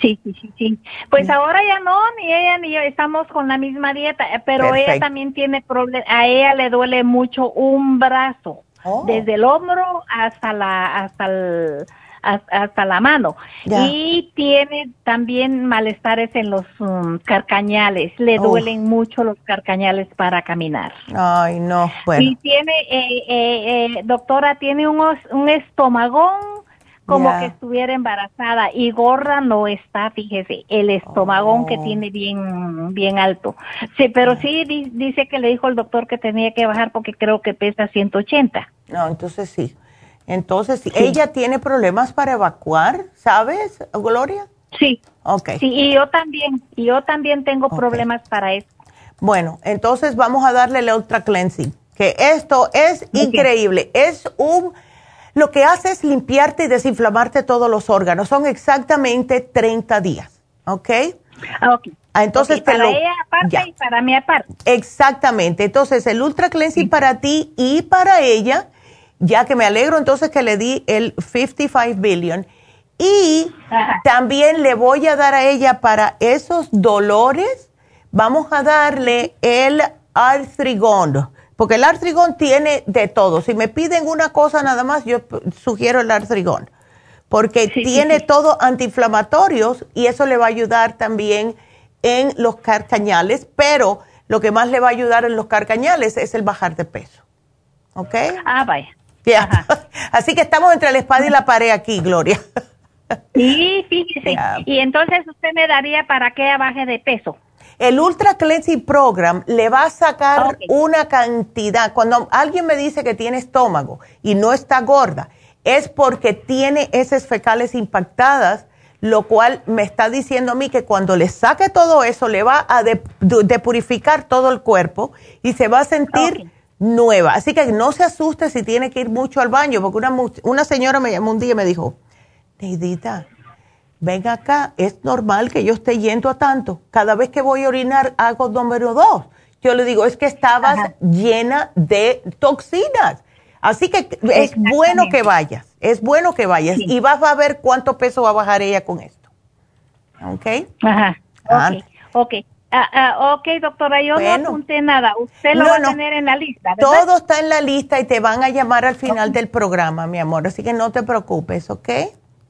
Sí, sí, sí, sí. Pues ahora ya no, ni ella ni yo estamos con la misma dieta, pero ella también tiene problemas, a ella le duele mucho un brazo. Oh. desde el hombro hasta la hasta el, hasta, la mano y tiene también malestares en los um, carcañales le duelen mucho los carcañales para caminar ay no bueno y tiene eh, eh, eh, doctora tiene un, un estómagón como que estuviera embarazada y gorda no está, fíjese, el estómago que oh. tiene bien bien alto. Sí, pero sí dice que le dijo el doctor que tenía que bajar porque creo que pesa 180. No, entonces sí. Entonces, sí. ella tiene problemas para evacuar, ¿sabes, Gloria? Sí. Ok. Sí, y yo también, y yo también tengo problemas para eso. Bueno, entonces vamos a darle el Ultra Cleansing, que esto es increíble. Es un lo que hace es limpiarte y desinflamarte todos los órganos. Son exactamente 30 días, ¿ok? Ah, ok. Ah, entonces para ella aparte y para mí aparte. Exactamente. Entonces el Ultra Cleansing para ti y para ella, ya que me alegro entonces que le di el 55 billion. Y también le voy a dar a ella para esos dolores vamos a darle el artrigón, porque el artrigón tiene de todo. Si me piden una cosa nada más, yo sugiero el artrigón, porque tiene todo antiinflamatorios y eso le va a ayudar también en los carcañales, pero lo que más le va a ayudar en los carcañales es el bajar de peso. ¿Ok? Ah, vaya. Así que estamos entre la espada y la pared aquí, Gloria. Sí, fíjese. Y entonces usted me daría para que baje de peso. El Ultra Cleansing Program le va a sacar una cantidad. Cuando alguien me dice que tiene estómago y no está gorda, es porque tiene heces fecales impactadas, lo cual me está diciendo a mí que cuando le saque todo eso, le va a depurificar todo el cuerpo y se va a sentir nueva. Así que no se asuste si tiene que ir mucho al baño, porque una, una señora me llamó un día y me dijo, Neidita, ven acá, es normal que yo esté yendo a tanto. Cada vez que voy a orinar hago número dos. Yo le digo, es que estabas llena de toxinas. Así que es bueno que vayas, es bueno que vayas y vas a ver cuánto peso va a bajar ella con esto. ¿Ok? Ajá. Ah. Ok. Ah, ah, ok, doctora, yo no apunté nada. Usted lo va a tener en la lista. Todo está en la lista y te van a llamar al final del programa, mi amor. Así que no te preocupes, ¿ok?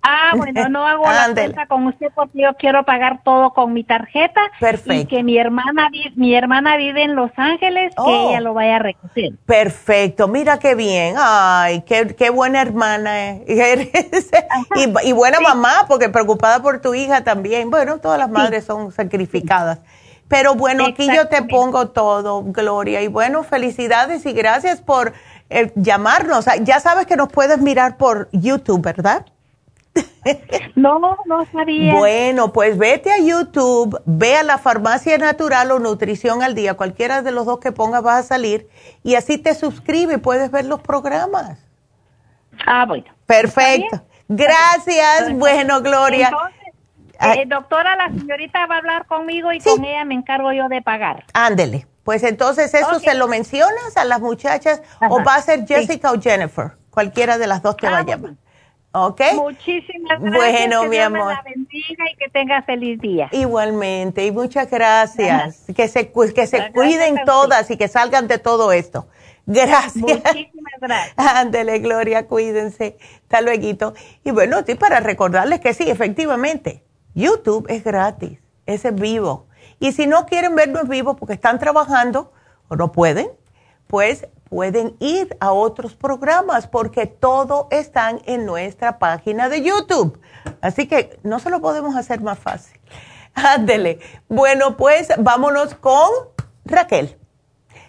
Ah, bueno, no hago la cuenta con usted porque yo quiero pagar todo con mi tarjeta. Perfecto. Y que mi hermana, mi hermana vive en Los Ángeles, que oh. ella lo vaya a recoger. Perfecto, mira qué bien. Ay, qué, qué buena hermana eres. y, buena mamá, porque preocupada por tu hija también. Bueno, todas las madres son sacrificadas. Pero bueno, aquí yo te pongo todo, Gloria. Y bueno, felicidades y gracias por eh, llamarnos. Ya sabes que nos puedes mirar por YouTube, ¿verdad? No, no sabía. Bueno, pues vete a YouTube, ve a la farmacia natural o nutrición al día, cualquiera de los dos que pongas va a salir y así te suscribe, puedes ver los programas. Ah, bueno. Perfecto. Gracias. Bueno, Gloria. Eh, doctora, la señorita va a hablar conmigo y con ella me encargo yo de pagar. Ándele. Pues entonces eso se lo mencionas a las muchachas o va a ser Jessica o Jennifer. Cualquiera de las dos te va a ah, llamar. ¿Ok? Muchísimas gracias. Bueno, mi amor. Me la bendiga y que tenga feliz día. Igualmente, y muchas gracias. Que se, que se cuiden todas y que salgan de todo esto. Gracias. Muchísimas gracias. Ándele, Gloria, cuídense. Hasta luego. Y bueno, sí, para recordarles que sí, efectivamente, YouTube es gratis, es en vivo. Y si no quieren vernos vivo porque están trabajando o no pueden, pues pueden ir a otros programas porque todo están en nuestra página de YouTube. Así que no se lo podemos hacer más fácil. Ándele. Bueno, pues vámonos con Raquel.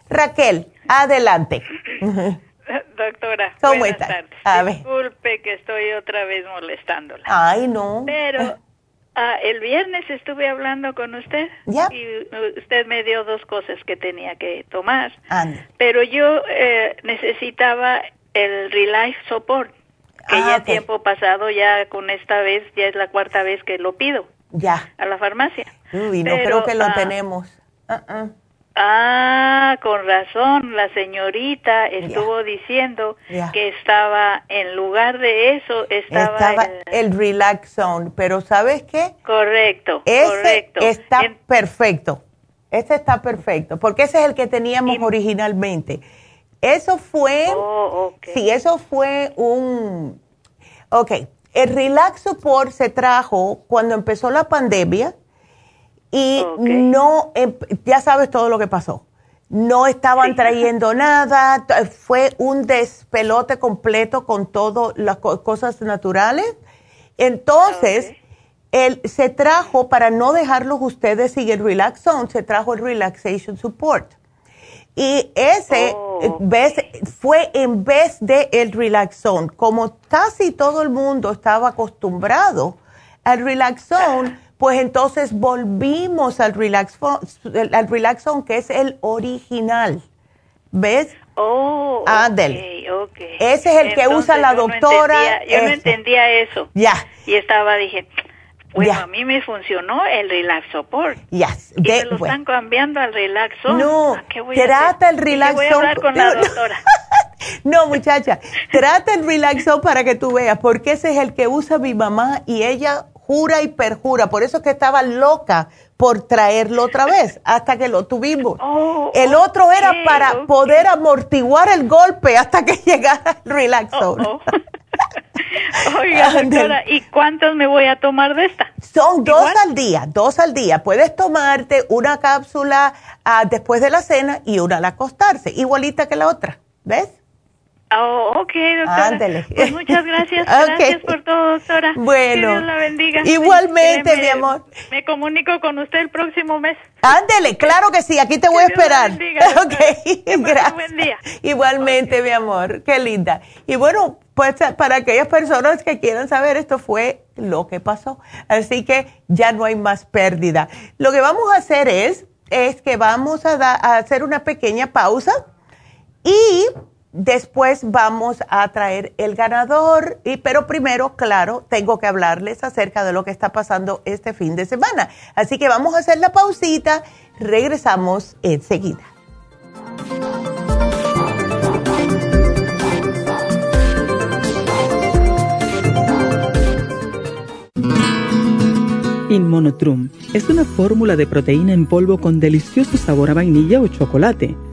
Raquel, adelante. Doctora, ¿cómo estás? Disculpe que estoy otra vez molestándola. Ay, no. Pero Ah, el viernes estuve hablando con usted y usted me dio dos cosas que tenía que tomar. Pero yo eh, necesitaba el Relife Support, que ah, ya tiempo pasado, ya con esta vez, ya es la cuarta vez que lo pido. Ya. A la farmacia. Uy, no creo que lo ah, tenemos. Uh Ah, con razón, la señorita estuvo diciendo que estaba, en lugar de eso, estaba, el, Relax Zone, pero ¿sabes qué? Correcto, ese correcto. Está perfecto, ese está perfecto, porque ese es el que teníamos originalmente. Eso fue, oh, sí, eso fue un, ok, el Relax Support se trajo cuando empezó la pandemia, y no, em, ya sabes todo lo que pasó. No estaban trayendo nada, fue un despelote completo con todas las cosas naturales. Entonces, él se trajo, para no dejarlos ustedes sin el Relax Zone, se trajo el Relaxation Support. Y ese oh, fue en vez de el Relax Zone. Como casi todo el mundo estaba acostumbrado al Relax Zone, pues entonces volvimos al Relax, al Relaxon, que es el original. ¿Ves? Oh, okay, okay. Ese es el que usa la doctora. yo no entendía eso. Ya. Y estaba, dije, bueno, a mí me funcionó el Relax Support. Yes. Y me lo están cambiando al Relaxon. No, trata el Relaxon. Voy a hablar con la doctora. no, muchacha, trata el Relaxon para que tú veas, porque ese es el que usa mi mamá y ella jura y perjura. Por eso es que estaba loca por traerlo otra vez hasta que lo tuvimos. Oh, el otro era para poder amortiguar el golpe hasta que llegara el Relaxone. Oh, oh. Oiga, doctora, ¿y cuántos me voy a tomar de esta? Son dos al día, dos al día. Puedes tomarte una cápsula ah, después de la cena y una al acostarse, igualita que la otra, ¿ves? Oh, ok, doctora. Pues muchas gracias. Gracias por todo, doctora. Bueno. Que Dios la bendiga. Igualmente, mi amor. Me comunico con usted el próximo mes. Ándele, claro que sí. Aquí te voy a esperar. Dios la bendiga, ok, gracias. Buen día. Igualmente, mi amor. Qué linda. Y bueno, pues para aquellas personas que quieran saber, esto fue lo que pasó. Así que ya no hay más pérdida. Lo que vamos a hacer es, es que vamos a, a hacer una pequeña pausa y Después vamos a traer el ganador, y, pero primero, claro, tengo que hablarles acerca de lo que está pasando este fin de semana. Así que vamos a hacer la pausita, regresamos enseguida. Inmonotrum es una fórmula de proteína en polvo con delicioso sabor a vainilla o chocolate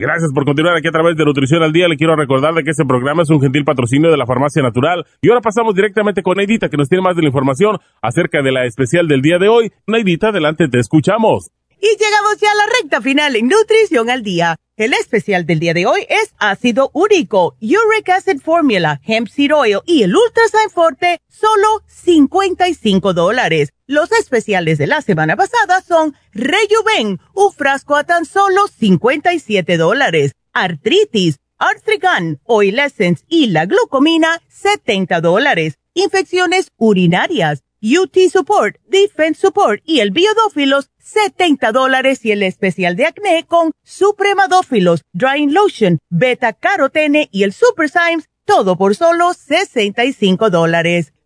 Gracias por continuar aquí a través de Nutrición al Día. Le quiero recordar de que este programa es un gentil patrocinio de la Farmacia Natural. Y ahora pasamos directamente con Neidita, que nos tiene más de la información acerca de la especial del día de hoy. Neidita, adelante, te escuchamos. Y llegamos ya a la recta final en Nutrición al Día. El especial del día de hoy es ácido úrico, Uric Acid Formula, Hemp Seed Oil y el Ultrasign Forte, solo 55 dólares. Los especiales de la semana pasada son Rejuven, un frasco a tan solo 57 dólares. Artritis, Artrigan, Oil Essence y la glucomina, 70 dólares. Infecciones urinarias, UT Support, Defense Support y el Biodófilos, 70 dólares y el especial de acné con Supremadófilos, Drying Lotion, Beta Carotene y el Super Symes, todo por solo 65 dólares.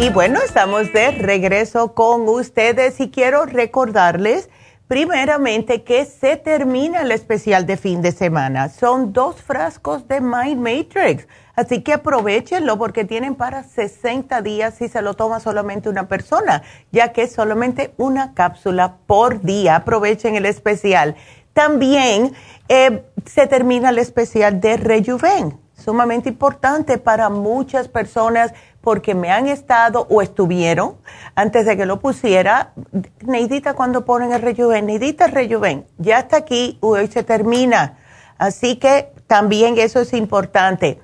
Y bueno, estamos de regreso con ustedes y quiero recordarles primeramente que se termina el especial de fin de semana. Son dos frascos de Mind Matrix. Así que aprovechenlo porque tienen para 60 días si se lo toma solamente una persona, ya que es solamente una cápsula por día. Aprovechen el especial. También eh, se termina el especial de Rejuven, sumamente importante para muchas personas porque me han estado o estuvieron antes de que lo pusiera. Neidita, cuando ponen el rejuven, Neidita, rejuven, ya está aquí, hoy se termina. Así que también eso es importante.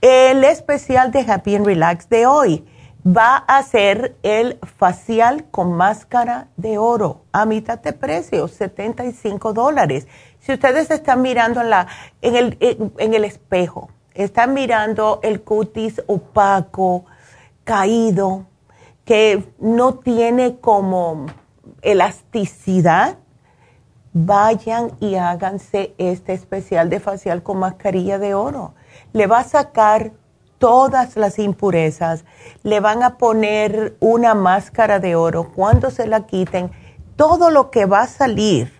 El especial de Happy and Relax de hoy va a ser el facial con máscara de oro a mitad de precio, 75 dólares. Si ustedes están mirando en, la, en, el, en el espejo, están mirando el cutis opaco, caído, que no tiene como elasticidad, vayan y háganse este especial de facial con mascarilla de oro. Le va a sacar todas las impurezas, le van a poner una máscara de oro. Cuando se la quiten, todo lo que va a salir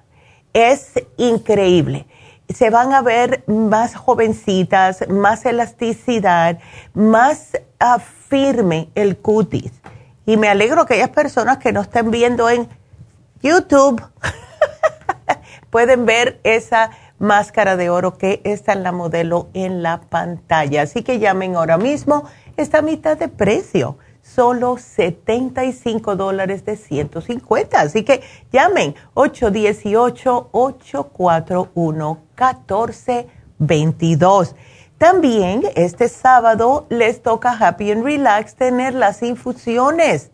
es increíble. Se van a ver más jovencitas, más elasticidad, más ah, firme el cutis. Y me alegro que aquellas personas que no estén viendo en YouTube pueden ver esa máscara de oro que está en la modelo en la pantalla. Así que llamen ahora mismo, está a mitad de precio, solo 75 dólares de 150. Así que llamen 818-841-1422. También este sábado les toca Happy and Relax tener las infusiones.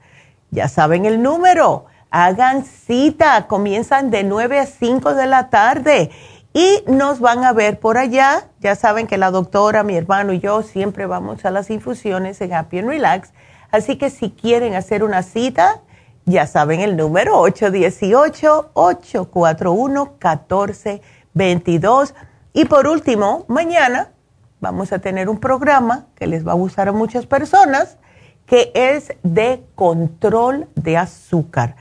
Ya saben el número. Hagan cita. Comienzan de 9 a 5 de la tarde y nos van a ver por allá. Ya saben que la doctora, mi hermano y yo siempre vamos a las infusiones en Happy and Relax. Así que si quieren hacer una cita, ya saben el número 818-841-1422. Y por último, mañana vamos a tener un programa que les va a gustar a muchas personas, que es de control de azúcar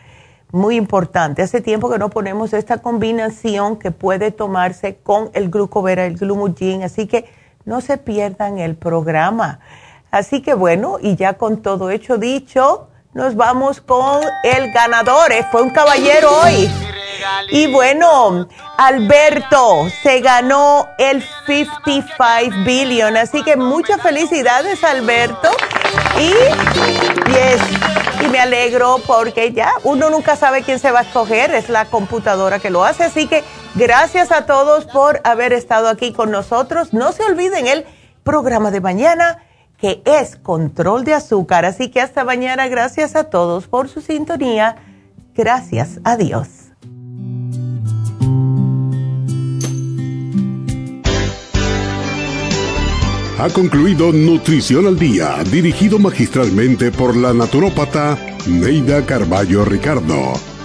muy importante. Hace tiempo que no ponemos esta combinación que puede tomarse con el glucovera, el glumulgin, así que no se pierdan el programa. Así que bueno, y ya con todo hecho dicho, nos vamos con el ganador. Eh, fue un caballero hoy. Y bueno, Alberto se ganó el 55 billion. Así que muchas felicidades, Alberto. Y yes, y me alegro porque ya uno nunca sabe quién se va a escoger, es la computadora que lo hace. Así que gracias a todos por haber estado aquí con nosotros. No se olviden el programa de mañana que es control de azúcar. Así que hasta mañana, gracias a todos por su sintonía. Gracias a Dios. Ha concluido Nutrición al Día, dirigido magistralmente por la naturópata Neida Carballo Ricardo.